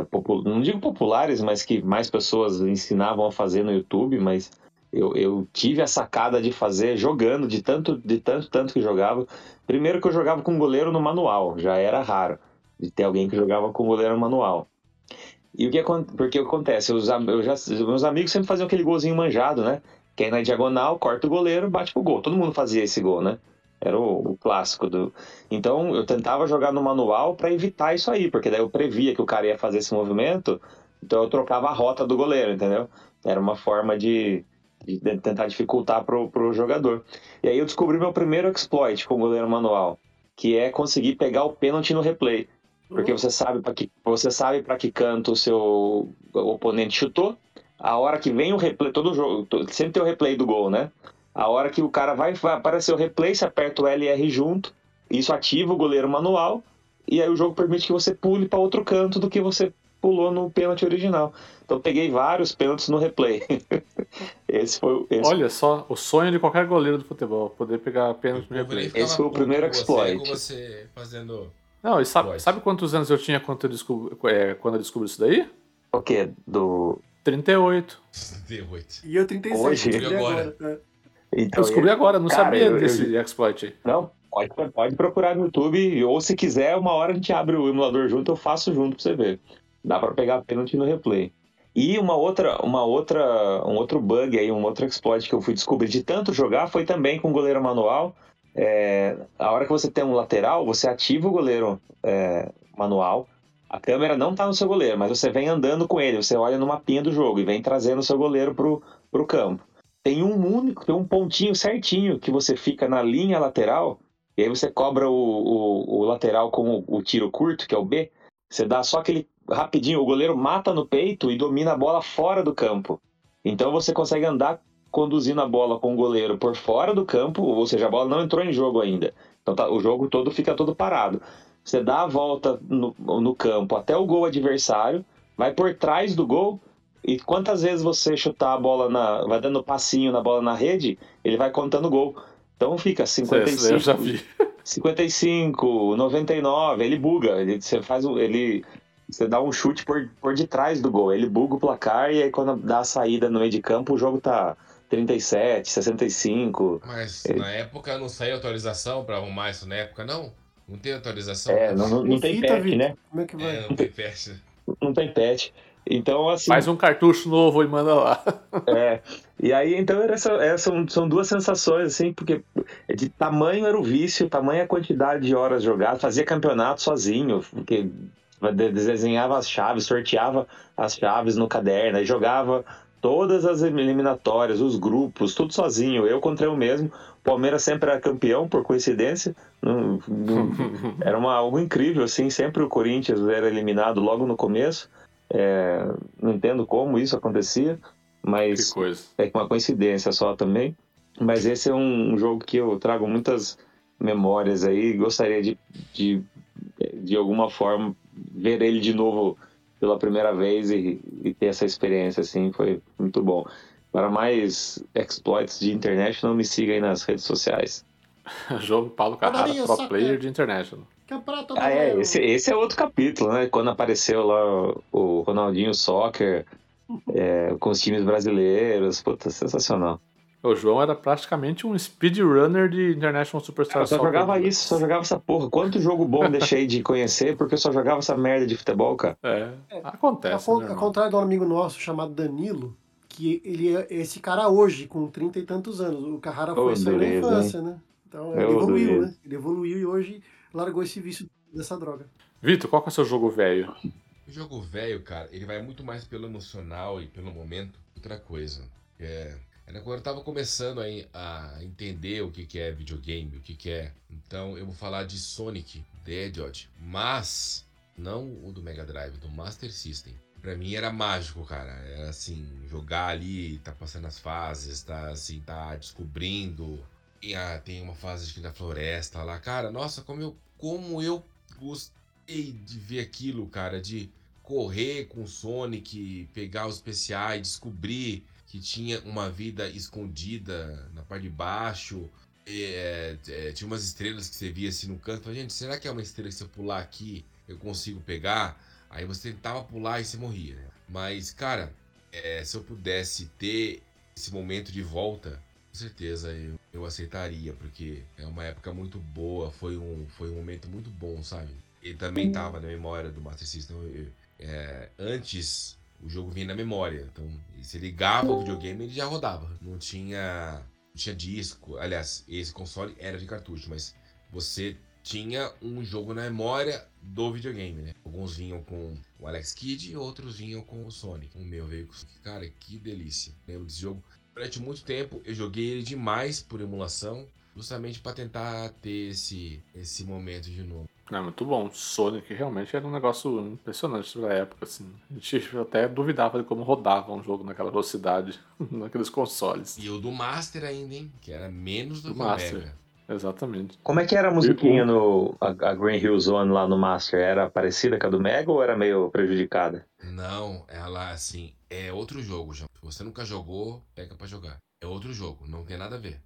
não digo populares, mas que mais pessoas ensinavam a fazer no YouTube, mas eu, eu, tive a sacada de fazer jogando, de tanto, de tanto, tanto que jogava. Primeiro que eu jogava com goleiro no manual, já era raro de ter alguém que jogava com goleiro no manual. E o que porque acontece? Os, eu já, meus amigos sempre faziam aquele golzinho manjado, né? Quem na diagonal, corta o goleiro, bate pro gol. Todo mundo fazia esse gol, né? Era o, o clássico do. Então eu tentava jogar no manual para evitar isso aí, porque daí eu previa que o cara ia fazer esse movimento, então eu trocava a rota do goleiro, entendeu? Era uma forma de, de tentar dificultar pro, pro jogador. E aí eu descobri meu primeiro exploit com o goleiro manual, que é conseguir pegar o pênalti no replay. Porque uhum. você sabe para que você sabe para que canto o seu oponente chutou, a hora que vem o replay, todo jogo, sempre tem o replay do gol, né? A hora que o cara vai, vai aparecer o replay, você aperta o LR junto, isso ativa o goleiro manual, e aí o jogo permite que você pule para outro canto do que você pulou no pênalti original. Então peguei vários pênaltis no replay. *laughs* esse foi esse... Olha só, o sonho de qualquer goleiro do futebol, poder pegar pênalti no replay. Esse foi o primeiro exploit. Você, você fazendo Não, e sabe, sabe quantos anos eu tinha quando eu descobri, é, quando eu descobri isso daí? O quê? Do 38. 38. E eu 37. Hoje. agora. É. Então, eu descobri agora, não cara, sabia eu, desse eu, exploit aí. Não, pode, pode procurar no YouTube, ou se quiser, uma hora a gente abre o emulador junto, eu faço junto pra você ver. Dá pra pegar pênalti no replay. E uma outra, uma outra, um outro bug aí, um outro exploit que eu fui descobrir de tanto jogar foi também com goleiro manual. É, a hora que você tem um lateral, você ativa o goleiro é, manual, a câmera não está no seu goleiro, mas você vem andando com ele, você olha no mapinha do jogo e vem trazendo o seu goleiro pro, pro campo. Tem um único, tem um pontinho certinho que você fica na linha lateral, e aí você cobra o, o, o lateral com o, o tiro curto, que é o B. Você dá só aquele rapidinho, o goleiro mata no peito e domina a bola fora do campo. Então você consegue andar conduzindo a bola com o goleiro por fora do campo, ou seja, a bola não entrou em jogo ainda. Então tá, o jogo todo fica todo parado. Você dá a volta no, no campo até o gol adversário, vai por trás do gol e quantas vezes você chutar a bola na. vai dando passinho na bola na rede, ele vai contando gol. Então fica 55. Eu já vi. 55, 99, ele buga. Ele, você faz um, ele Você dá um chute por, por detrás do gol. Ele buga o placar e aí quando dá a saída no meio de campo, o jogo tá 37, 65. Mas ele... na época não saiu atualização para arrumar isso na época, não? Não tem atualização? É, não, não, não tem fita, patch, né? Como é que vai? É, não tem patch. Não tem patch. Então, assim. Faz um cartucho novo e manda lá. É. E aí, então, era essa, essa, são duas sensações, assim, porque de tamanho era o vício, tamanho a quantidade de horas jogadas, fazia campeonato sozinho, porque desenhava as chaves, sorteava as chaves no caderno, aí jogava todas as eliminatórias, os grupos, tudo sozinho, eu contra eu mesmo. Palmeiras sempre era campeão, por coincidência. Não, não, *laughs* era uma, algo incrível, assim. Sempre o Corinthians era eliminado logo no começo. É, não entendo como isso acontecia, mas é uma coincidência só também. Mas esse é um, jogo que eu trago muitas memórias aí. Gostaria de, de, de alguma forma, ver ele de novo pela primeira vez e, e ter essa experiência, assim. Foi muito bom. Para mais exploits de International, me siga aí nas redes sociais. *laughs* Jogo Paulo Carrara, pro player de International. Ah, é, esse, esse é outro capítulo, né? Quando apareceu lá o Ronaldinho Soccer é, com os times brasileiros. Puta, sensacional. O João era praticamente um speedrunner de International Superstar Eu só Soccer. jogava isso, só jogava essa porra. Quanto jogo bom deixei de conhecer porque eu só jogava essa merda de futebol, cara. É, acontece. Ao, né, contrário de um amigo nosso chamado Danilo, que ele é esse cara hoje, com trinta e tantos anos. O Carrara foi oh, só na infância, hein? né? Então ele evoluiu, né? Ele evoluiu e hoje largou esse vício dessa droga. Vitor, qual que é o seu jogo velho? O jogo velho, cara, ele vai muito mais pelo emocional e pelo momento. Outra coisa. É, era quando eu tava começando a, a entender o que, que é videogame, o que, que é. Então eu vou falar de Sonic the Hedgehog. Mas não o do Mega Drive, do Master System. Pra mim era mágico, cara. Era assim, jogar ali, tá passando as fases, tá assim, tá descobrindo. E, ah, tem uma fase aqui da floresta lá. Cara, nossa, como eu, como eu gostei de ver aquilo, cara, de correr com o Sonic, pegar os especiais, descobrir que tinha uma vida escondida na parte de baixo. É, é, tinha umas estrelas que você via assim no canto. Falei, gente, será que é uma estrela que se eu pular aqui eu consigo pegar? Aí você tentava pular e você morria. Né? Mas, cara, é, se eu pudesse ter esse momento de volta, com certeza eu, eu aceitaria, porque é uma época muito boa, foi um, foi um momento muito bom, sabe? Ele também tava na memória do Master System. Eu, é, antes o jogo vinha na memória. Então, se ligava o videogame, ele já rodava. Não tinha, não tinha disco. Aliás, esse console era de cartucho, mas você tinha um jogo na memória do videogame, né? Alguns vinham com o Alex Kidd e outros vinham com o Sonic. O meu veio com Cara, que delícia. Lembro desse jogo. Durante muito tempo eu joguei ele demais por emulação, justamente para tentar ter esse, esse momento de novo. É muito bom. Sonic realmente era um negócio impressionante pra época, assim. A gente até duvidava de como rodava um jogo naquela velocidade, *laughs* naqueles consoles. E o do Master ainda, hein? Que era menos do, Do que o Master. Mega. Exatamente. Como é que era a musiquinha no a, a Green Hill Zone lá no Master? Era parecida com a do Mega ou era meio prejudicada? Não, ela assim, é outro jogo, João. Se você nunca jogou, pega pra jogar. É outro jogo, não tem nada a ver.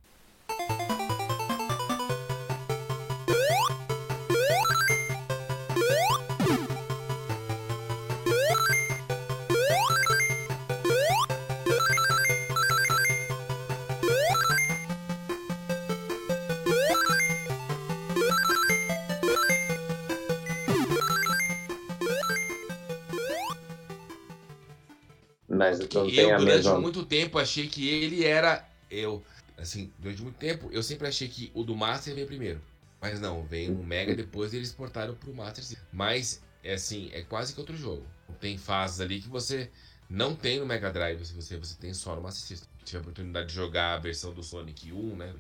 Mas não E tem eu, a durante mesma. muito tempo, achei que ele era. Eu, assim, durante muito tempo, eu sempre achei que o do Master veio primeiro. Mas não, veio o Mega depois eles exportaram pro Master System. Mas, é assim, é quase que outro jogo. Tem fases ali que você não tem no Mega Drive, se você, você tem só no Master System. Tive a oportunidade de jogar a versão do Sonic 1, né?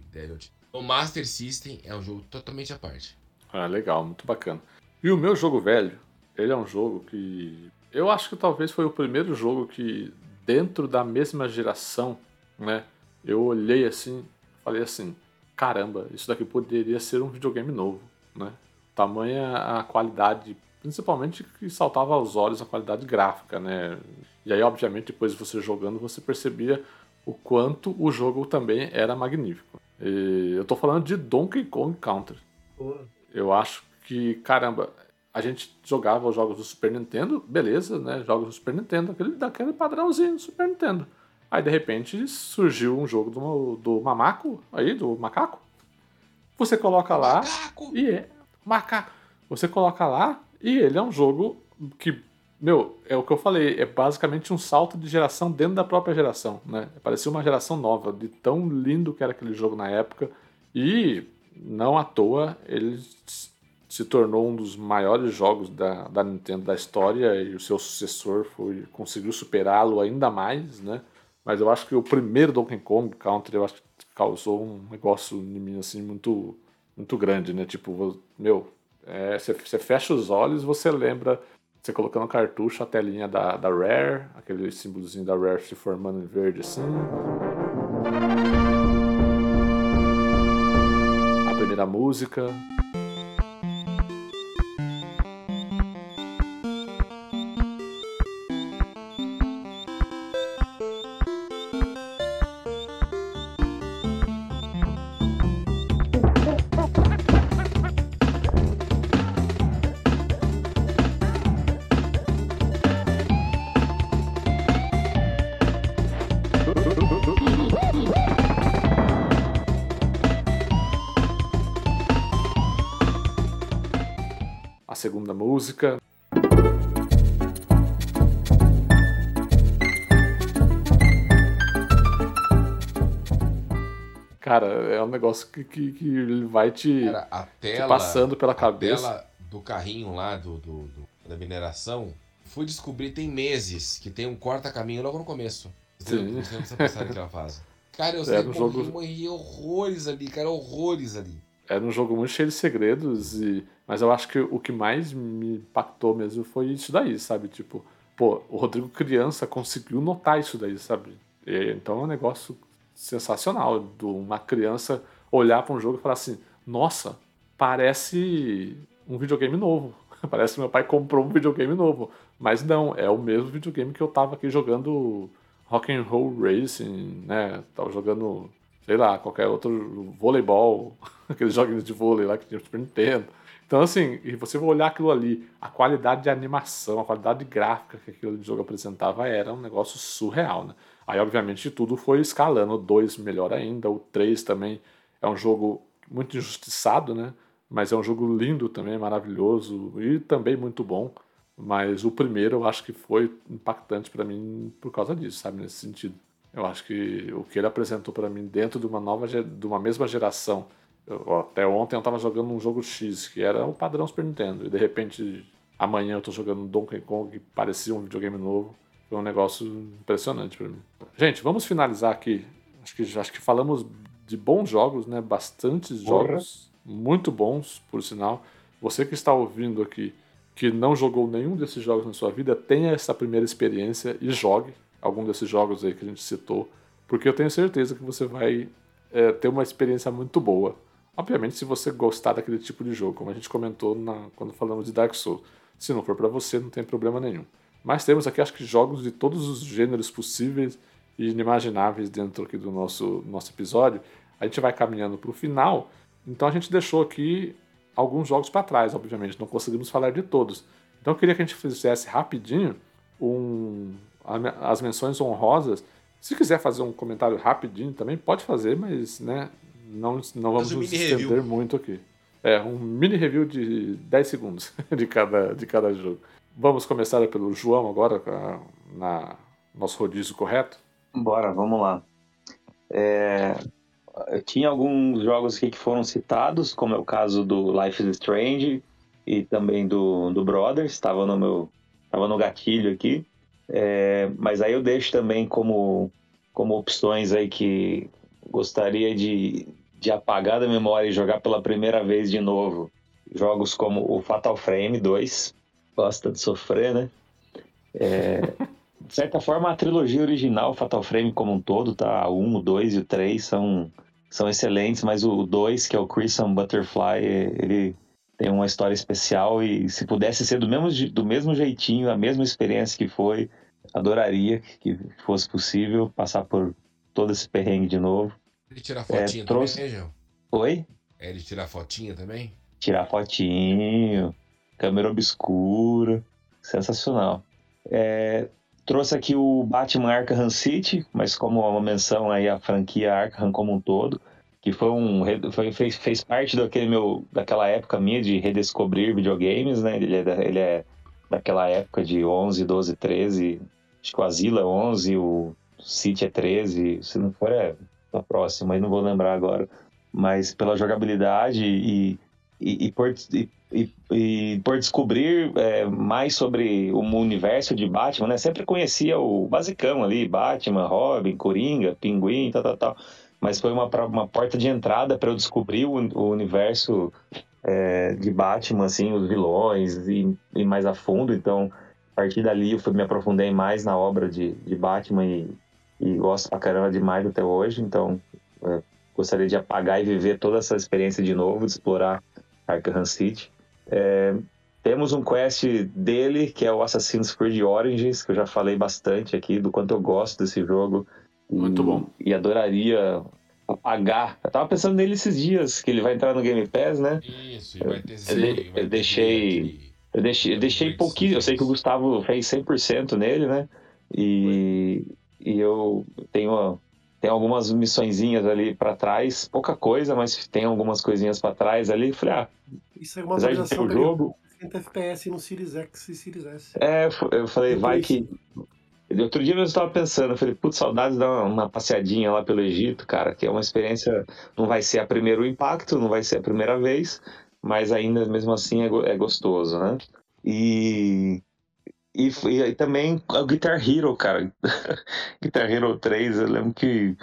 O Master System é um jogo totalmente à parte. Ah, legal, muito bacana. E o meu jogo velho, ele é um jogo que. Eu acho que talvez foi o primeiro jogo que, dentro da mesma geração, né? Eu olhei assim, falei assim: caramba, isso daqui poderia ser um videogame novo, né? Tamanha a qualidade, principalmente que saltava aos olhos a qualidade gráfica, né? E aí, obviamente, depois de você jogando, você percebia o quanto o jogo também era magnífico. E eu tô falando de Donkey Kong Country. Eu acho que, caramba, a gente jogava os jogos do Super Nintendo, beleza, né? Jogos do Super Nintendo, aquele, daquele padrãozinho do Super Nintendo. Aí, de repente, surgiu um jogo do, do Mamaco, aí, do Macaco. Você coloca lá Macaco! e é. Macaco! Você coloca lá e ele é um jogo que, meu, é o que eu falei, é basicamente um salto de geração dentro da própria geração, né? Parecia uma geração nova, de tão lindo que era aquele jogo na época. E não à toa ele se tornou um dos maiores jogos da, da Nintendo da história e o seu sucessor foi conseguiu superá-lo ainda mais, né? Mas eu acho que o primeiro Donkey Kong Country eu acho que causou um negócio em mim assim muito muito grande, né? Tipo, meu, é, você você fecha os olhos, você lembra você colocando no cartucho a telinha da, da Rare, aquele símbolozinho da Rare se formando em verde assim. A primeira música. Cara, é um negócio que, que, que ele vai te, Era a te tela. passando pela a cabeça. tela do carrinho lá do, do- do- da mineração. Fui descobrir tem meses que tem um corta-caminho logo no começo. Sim. Você não precisa passar naquela fase. Cara, eu sei um que jogo- morri, morri horrores ali, cara, horrores ali. era um jogo muito cheio de segredos, e, mas eu acho que o que mais me impactou mesmo foi isso daí, sabe? Tipo, pô, o Rodrigo criança conseguiu notar isso daí, sabe? E, então é um negócio sensacional de uma criança olhar para um jogo e falar assim: nossa, parece um videogame novo. *laughs* parece que meu pai comprou um videogame novo. Mas não, é o mesmo videogame que eu tava aqui jogando Rock and Roll Racing, né? Tava jogando, sei lá, qualquer outro voleibol, *laughs* aqueles joguinhos de vôlei lá que tinha Super Nintendo. Então, assim, e você vai olhar aquilo ali, a qualidade de animação, a qualidade gráfica que aquele jogo apresentava era um negócio surreal, né? Aí, obviamente, tudo foi escalando. O 2 melhor ainda, o 3 também é um jogo muito injustiçado, né? Mas é um jogo lindo também, maravilhoso e também muito bom. Mas o primeiro eu acho que foi impactante para mim por causa disso, sabe? Nesse sentido. Eu acho que o que ele apresentou para mim dentro de uma nova, de uma mesma geração. Eu, até ontem eu estava jogando um jogo X que era o padrão Super Nintendo e de repente amanhã eu estou jogando Donkey Kong que parecia um videogame novo. Foi um negócio impressionante para mim. Gente, vamos finalizar aqui. Acho que acho que falamos de bons jogos, né? Bastantes jogos, muito bons, por sinal. Você que está ouvindo aqui que não jogou nenhum desses jogos na sua vida, tenha essa primeira experiência e jogue algum desses jogos aí que a gente citou, porque eu tenho certeza que você vai é, ter uma experiência muito boa. Obviamente, se você gostar daquele tipo de jogo, como a gente comentou na, quando falamos de Dark Souls. Se não for para você, não tem problema nenhum. Mas temos aqui, acho que, jogos de todos os gêneros possíveis e inimagináveis dentro aqui do nosso, nosso episódio. A gente vai caminhando para o final, então a gente deixou aqui alguns jogos para trás, obviamente, não conseguimos falar de todos. Então eu queria que a gente fizesse rapidinho um, as menções honrosas. Se quiser fazer um comentário rapidinho também, pode fazer, mas né, não, não vamos nos estender review. muito aqui. É, um mini review de 10 segundos *laughs* de cada, de cada jogo. Vamos começar pelo João agora, na nosso rodízio correto? Bora, vamos lá. É, tinha alguns jogos aqui que foram citados, como é o caso do Life is Strange e também do, do Brothers, estava no meu estava no gatilho aqui. É, mas aí eu deixo também como, como opções aí que gostaria de, de apagar da memória e jogar pela primeira vez de novo. Jogos como o Fatal Frame 2, gosta de sofrer, né? É, de certa forma, a trilogia original, Fatal Frame como um todo, tá? O 1, o 2 e o 3 são são excelentes, mas o 2, que é o Crimson Butterfly, ele tem uma história especial e se pudesse ser do mesmo, do mesmo jeitinho, a mesma experiência que foi, adoraria que fosse possível passar por todo esse perrengue de novo. Ele tirar fotinha é, trouxe... também, né, João? Oi? É ele tirar fotinha também? Tirar fotinho, câmera obscura, sensacional. É, Trouxe aqui o Batman Arkham City, mas como uma menção aí à franquia Arkham como um todo, que foi um foi, fez, fez parte daquele meu daquela época minha de redescobrir videogames, né? Ele é, ele é daquela época de 11, 12, 13, acho que o Asila é 11, o City é 13, se não for é a próxima, mas não vou lembrar agora. Mas pela jogabilidade e, e, e por, e e, e por descobrir é, mais sobre o universo de Batman, né? Sempre conhecia o basicão ali, Batman, Robin, Coringa, Pinguim, tal, tal, tal. Mas foi uma, uma porta de entrada para eu descobrir o, o universo é, de Batman, assim, os vilões e, e, mais a fundo. Então, a partir dali eu fui, me aprofundei mais na obra de, de Batman e, e gosto pra caramba demais até hoje. Então, é, gostaria de apagar e viver toda essa experiência de novo, de explorar Arkham City. É, temos um quest dele, que é o Assassin's Creed Origins, que eu já falei bastante aqui do quanto eu gosto desse jogo. Muito e, bom. E adoraria apagar. Eu tava pensando nele esses dias, que ele vai entrar no Game Pass, né? Isso, vai ter Eu, eu, eu deixei. Eu deixei, eu deixei pouquinho, eu sei que o Gustavo fez 100% nele, né? E, e eu tenho, tenho algumas missõezinhas ali para trás, pouca coisa, mas tem algumas coisinhas para trás ali. Falei, ah, isso é uma atualização do jogo. 60 FPS no Series X e Series S. É, eu falei, vai que. Outro dia eu estava pensando, eu falei, putz, saudades de dar uma passeadinha lá pelo Egito, cara, que é uma experiência, não vai ser a primeiro impacto, não vai ser a primeira vez, mas ainda mesmo assim é, é gostoso, né? E, e, e, também o Guitar Hero, cara. *laughs* Guitar Hero 3, eu lembro que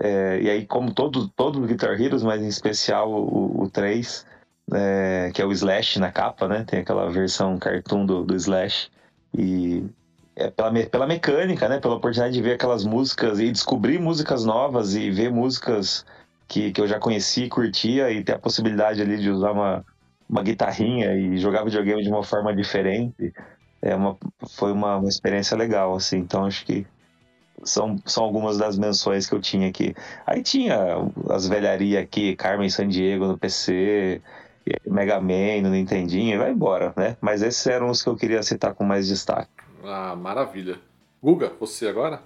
É, e aí, como todo, todo Guitar Heroes, mas em especial o, o 3, é, que é o Slash na capa, né? Tem aquela versão cartoon do, do Slash. E é pela, pela mecânica, né? Pela oportunidade de ver aquelas músicas e descobrir músicas novas e ver músicas que, que eu já conhecia e curtia e ter a possibilidade ali de usar uma, uma guitarrinha e jogar videogame de uma forma diferente. É uma, foi uma, uma experiência legal, assim. Então acho que são, são algumas das menções que eu tinha aqui. Aí tinha as velharias aqui, Carmen San Diego no PC, Mega Man no Nintendinho, e vai embora, né? Mas esses eram os que eu queria citar com mais destaque. Ah, maravilha. Guga, você agora?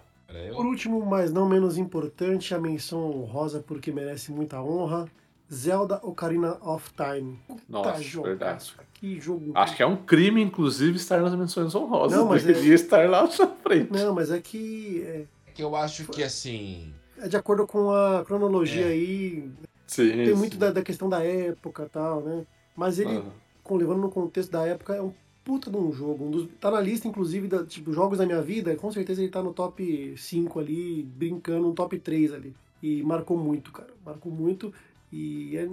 Por último, mas não menos importante, a menção honrosa porque merece muita honra. Zelda Ocarina of Time. Nossa, jogo, verdade. Que jogo. Acho que é um crime, inclusive, estar nas menções honrosas. Não, mas Deveria é... estar lá na frente. Não, mas é que. É, é que eu acho que assim. É de acordo com a cronologia é. aí. Sim, tem sim. muito da, da, questão da época e tal, né? Mas ele, uhum. levando no contexto da época, é um puta de um jogo. Um dos, tá na lista, inclusive, da, tipo, jogos da minha vida. Com certeza ele tá no top 5 ali, brincando, no top 3 ali. E marcou muito, cara. Marcou muito. E é,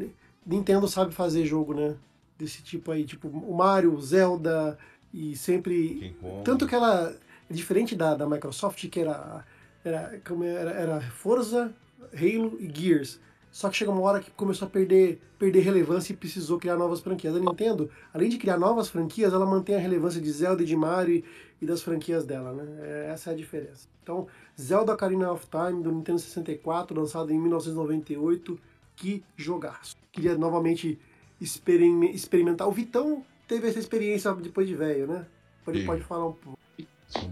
Nintendo sabe fazer jogo, né? Desse tipo aí, tipo o Mario, Zelda e sempre. Tanto que ela é diferente da, da Microsoft, que era, era, era, era Forza, Halo e Gears. Só que chega uma hora que começou a perder, perder relevância e precisou criar novas franquias. A Nintendo, além de criar novas franquias, ela mantém a relevância de Zelda e de Mario e das franquias dela, né? É, essa é a diferença. Então, Zelda Ocarina of Time, do Nintendo 64, lançado em 1998, que jogaço. Queria novamente experimentar. O Vitão teve essa experiência depois de velho, né? Ele pode falar um pouco.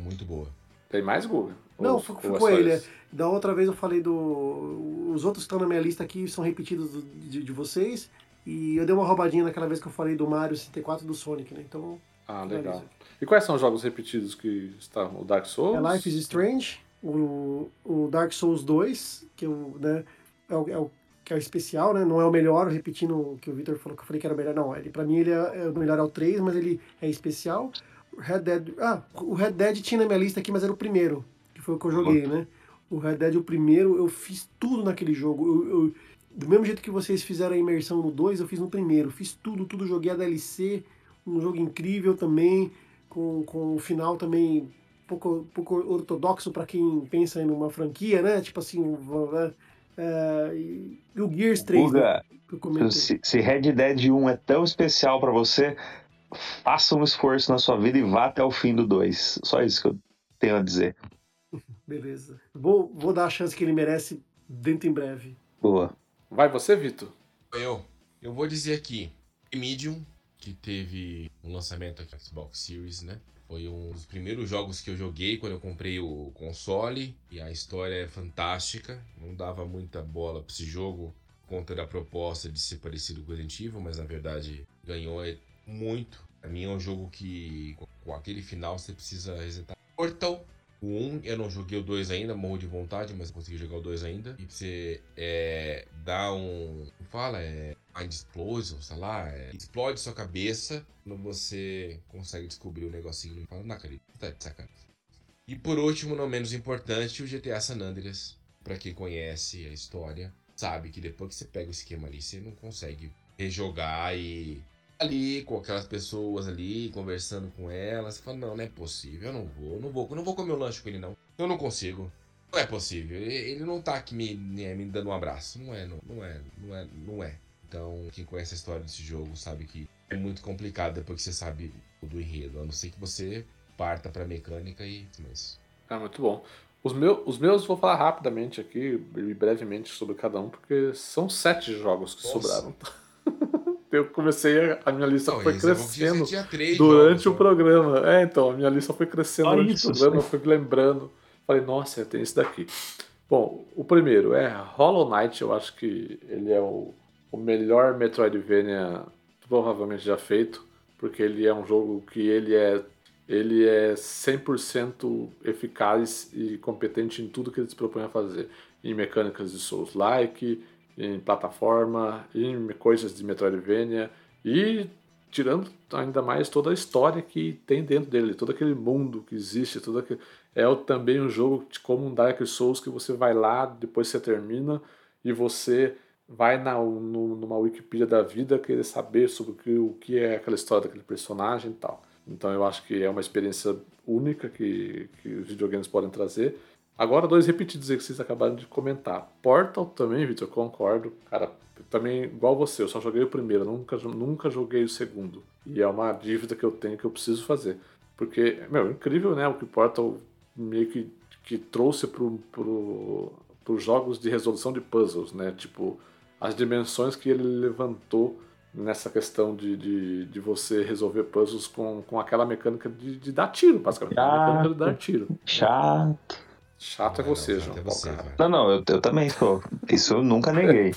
Muito boa. Tem mais, Google? Não, foi, foi com ele. Da outra vez eu falei do. Os outros que estão na minha lista aqui são repetidos do, de, de, vocês. E eu dei uma roubadinha naquela vez que eu falei do Mario 64 e do Sonic, né? Então. Ah, legal. E quais são os jogos repetidos que estão? O Dark Souls? É Life is Strange, o, o Dark Souls 2, que eu, né, é o, é o que é o especial, né? Não é o melhor, repetindo o que o Victor falou que eu falei que era o melhor, não. Ele, pra mim, ele é, é, o melhor é o 3, mas ele é especial. Red Dead. Ah, o Red Dead tinha na minha lista aqui, mas era o primeiro, que foi o que eu joguei, né? O Red Dead, o primeiro, eu fiz tudo naquele jogo. Eu, eu, do mesmo jeito que vocês fizeram a imersão no 2, eu fiz no primeiro. Fiz tudo, tudo. Joguei a DLC, um jogo incrível também, com, com o final também pouco, pouco ortodoxo para quem pensa em uma franquia, né? Tipo assim, é, e, o Gears 3. Uga, né, se, se Red Dead 1 é tão especial para você, faça um esforço na sua vida e vá até o fim do 2. Só isso que eu tenho a dizer. *laughs* Beleza. Vou, vou dar a chance que ele merece dentro em breve. Boa. Vai você, Vitor? Eu. Eu vou dizer aqui. Medium, que teve um lançamento aqui no Xbox Series, né? Foi um dos primeiros jogos que eu joguei quando eu comprei o console. E a história é fantástica. Não dava muita bola para esse jogo conta da proposta de ser parecido com Resident Evil, mas na verdade ganhou muito. Pra mim é um jogo que com aquele final você precisa resetar. Portal, o 1 eu não joguei o 2 ainda, morro de vontade, mas consegui jogar o 2 ainda. E você é, dá um. Fala? É. Mind Explosion, sei lá. É, explode sua cabeça quando você consegue descobrir o um negocinho. Fala, não, cara, tá de sacanagem. E por último, não menos importante, o GTA San Andreas. Pra quem conhece a história, sabe que depois que você pega o esquema ali, você não consegue rejogar e ali com aquelas pessoas ali, conversando com elas, falando, não, não é possível, eu não vou, não vou, não vou comer o lanche com ele não. Eu não consigo. Não é possível. Ele não tá aqui me, me, me dando um abraço. Não é, não, não é, não é, não é. Então, quem conhece a história desse jogo sabe que é muito complicado depois que você sabe do enredo. A não ser que você parta pra mecânica e. Mas... Ah, muito bom. Os, meu, os meus vou falar rapidamente aqui e brevemente sobre cada um, porque são sete jogos que Nossa. sobraram *laughs* eu comecei, a minha lista não, foi crescendo durante jogos, o programa. É, então, a minha lista foi crescendo durante isso, o programa, eu fui lembrando. Falei, nossa, tem esse daqui. Bom, o primeiro é Hollow Knight, eu acho que ele é o, o melhor Metroidvania provavelmente já feito, porque ele é um jogo que ele é ele é 100% eficaz e competente em tudo que ele se propõe a fazer, em mecânicas de Souls-like, em plataforma, em coisas de Metroidvania e tirando ainda mais toda a história que tem dentro dele, todo aquele mundo que existe, todo é também um jogo como um Dark Souls que você vai lá, depois você termina e você vai na, no, numa Wikipedia da vida querer saber sobre o que, o que é aquela história daquele personagem e tal. Então eu acho que é uma experiência única que, que os videogames podem trazer. Agora, dois repetidos que vocês acabaram de comentar. Portal também, Victor, concordo. Cara, também, igual você, eu só joguei o primeiro, nunca, nunca joguei o segundo. E é uma dívida que eu tenho que eu preciso fazer. Porque, meu, incrível, né? O que Portal meio que, que trouxe pro, pro, jogos de resolução de puzzles, né? Tipo, as dimensões que ele levantou nessa questão de, de, de você resolver puzzles com, com aquela mecânica de, de dar tiro, basicamente. Chato. A mecânica de dar tiro. Chato. Chato é você, não, João. é você. Não, não, eu, eu também sou. Isso eu nunca neguei.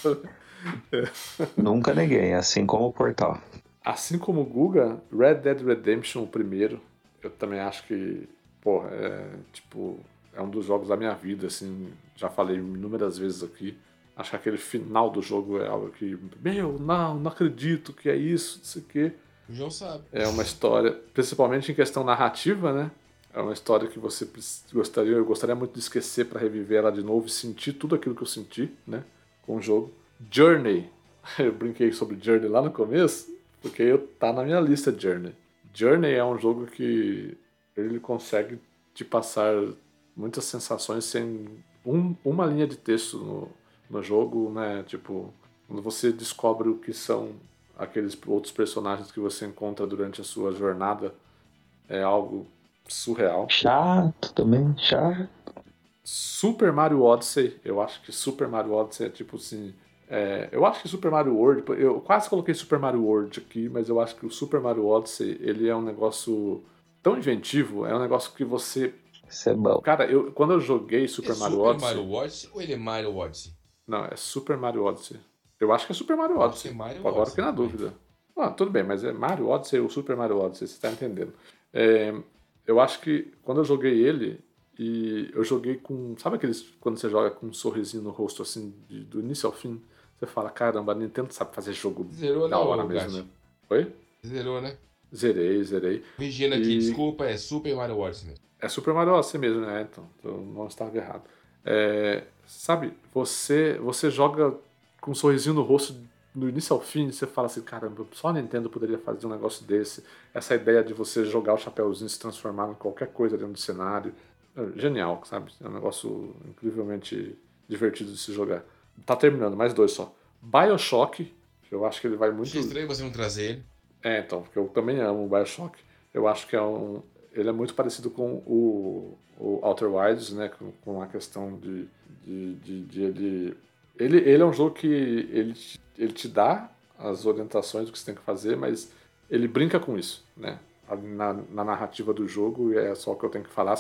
nunca neguei, assim como o Portal. Assim como o Guga, Red Dead Redemption, o primeiro, eu também acho que, porra, é tipo, é um dos jogos da minha vida, assim, já falei inúmeras vezes aqui. Acho que aquele final do jogo é algo que, meu, não, não acredito que é isso, não sei o quê. O João sabe. É uma história, principalmente em questão narrativa, né? É uma história que você gostaria, eu gostaria muito de esquecer para reviver ela de novo e sentir tudo aquilo que eu senti, né? Com o jogo. Journey. *laughs* Eu brinquei sobre Journey lá no começo, porque eu, tá na minha lista Journey. Journey é um jogo que ele consegue te passar muitas sensações sem um- uma linha de texto no, no jogo, né? Tipo, quando você descobre o que são aqueles outros personagens que você encontra durante a sua jornada, é algo surreal. Chato também, chato. Super Mario Odyssey, eu acho que Super Mario Odyssey é tipo assim. é, eu acho que Super Mario World, eu quase coloquei Super Mario World aqui, mas eu acho que o Super Mario Odyssey ele é um negócio tão inventivo, é um negócio que você. Isso é bom. Cara, eu, quando eu joguei Super é Mario Super Odyssey. Mario Odyssey ou ele é Mario Odyssey? Não, é Super Mario Odyssey. Eu acho que é Super Mario Odyssey. Mario Agora Odyssey fiquei na dúvida. Ah, tudo bem, mas é Mario Odyssey ou Super Mario Odyssey, você tá entendendo. É, eu acho que quando eu joguei ele, e eu joguei com. Sabe aqueles. Quando você joga com um sorrisinho no rosto, assim, de- do início ao fim, você fala: caramba, a Nintendo sabe fazer jogo Zerou, da hora mesmo, né? Oi? Zerou, né? Zerei, zerei. Corrigindo aqui, E- desculpa, é Super Mario Odyssey mesmo. É Super Mario Odyssey mesmo, né? Então, eu não estava errado. É, sabe, você, você joga com um sorrisinho no rosto do início ao fim, você fala assim, caramba, só a Nintendo poderia fazer um negócio desse. Essa ideia de você jogar o chapéuzinho e se transformar em qualquer coisa dentro do cenário. É genial, sabe? É um negócio incrivelmente divertido de se jogar. Tá terminando, mais dois só. Bioshock, que eu acho que ele vai muito. Achei estranho você não trazer ele. É, então, porque eu também amo o Bioshock. Eu acho que é um. Ele é muito parecido com o, o Outer Wilds, né? Com, com a questão de, de, de, de ele. Ele, ele é um jogo que ele, te- ele te dá as orientações do que você tem que fazer, mas ele brinca com isso, né? Na, na narrativa do jogo, é só o que eu tenho que falar.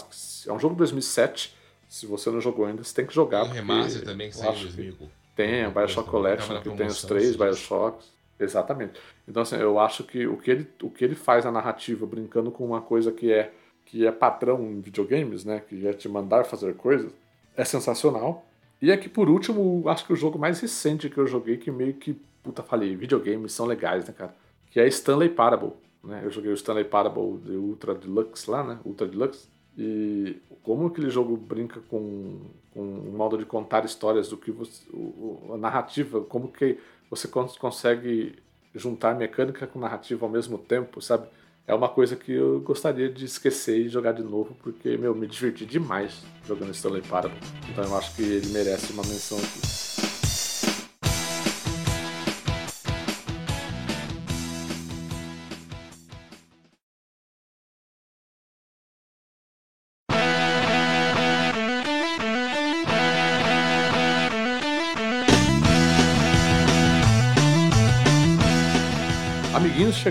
É um jogo de 2007. Se você não jogou ainda, você tem que jogar. Tem um remaster também que saiu em acho que- 2000. tem, a Bioshock Collection, que tem os três. Bioshocks. Exatamente. Então, assim, eu acho que o que ele, o que ele faz na narrativa, brincando com uma coisa que é, que é padrão em videogames, né? Que é te mandar fazer coisas, é sensacional. E aqui, por último, acho que o jogo mais recente que eu joguei, que meio que, puta, falei, videogames são legais, né, cara? Que é Stanley Parable. Né? Eu joguei o Stanley Parable de Ultra Deluxe lá, né? Ultra Deluxe. E como aquele jogo brinca com, com um modo de contar histórias do que você, o- a narrativa, como que você cons- consegue juntar mecânica com narrativa ao mesmo tempo, sabe? É uma coisa que eu gostaria de esquecer e jogar de novo, porque, meu, me diverti demais jogando Stanley Parable. Então eu acho que ele merece uma menção aqui.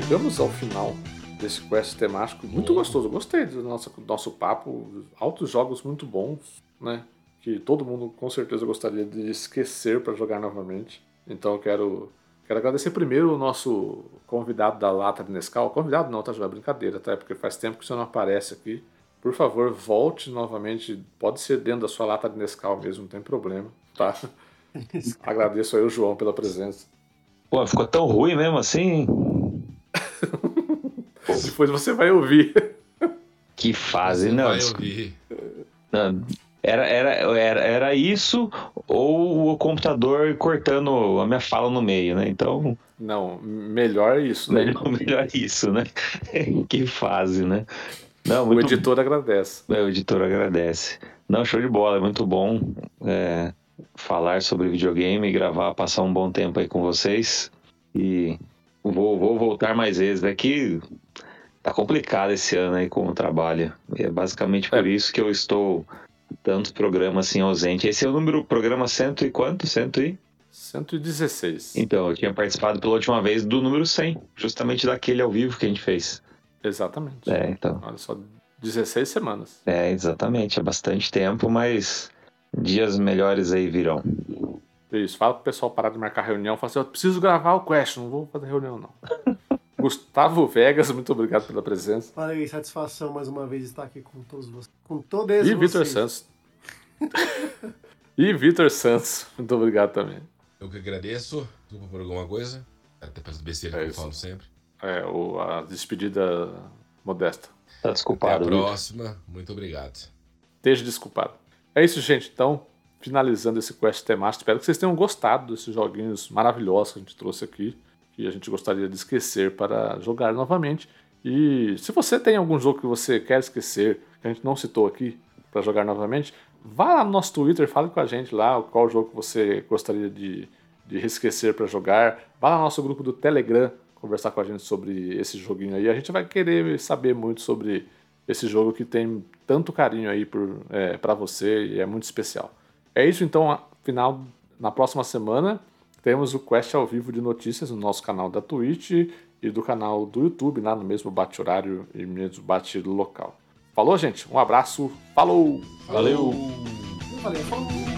Chegamos ao final desse quest temático. Muito Boa. gostoso. Gostei do nosso, do nosso papo. Altos jogos muito bons, né? Que todo mundo com certeza gostaria de esquecer para jogar novamente. Então eu quero, quero agradecer primeiro o nosso convidado da Lata de Nescau. Convidado não, tá jogando brincadeira, tá? Porque faz tempo que você não aparece aqui. Por favor, volte novamente. Pode ser dentro da sua lata de Nescau mesmo, não tem problema, tá? *laughs* Agradeço aí o João pela presença. Pô, ficou tão ruim mesmo assim? *laughs* Depois você vai ouvir. Que fase, Você não. vai desculpa. ouvir. Não, Era, era, era, era isso ou o computador cortando a minha fala no meio, né? Então, Não, melhor isso, né? melhor, *laughs* melhor isso, né? *laughs* que fase, né? Não, O muito editor agradece. É, O editor agradece. Não, show de bola, é muito bom é, falar sobre videogame, gravar, passar um bom tempo aí com vocês. E vou, vou voltar mais vezes. É que tá complicado esse ano aí com o trabalho. E é basicamente por É. isso que eu estou tantos programas assim ausente. Esse é o número, programa cento e quanto? Cento e? 116. Então, eu tinha participado pela última vez do número 100, justamente daquele ao vivo que a gente fez. Exatamente. É, então. Olha só, 16 semanas. É, exatamente. É bastante tempo, mas dias melhores aí virão. Isso, fala pro pessoal parar de marcar reunião. Fala assim, eu preciso gravar o Quest, não vou fazer reunião, não. *laughs* Gustavo Vegas, muito obrigado pela presença. Aí, satisfação mais uma vez estar aqui com todos vocês. Com todos E Vitor. Santos. e Vitor Santos, muito obrigado também. Eu que agradeço. Desculpa por alguma coisa. Até pelas besteiras É que eu falo sempre. É, o, a despedida modesta. Tá Até a desculpado. Vitor. próxima. Muito obrigado. Esteja desculpado. É isso, gente. Então, finalizando esse quest temático, espero que vocês tenham gostado desses joguinhos maravilhosos que a gente trouxe aqui, que a gente gostaria de esquecer para jogar novamente. E se você tem algum jogo que você quer esquecer, que a gente não citou aqui, para jogar novamente, vá lá no nosso Twitter, fale com a gente lá qual jogo você gostaria de, de esquecer para jogar. Vá lá no nosso grupo do Telegram conversar com a gente sobre esse joguinho aí. A gente vai querer saber muito sobre esse jogo que tem tanto carinho aí por, é, para você e é muito especial. É isso então, afinal, na próxima semana temos o Quest ao vivo de notícias no nosso canal da Twitch e do canal do YouTube, lá no mesmo bate-horário e mesmo bate-local. Falou, gente? Um abraço, falou! Valeu! Valeu, falou.